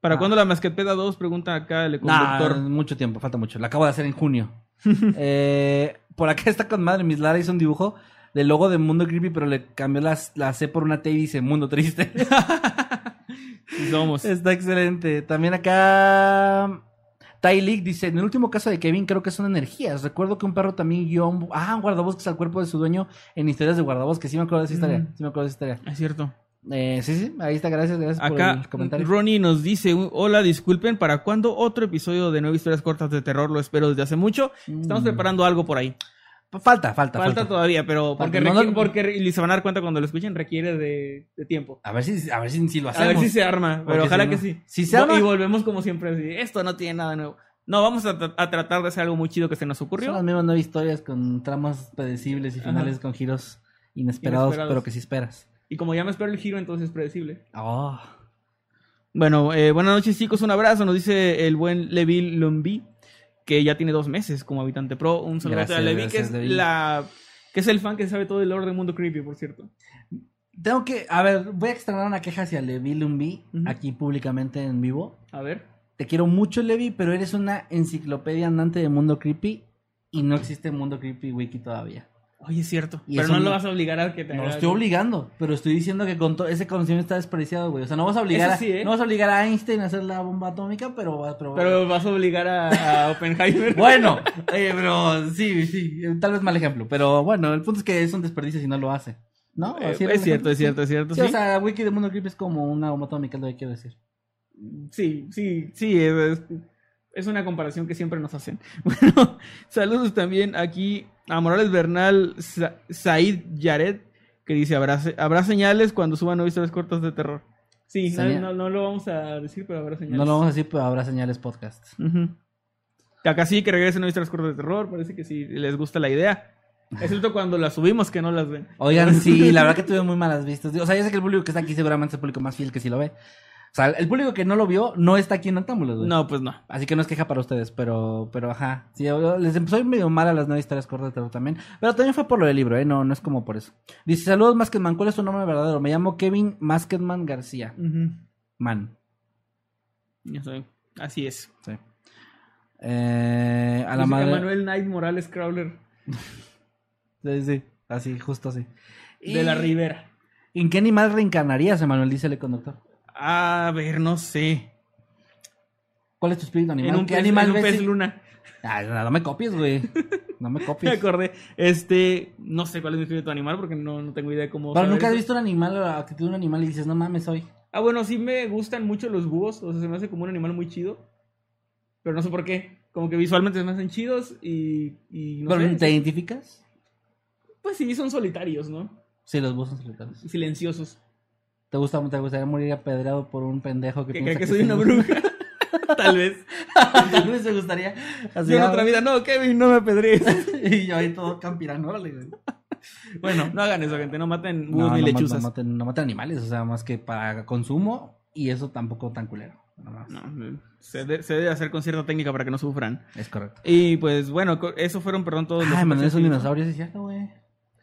Speaker 1: ¿Para
Speaker 2: Ah.
Speaker 1: cuándo la Masquetpeda 2? Pregunta acá el
Speaker 2: Nah,
Speaker 1: conductor.
Speaker 2: mucho tiempo, falta mucho. La acabo de hacer en junio. [LAUGHS] Eh, por acá está con madre. Miss Lara hizo un dibujo del logo de Mundo Creepy, pero le cambió las- la, C por una T y dice Mundo Triste. [LAUGHS]
Speaker 1: Sí somos.
Speaker 2: está excelente. También acá. Ty League dice, en el último caso de Kevin creo que son energías. Recuerdo que un perro también guió un... Ah, un guardabosques al cuerpo de su dueño en historias de guardabosques. Sí me acuerdo de esa historia.
Speaker 1: Mm.
Speaker 2: Sí me acuerdo de esa historia.
Speaker 1: Es cierto.
Speaker 2: Eh, sí, sí, ahí está. Gracias, gracias por el comentario.
Speaker 1: Ronnie nos dice, hola, disculpen, ¿para cuándo otro episodio de nueve historias cortas de terror? Lo espero desde hace mucho. Estamos
Speaker 2: Mm.
Speaker 1: preparando algo por ahí.
Speaker 2: Falta, falta,
Speaker 1: Falta,
Speaker 2: falta.
Speaker 1: todavía, pero porque,
Speaker 2: No, no-
Speaker 1: porque y se van a dar cuenta cuando lo escuchen, requiere de, de tiempo.
Speaker 2: A ver si, a ver si, si lo
Speaker 1: A
Speaker 2: hacemos.
Speaker 1: ver si se arma,
Speaker 2: Porque
Speaker 1: pero
Speaker 2: si
Speaker 1: ojalá
Speaker 2: no-
Speaker 1: que sí.
Speaker 2: si se arma-
Speaker 1: Y volvemos como siempre así, esto no tiene nada nuevo. No, vamos a, tra- a tratar de hacer algo muy chido que se nos
Speaker 2: Son
Speaker 1: ocurrió.
Speaker 2: las mismas nueve historias con tramas predecibles y
Speaker 1: Ajá.
Speaker 2: finales con giros inesperados,
Speaker 1: Inesperados.
Speaker 2: pero que sí esperas.
Speaker 1: Y como ya me espero el giro, entonces es predecible.
Speaker 2: Oh.
Speaker 1: Bueno, eh, buenas noches chicos, un abrazo, nos dice el buen Levi Lumbi, que ya tiene dos meses como habitante pro. Un saludo
Speaker 2: Gracias,
Speaker 1: a Levi,
Speaker 2: gracias,
Speaker 1: que es
Speaker 2: Levi.
Speaker 1: la que es el fan que sabe todo el lore del mundo creepy, por cierto.
Speaker 2: Tengo que, a ver, voy a externar una queja hacia Levi Lumbi aquí públicamente en vivo.
Speaker 1: A ver.
Speaker 2: Te quiero mucho, Levi, pero eres una enciclopedia andante de mundo creepy y no existe mundo creepy wiki todavía.
Speaker 1: Oye, es cierto.
Speaker 2: Y
Speaker 1: pero no
Speaker 2: no-
Speaker 1: lo vas a obligar a que te
Speaker 2: No lo estoy obligando, pero estoy diciendo que con todo ese conocimiento está desperdiciado, güey. O sea, no vas a obligar,
Speaker 1: Eso
Speaker 2: a,
Speaker 1: sí, ¿eh?
Speaker 2: no vas a obligar a Einstein a hacer la bomba atómica, pero, pero,
Speaker 1: Pero vas a obligar a, a [LAUGHS] Oppenheimer.
Speaker 2: bueno, [LAUGHS] eh, pero sí, sí, tal vez mal ejemplo, pero bueno, el punto es que es un desperdicio si no lo hace. ¿No?
Speaker 1: Eh,
Speaker 2: ¿Así era
Speaker 1: es cierto, es cierto, es cierto.
Speaker 2: Sí,
Speaker 1: Sí,
Speaker 2: o sea, Wiki de Mundo Creepy es como una bomba atómica, es lo que quiero decir.
Speaker 1: sí, sí, sí, es, es una comparación que siempre nos hacen. [LAUGHS] Bueno, saludos también aquí a Morales Bernal Sa- Said Yared, que dice, ¿habrá, se- habrá señales cuando suban historias cortas de terror. Sí, no,
Speaker 2: Señal-
Speaker 1: no, no lo vamos a decir, pero habrá señales.
Speaker 2: No lo vamos a decir, pero habrá señales podcast.
Speaker 1: Acá sí que regresen historias cortas de terror, parece que sí les gusta la idea. Excepto cuando las subimos que no las ven.
Speaker 2: Oigan, sí, la [LAUGHS] verdad que tuve muy malas vistas. O sea, ya sé que el público que está aquí seguramente es el público más fiel que sí lo ve. O sea, el público que no lo vio no está aquí en Antámbulos, güey.
Speaker 1: No, pues no.
Speaker 2: Así que no es queja para ustedes, pero, pero ajá. Sí, yo- les empezó medio mal a las nueve historias cortas terror también. Pero también fue por lo del libro, ¿eh? No, no es como por eso. Dice, saludos Masketman, ¿cuál es tu nombre verdadero? Me llamo Kevin Masketman García. Man.
Speaker 1: Ya sé. Así es.
Speaker 2: Sí. Eh, a la madre...
Speaker 1: Manuel Knight Morales Crowler [LAUGHS]
Speaker 2: Sí, sí, así, justo así.
Speaker 1: de la Ribera.
Speaker 2: ¿En qué animal reencarnarías, Emanuel? Dice el conductor.
Speaker 1: A ver, no sé.
Speaker 2: ¿Cuál es tu espíritu animal?
Speaker 1: En un
Speaker 2: ¿Qué
Speaker 1: pez,
Speaker 2: animal
Speaker 1: en un
Speaker 2: ves
Speaker 1: pez luna.
Speaker 2: Ay, no, no me copies, güey. No me [LAUGHS]
Speaker 1: Me
Speaker 2: copies.
Speaker 1: acordé. Este, no sé cuál es mi espíritu animal porque no, no tengo idea de cómo.
Speaker 2: Pero nunca has
Speaker 1: eso.
Speaker 2: visto un animal o la actitud de un animal y dices, no mames, soy.
Speaker 1: Ah, bueno, sí me gustan mucho los búhos. O sea, se me hace como un animal muy chido. Pero no sé por qué. Como que visualmente se me hacen chidos y. y no
Speaker 2: ¿Pero
Speaker 1: sé,
Speaker 2: te identificas?
Speaker 1: Pues sí, son solitarios, ¿no?
Speaker 2: Sí, los búhos son solitarios.
Speaker 1: Silenciosos.
Speaker 2: ¿Te gusta, te gustaría morir apedreado por un pendejo que
Speaker 1: Que
Speaker 2: piensa
Speaker 1: cree que soy una
Speaker 2: un-
Speaker 1: bruja. [LAUGHS] Tal vez. [LAUGHS]
Speaker 2: Tal vez te gustaría. Así,
Speaker 1: Yo en
Speaker 2: ah,
Speaker 1: otra vida, no, Kevin, no me apedrees. [LAUGHS]
Speaker 2: y yo ahí todo campirano, güey.
Speaker 1: Bueno, no hagan eso, gente. No maten búhos
Speaker 2: no,
Speaker 1: ni lechuzas.
Speaker 2: No, maten, no maten animales, o sea, más que para consumo y eso tampoco tan culero.
Speaker 1: No, se, de- se debe hacer con cierta técnica para que no sufran.
Speaker 2: Es correcto.
Speaker 1: Y pues bueno, eso fueron, perdón, todos los.
Speaker 2: Ay, Manuel es un
Speaker 1: superchats.
Speaker 2: dinosaurio, sí es cierto, güey.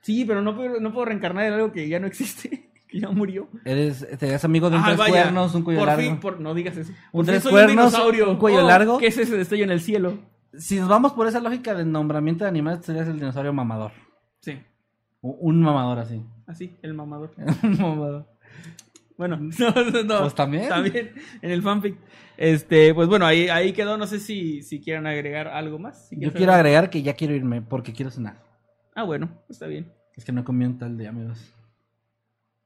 Speaker 1: Sí, pero no puedo, no puedo reencarnar en algo que ya no existe, que ya murió.
Speaker 2: Eres, te eres amigo de un
Speaker 1: Ah,
Speaker 2: tres
Speaker 1: vaya,
Speaker 2: cuernos, un cuello
Speaker 1: por
Speaker 2: largo.
Speaker 1: fin, por- no digas eso.
Speaker 2: Un
Speaker 1: Por
Speaker 2: tres cuernos, un cuello
Speaker 1: Oh,
Speaker 2: largo.
Speaker 1: ¿Qué es ese destello en el cielo?
Speaker 2: Si nos vamos por esa lógica del nombramiento de animales, serías el dinosaurio mamador.
Speaker 1: Sí,
Speaker 2: Un mamador así.
Speaker 1: así, el mamador. [LAUGHS]
Speaker 2: un mamador.
Speaker 1: Bueno, [LAUGHS] no, no.
Speaker 2: Pues también.
Speaker 1: También, en el fanfic. Este, pues bueno, ahí, ahí quedó. No sé si, si quieran agregar algo más. si
Speaker 2: Yo quiero agregar que ya quiero irme porque quiero cenar.
Speaker 1: Ah, bueno, está bien.
Speaker 2: Es que no he comido un tal de amigos.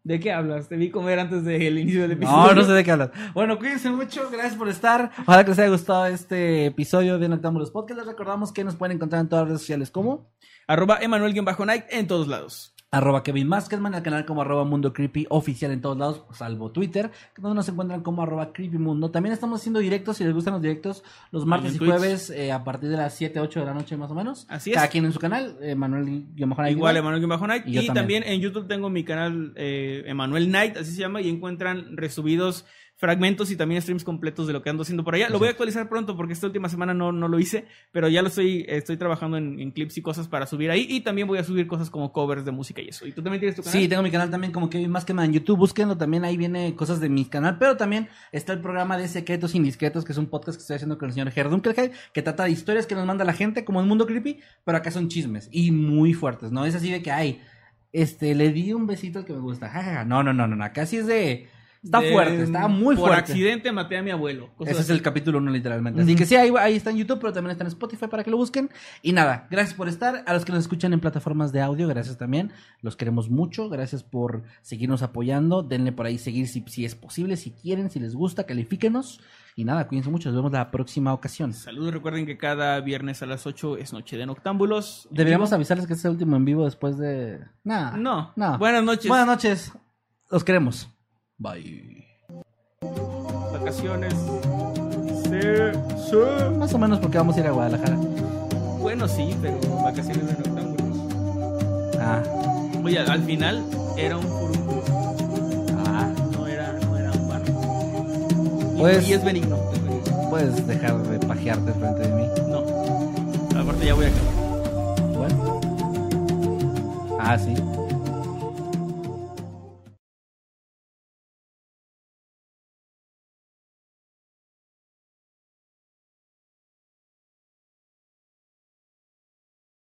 Speaker 1: ¿De qué hablas? Te vi comer antes del inicio del episodio.
Speaker 2: No, no sé de qué hablas. Bueno, cuídense mucho, gracias por estar. Ojalá que les haya gustado este episodio de Noctámbulos Podcast. Les recordamos que nos pueden encontrar en todas las redes sociales como
Speaker 1: Arroba Emanuel-Night en todos lados.
Speaker 2: Arroba Kevin Maskerman, el canal como arroba Mundo Creepy oficial en todos lados, salvo Twitter, donde nos encuentran como arroba Creepy Mundo. También estamos haciendo directos, si les gustan los directos, los martes y
Speaker 1: Twitch.
Speaker 2: jueves eh, a partir de las 7, 8 de la noche más o menos.
Speaker 1: Así es.
Speaker 2: Cada quien en su canal, eh, Manuel Guiomajón
Speaker 1: Igual Emanuel-Night.
Speaker 2: Y
Speaker 1: Y,
Speaker 2: yo también.
Speaker 1: también. en YouTube tengo mi canal eh, Emanuel Night, así se llama, y encuentran resubidos fragmentos y también streams completos de lo que ando haciendo por allá. Lo voy a actualizar pronto porque esta última semana no, no lo hice, pero ya lo estoy, estoy trabajando en, en clips y cosas para subir ahí. Y también voy a subir cosas como covers de música y eso. ¿Y tú también tienes tu canal?
Speaker 2: Sí, tengo mi canal también como Kevin Maskerman en YouTube, búsquenlo, también ahí viene cosas de mi canal, pero también está el programa de Secretos Indiscretos, que es un podcast que estoy haciendo con el señor Herdunkelheim, que trata de historias que nos manda la gente como el mundo creepy, pero acá son chismes y muy fuertes, ¿no? Es así de que, ay, este, le di un besito al que me gusta, no, no, no, no, no, sí es de, Está
Speaker 1: de-
Speaker 2: fuerte, está muy
Speaker 1: por
Speaker 2: fuerte.
Speaker 1: accidente maté a mi abuelo.
Speaker 2: Ese es el capítulo 1 literalmente. Así que sí, ahí, ahí está en YouTube, pero también está en Spotify para que lo busquen. Y nada, gracias por estar. A los que nos escuchan en plataformas de audio, gracias también. Los queremos mucho. Gracias por seguirnos apoyando. Denle por ahí seguir si, si es posible, si quieren, si les gusta, califíquenos. Y nada, cuídense mucho. Nos vemos la próxima ocasión.
Speaker 1: Saludos, recuerden que cada viernes a las 8 es Noche de Noctámbulos.
Speaker 2: Deberíamos avisarles que este es el último en vivo después de. Nah,
Speaker 1: No.
Speaker 2: no.
Speaker 1: Buenas noches.
Speaker 2: Buenas noches. Los queremos. Bye.
Speaker 1: Vacaciones. Sí, sí.
Speaker 2: Más o menos porque vamos a ir a Guadalajara.
Speaker 1: Bueno, sí, pero vacaciones de Noctámbulos.
Speaker 2: Ah,
Speaker 1: Oye, al final era un furúnculo.
Speaker 2: ah.
Speaker 1: No era, no era un bar. Y,
Speaker 2: Pues-
Speaker 1: y es benigno. es benigno.
Speaker 2: Puedes dejar de pajearte frente de mí.
Speaker 1: No. Aparte ya voy a acabar.
Speaker 2: Bueno. Ah, sí.